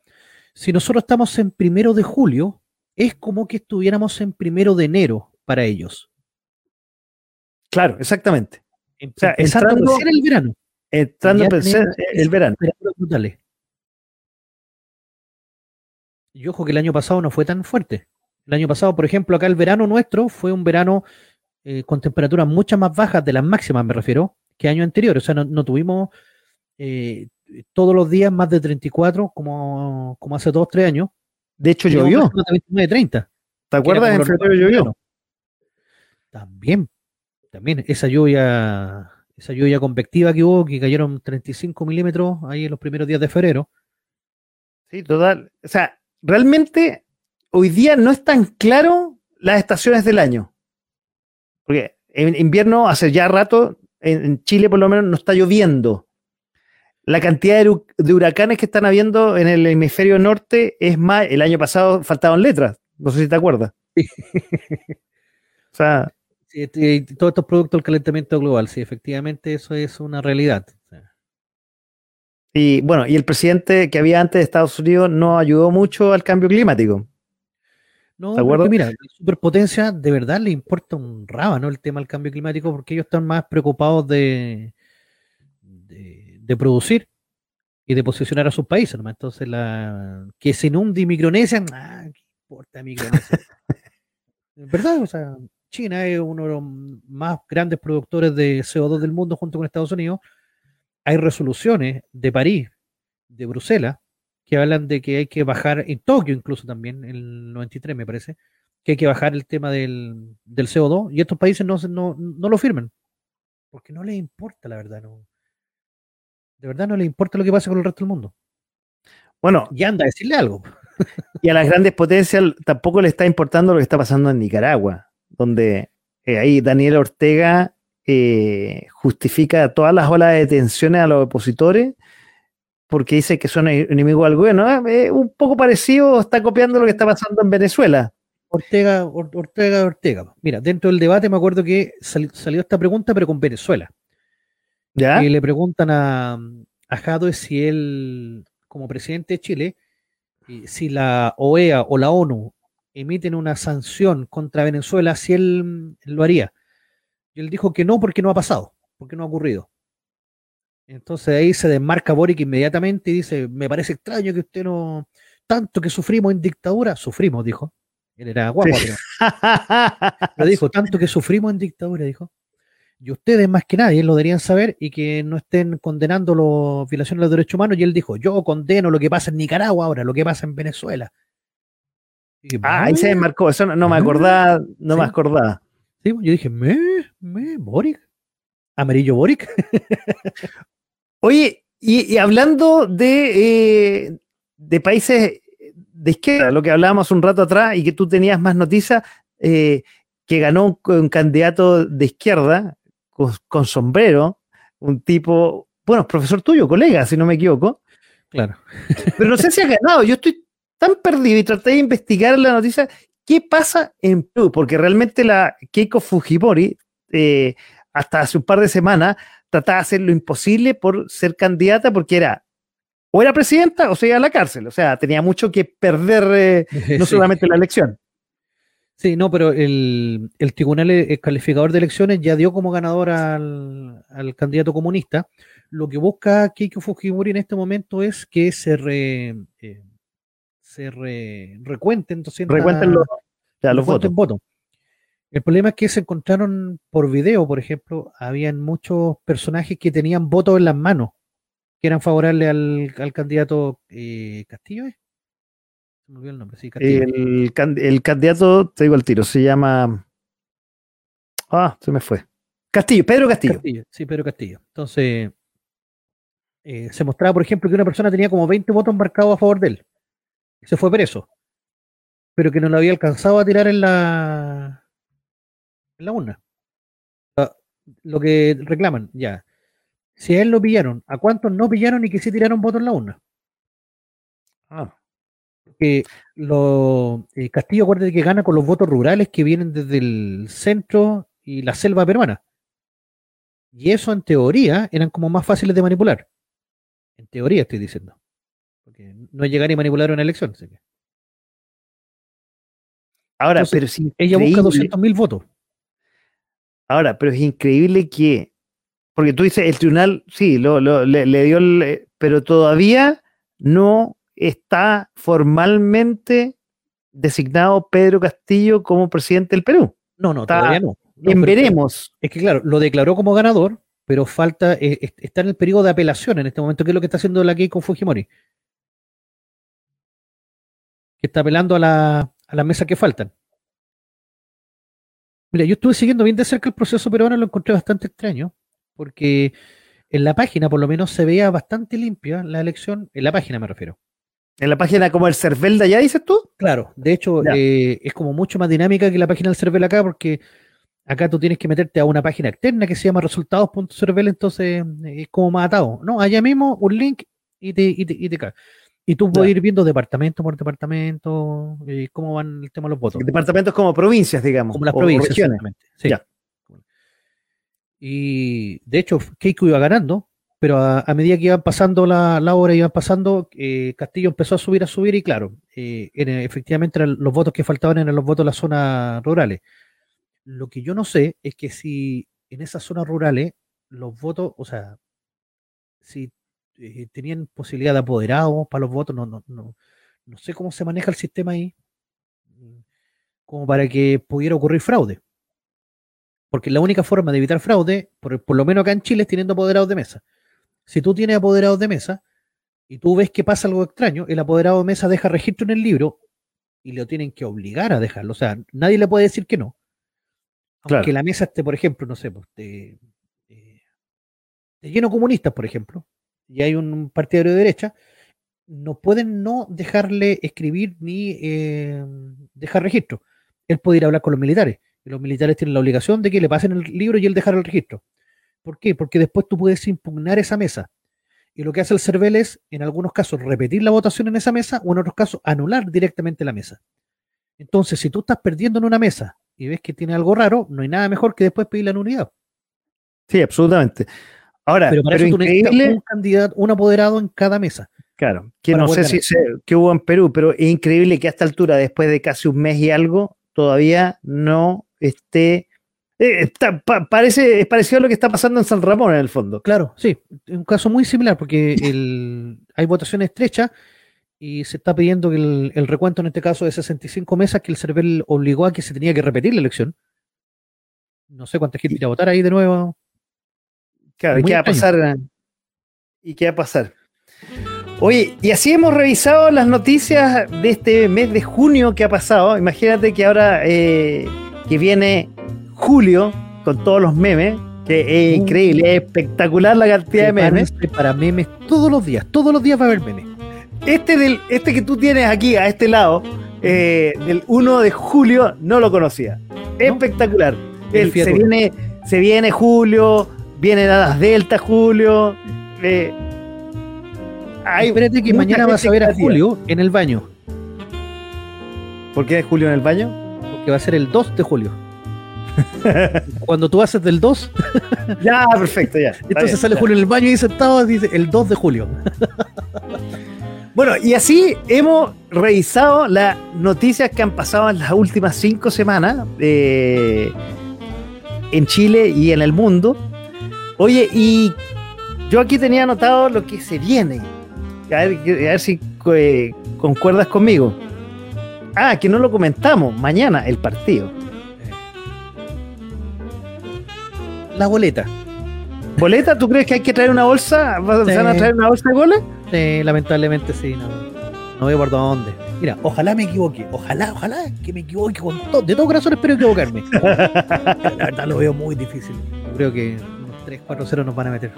C: si nosotros estamos en primero de julio, es como que estuviéramos en primero de enero para ellos.
B: Claro, exactamente.
C: o sea, entrando, el verano.
B: Entrando a el verano.
C: Y ojo que el año pasado no fue tan fuerte. El año pasado, por ejemplo, acá el verano nuestro fue un verano eh, con temperaturas mucho más bajas de las máximas, me refiero, que año anterior. O sea, no, tuvimos eh, todos los días más de 34 como, como hace dos, tres años.
B: De hecho, llovió.
C: 29, 30.
B: ¿Te acuerdas? En febrero llovió.
C: También, también esa lluvia, esa lluvia convectiva que hubo, que cayeron 35 milímetros ahí en los primeros días de febrero.
B: Sí, total. O sea, realmente hoy día no es tan claro las estaciones del año. Porque en invierno hace ya rato en, Chile por lo menos no está lloviendo. La cantidad de, huracanes que están habiendo en el hemisferio norte es más. El año pasado faltaban letras. No sé si te acuerdas. o sea.
C: Sí, este, todos estos productos del calentamiento global, sí, efectivamente eso es una realidad.
B: Y bueno, y el presidente que había antes de Estados Unidos no ayudó mucho al cambio climático.
C: No, porque mira, la superpotencia de verdad le importa un raba, ¿no? El tema del cambio climático, porque ellos están más preocupados de, de, producir y de posicionar a sus países, ¿no? Entonces, la, que se inunde Micronesia, ah, ¿qué importa Micronesia? <laughs> ¿Verdad? O sea, China es uno de los más grandes productores de CO2 del mundo junto con Estados Unidos. Hay resoluciones de París, de Bruselas, que hablan de que hay que bajar, en Tokio incluso también, en el 93 me parece, que hay que bajar el tema del, CO2 y estos países no, no, no, lo firman, porque no les importa, la verdad, no. De verdad no les importa lo que pasa con el resto del mundo.
B: Bueno,
C: y anda a decirle algo. <laughs>
B: Y a las grandes potencias tampoco le está importando lo que está pasando en Nicaragua, donde eh, ahí Daniel Ortega eh, justifica todas las olas de detenciones a los opositores porque dice que son enemigos del gobierno. ¿eh? un poco parecido, está copiando lo que está pasando en Venezuela.
C: Ortega, Ortega, Ortega. Mira, dentro del debate me acuerdo que salió esta pregunta, pero con Venezuela. ¿Ya? Y le preguntan a, a Jadwe si él, como presidente de Chile, si la OEA o la ONU emiten una sanción contra Venezuela, si él lo haría. Y él dijo que no porque no ha pasado, porque no ha ocurrido. Entonces ahí se desmarca Boric inmediatamente y dice, me parece extraño que usted no, tanto que sufrimos en dictadura, sufrimos, dijo. Él era guapo, pero, dijo, <laughs> tanto que sufrimos en dictadura, dijo. Y ustedes más que nadie lo deberían saber y que no estén condenando las violaciones de los derechos humanos. Y él dijo, yo condeno lo que pasa en Nicaragua ahora, lo que pasa en Venezuela.
B: ah, ahí se desmarcó, eso no, me acordaba, no me acordaba.
C: Sí, yo dije, ¿me? ¿me? ¿Boric? ¿Amarillo Boric? <laughs>
B: Oye, y, hablando de, eh, de, países de izquierda, lo que hablábamos un rato atrás y que tú tenías más noticias, eh, que ganó un, candidato de izquierda con, sombrero, un tipo, bueno, profesor tuyo, colega, si no me equivoco.
C: Claro.
B: Pero no sé si ha ganado, yo estoy tan perdido y traté de investigar la noticia, ¿qué pasa en Perú? Porque realmente la Keiko Fujimori, eh, hasta hace un par de semanas, trataba de hacer lo imposible por ser candidata porque era o era presidenta o se iba a la cárcel. O sea, tenía mucho que perder eh, <laughs> no solamente la elección.
C: Sí, no, pero el, tribunal el calificador de elecciones ya dio como ganador al, candidato comunista. Lo que busca Keiko Fujimori en este momento es que se re, eh, se recuenten,
B: recuenten los, los
C: votos. El problema es que se encontraron por video, por ejemplo, habían muchos personajes que tenían votos en las manos, que eran favorables al, candidato eh, Castillo. ¿eh?
B: Se me olvidó el nombre, sí, Castillo. El, candidato, te digo el tiro, se llama. Ah, se me fue. Castillo, Pedro Castillo.
C: sí, Pedro Castillo. Entonces, eh, se mostraba, por ejemplo, que una persona tenía como 20 votos marcados a favor de él. Se fue preso. Pero que no lo había alcanzado a tirar en la en la urna. Ah, lo que reclaman, ya. Si a él lo pillaron, ¿a cuántos no pillaron y que sí tiraron votos en la urna? Ah. Que lo, eh, Castillo, acuérdate que gana con los votos rurales que vienen desde el centro y la selva peruana. Y eso en teoría eran como más fáciles de manipular. En teoría estoy diciendo. Porque no es llegar y manipular una elección.
B: Ahora, pero si
C: ella busca 200.000 votos.
B: Ahora, pero es increíble que, porque tú dices, el tribunal, sí, lo, le, dio, el, pero todavía no está formalmente designado Pedro Castillo como presidente del Perú.
C: No, no, todavía no.
B: veremos.
C: Es que claro, lo declaró como ganador, pero falta, eh, está en el periodo de apelación en este momento, que es lo que está haciendo la con Fujimori. Que está apelando a la, a las mesas que faltan. Mira, yo estuve siguiendo bien de cerca el proceso peruano, lo encontré bastante extraño, porque en la página por lo menos se veía bastante limpia la elección, en la página me refiero.
B: ¿En la página como el CERVEL de allá, dices tú?
C: Claro, de hecho eh, es como mucho más dinámica que la página del CERVEL acá, porque acá tú tienes que meterte a una página externa que se llama resultados.cervel, entonces es como más atado. No, allá mismo un link y te, y te, y te cae. Y tú puedes ir viendo departamento por departamento, cómo van el tema de los votos.
B: Departamentos como provincias, digamos.
C: Como las provincias,
B: Sí.
C: Y de hecho, Keiko iba ganando, pero a, medida que iban pasando la, la hora, iban pasando, eh, Castillo empezó a subir, a subir, y claro, eh, efectivamente los votos que faltaban eran los votos de las zonas rurales. Lo que yo no sé es que si en esas zonas rurales los votos, o sea, si eh, tenían posibilidad de apoderados para los votos, no, no, no, no sé cómo se maneja el sistema ahí, como para que pudiera ocurrir fraude. Porque la única forma de evitar fraude, por, por lo menos acá en Chile, es teniendo apoderados de mesa. Si tú tienes apoderados de mesa y tú ves que pasa algo extraño, el apoderado de mesa deja registro en el libro y lo tienen que obligar a dejarlo. O sea, nadie le puede decir que no. Aunque la mesa esté, por ejemplo, no sé, pues, de, lleno comunistas, por ejemplo, y hay un partidario de derecha, no pueden no dejarle escribir ni eh, dejar registro. Él puede ir a hablar con los militares. Y los militares tienen la obligación de que le pasen el libro y él dejar el registro. ¿Por qué? Porque después tú puedes impugnar esa mesa. Y lo que hace el CERVEL es, en algunos casos, repetir la votación en esa mesa o en otros casos, anular directamente la mesa. Entonces, si tú estás perdiendo en una mesa y ves que tiene algo raro, no hay nada mejor que después pedir la nulidad.
B: Sí, absolutamente. Ahora,
C: pero para eso tú necesitas un candidato, un apoderado en cada mesa.
B: Claro, que no sé si sé, que hubo en Perú, pero es increíble que a esta altura, después de casi un mes y algo, todavía no esté eh, parece, es parecido a lo que está pasando en San Ramón en el fondo.
C: Claro, sí, un caso muy similar porque hay votaciones estrechas y se está pidiendo que el, recuento en este caso de 65 mesas que el CERVEL obligó a que se tenía que repetir la elección. No sé cuánta gente irá a votar ahí de nuevo.
B: Claro, ¿y qué va a pasar? ¿Y qué va a pasar? Oye, y así hemos revisado las noticias de este mes de junio que ha pasado. Imagínate que ahora eh, que viene julio con todos los memes, que es increíble, es espectacular la cantidad de memes.
C: Para memes todos los días, todos los días va a haber memes.
B: Este, del, este que tú tienes aquí, a este lado, eh, del 1 de julio, no lo conocía. Espectacular. se, viene, se viene julio, vienen las Delta julio. Eh,
C: Espérate que mañana vas a ver a Julio en el baño.
B: ¿Por qué es Julio en el baño?
C: Porque va a ser el 2 de julio. <laughs> Cuando tú haces del 2.
B: ya, perfecto, ya.
C: Entonces sale Julio en el baño y sentado dice el 2 de julio. <laughs>
B: bueno, y así hemos revisado las noticias que han pasado en las últimas cinco semanas eh, en Chile y en el mundo. Oye, y yo aquí tenía anotado lo que se viene. A ver, a ver si eh, concuerdas conmigo. Ah, que no lo comentamos. Mañana el partido.
C: la boleta.
B: ¿Boleta? ¿Tú crees que hay que traer una bolsa? ¿Van a traer una bolsa de goles?
C: Sí, lamentablemente sí, no, no veo por dónde. Mira, ojalá me equivoque, ojalá, ojalá que me equivoque con todo, de todo corazón espero equivocarme. <laughs> la verdad lo veo muy difícil. Yo creo que unos 3-4-0 nos van a meter.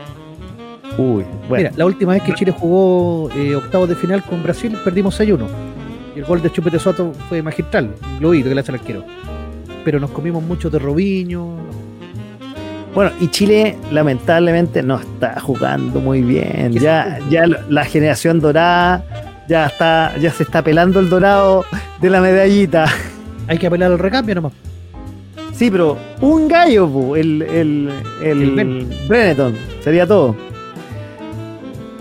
C: Uy, bueno. Mira, la última vez que Chile jugó eh, octavos de final con Brasil, perdimos 6-1. Y el gol de Chupete Soto fue magistral, globito que le hace el arquero. Pero nos comimos mucho de Robinho,
B: bueno, y Chile lamentablemente no está jugando muy bien. Ya, ya la generación dorada ya está, ya se está pelando el dorado de la medallita.
C: Hay que apelar al recambio nomás.
B: Sí, pero un gallo, el, el, el, Breneton, sería todo.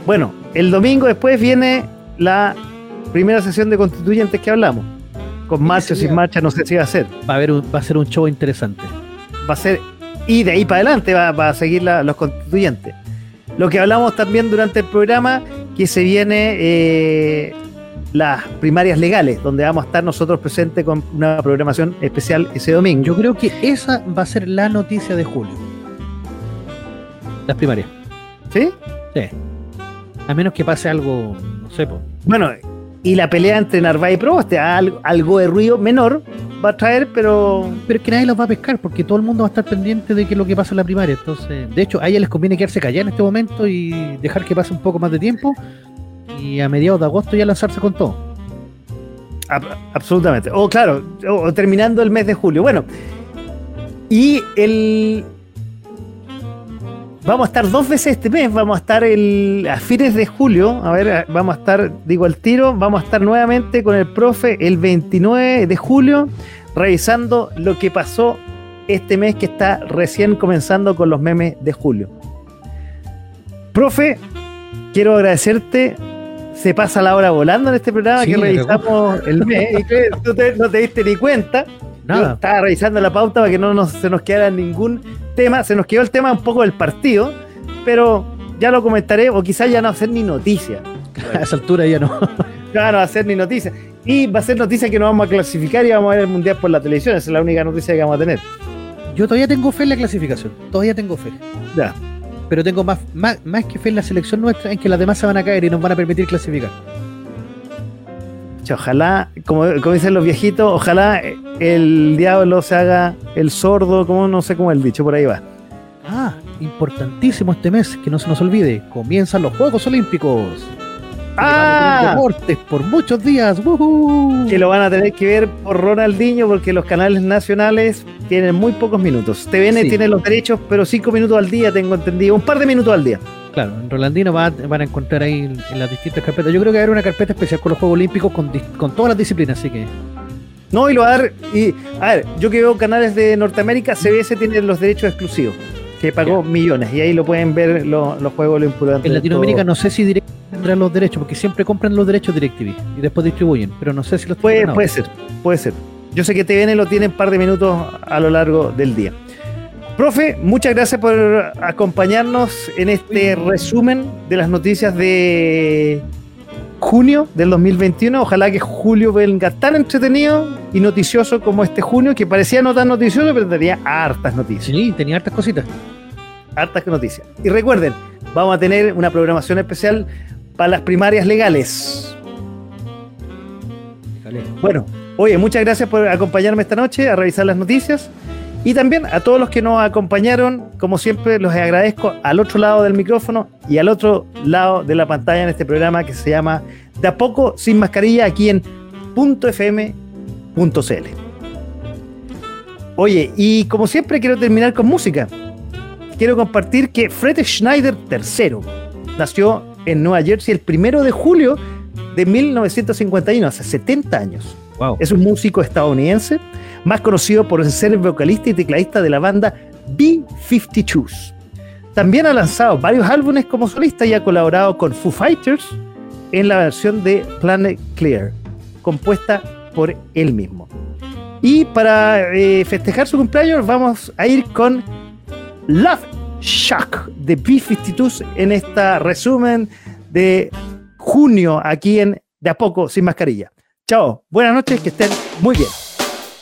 B: Bueno, el domingo después viene la primera sesión de constituyentes que hablamos. Con marcha o sin marcha, no sé si va a ser.
C: Va a, haber va a ser un show interesante.
B: Va a ser y de ahí para adelante va, a seguir los constituyentes. Lo que hablamos también durante el programa, que se viene eh, las primarias legales, donde vamos a estar nosotros presentes con una programación especial ese domingo.
C: Yo creo que esa va a ser la noticia de julio. Las primarias.
B: ¿Sí?
C: Sí. A menos que pase algo, no sé.
B: Bueno, y la pelea entre Narváez y Proboste, algo, algo de ruido menor, va a traer, pero.
C: Pero es que nadie los va a pescar, porque todo el mundo va a estar pendiente de qué es lo que pasa en la primaria. Entonces, de hecho, a ella les conviene quedarse callados en este momento y dejar que pase un poco más de tiempo y a mediados de agosto ya lanzarse con todo.
B: absolutamente. O claro, o terminando el mes de julio. Bueno, y el, Vamos a estar dos veces este mes, vamos a estar el, a fines de julio, a ver, vamos a estar, digo al tiro, vamos a estar nuevamente con el profe el 29 de julio, revisando lo que pasó este mes que está recién comenzando con los memes de julio. Profe, quiero agradecerte. Se pasa la hora volando en este programa
C: Sí,
B: que revisamos el mes y que tú te- no te diste ni cuenta. Yo
C: Nada.
B: estaba revisando la pauta para que no nos- se nos quedara ningún tema. Se nos quedó el tema un poco del partido, pero ya lo comentaré, o quizás ya no va a ser ni noticia. <laughs>
C: A esa altura ya no.
B: Ya no va a ser ni noticia. Y va a ser noticia que nos vamos a clasificar y vamos a ver el mundial por la televisión. Esa es la única noticia que vamos a tener.
C: Yo todavía tengo fe en la clasificación. Todavía tengo fe.
B: Ya.
C: Pero tengo más, más, más que fe en la selección nuestra en que las demás se van a caer y nos van a permitir clasificar.
B: Ojalá, como, como dicen los viejitos, ojalá el diablo se haga el sordo, como no sé cómo el dicho, por ahí va.
C: Ah, importantísimo este mes, que no se nos olvide. Comienzan los Juegos Olímpicos.
B: ¡Ah!
C: Deportes por muchos días. ¡Woohoo!
B: Que lo van a tener que ver por Ronaldinho porque los canales nacionales tienen muy pocos minutos. TVN
C: Sí.
B: tiene los derechos, pero cinco minutos al día, tengo entendido. Un par de minutos al día.
C: Claro, en Rolandino va- van a encontrar ahí en, las distintas carpetas. Yo creo que va a haber una carpeta especial con los Juegos Olímpicos con, todas las disciplinas, así que.
B: No, y lo va a dar. Y, a ver, yo que veo canales de Norteamérica, CBS tiene los derechos exclusivos, que pagó millones, y ahí lo pueden ver lo- los Juegos Olímpicos. durante
C: En Latinoamérica no sé si DirecTV tendrá los derechos, porque siempre compran los derechos DirecTV y después distribuyen, pero no sé si los
B: Puede, puede ser, puede ser. Yo sé que TVN lo tiene un par de minutos a lo largo del día. Profe, muchas gracias por acompañarnos en este resumen de las noticias de junio del 2021. Ojalá que julio venga tan entretenido y noticioso como este junio, que parecía no tan noticioso, pero tenía hartas noticias.
C: Sí, tenía hartas cositas.
B: Hartas noticias. Y recuerden, vamos a tener una programación especial para las primarias legales. Bueno, oye, muchas gracias por acompañarme esta noche a revisar las noticias. Y también a todos los que nos acompañaron, como siempre, los agradezco al otro lado del micrófono y al otro lado de la pantalla en este programa que se llama De a poco sin mascarilla aquí en .fm.cl. Oye, y como siempre quiero terminar con música. Quiero compartir que Fred Schneider III nació en Nueva Jersey el primero de julio de 1951, hace 70 años.
C: Wow.
B: Es un músico estadounidense, más conocido por ser el vocalista y tecladista de la banda B-52s. También ha lanzado varios álbumes como solista y ha colaborado con Foo Fighters en la versión de Planet Clear, compuesta por él mismo. Y para eh, festejar su cumpleaños vamos a ir con Love Shack de B-52s en esta resumen de junio aquí en De a poco sin mascarilla. Chao, buenas noches, que estén muy bien.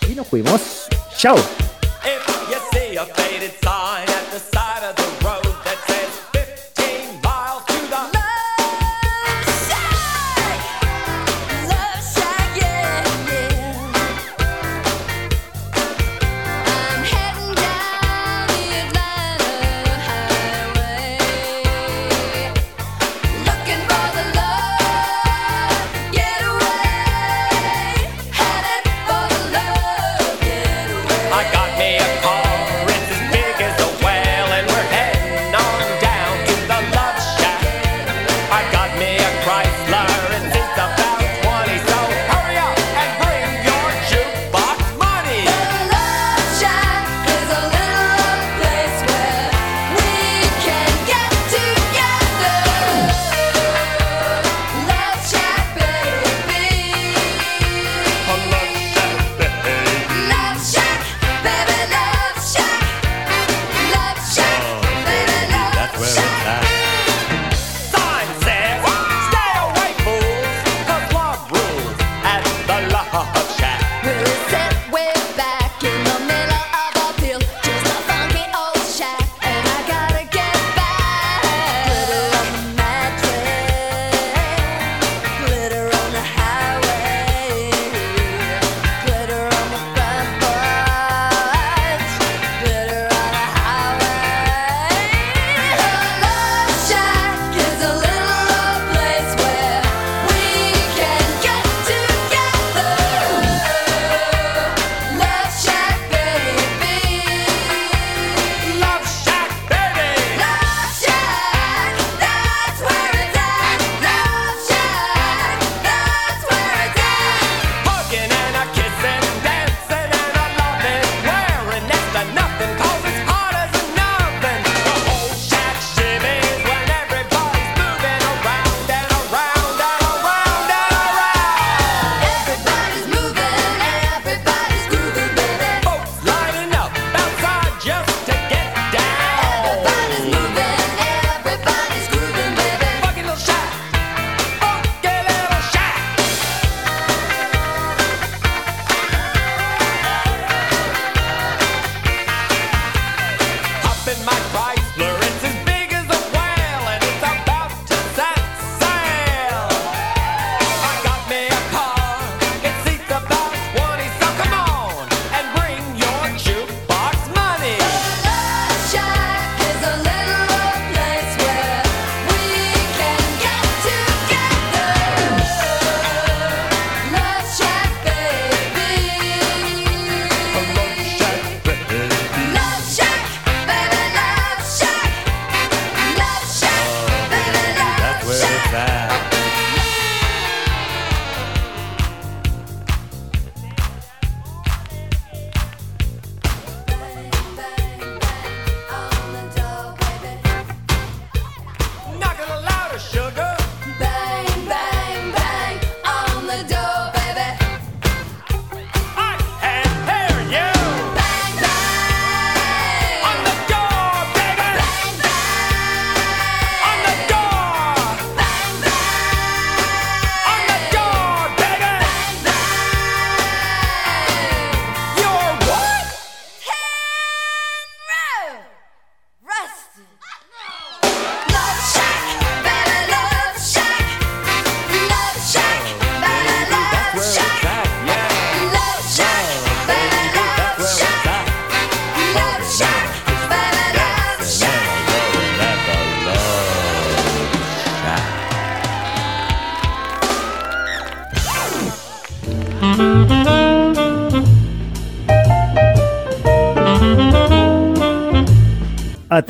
B: Y nos fuimos. Chao.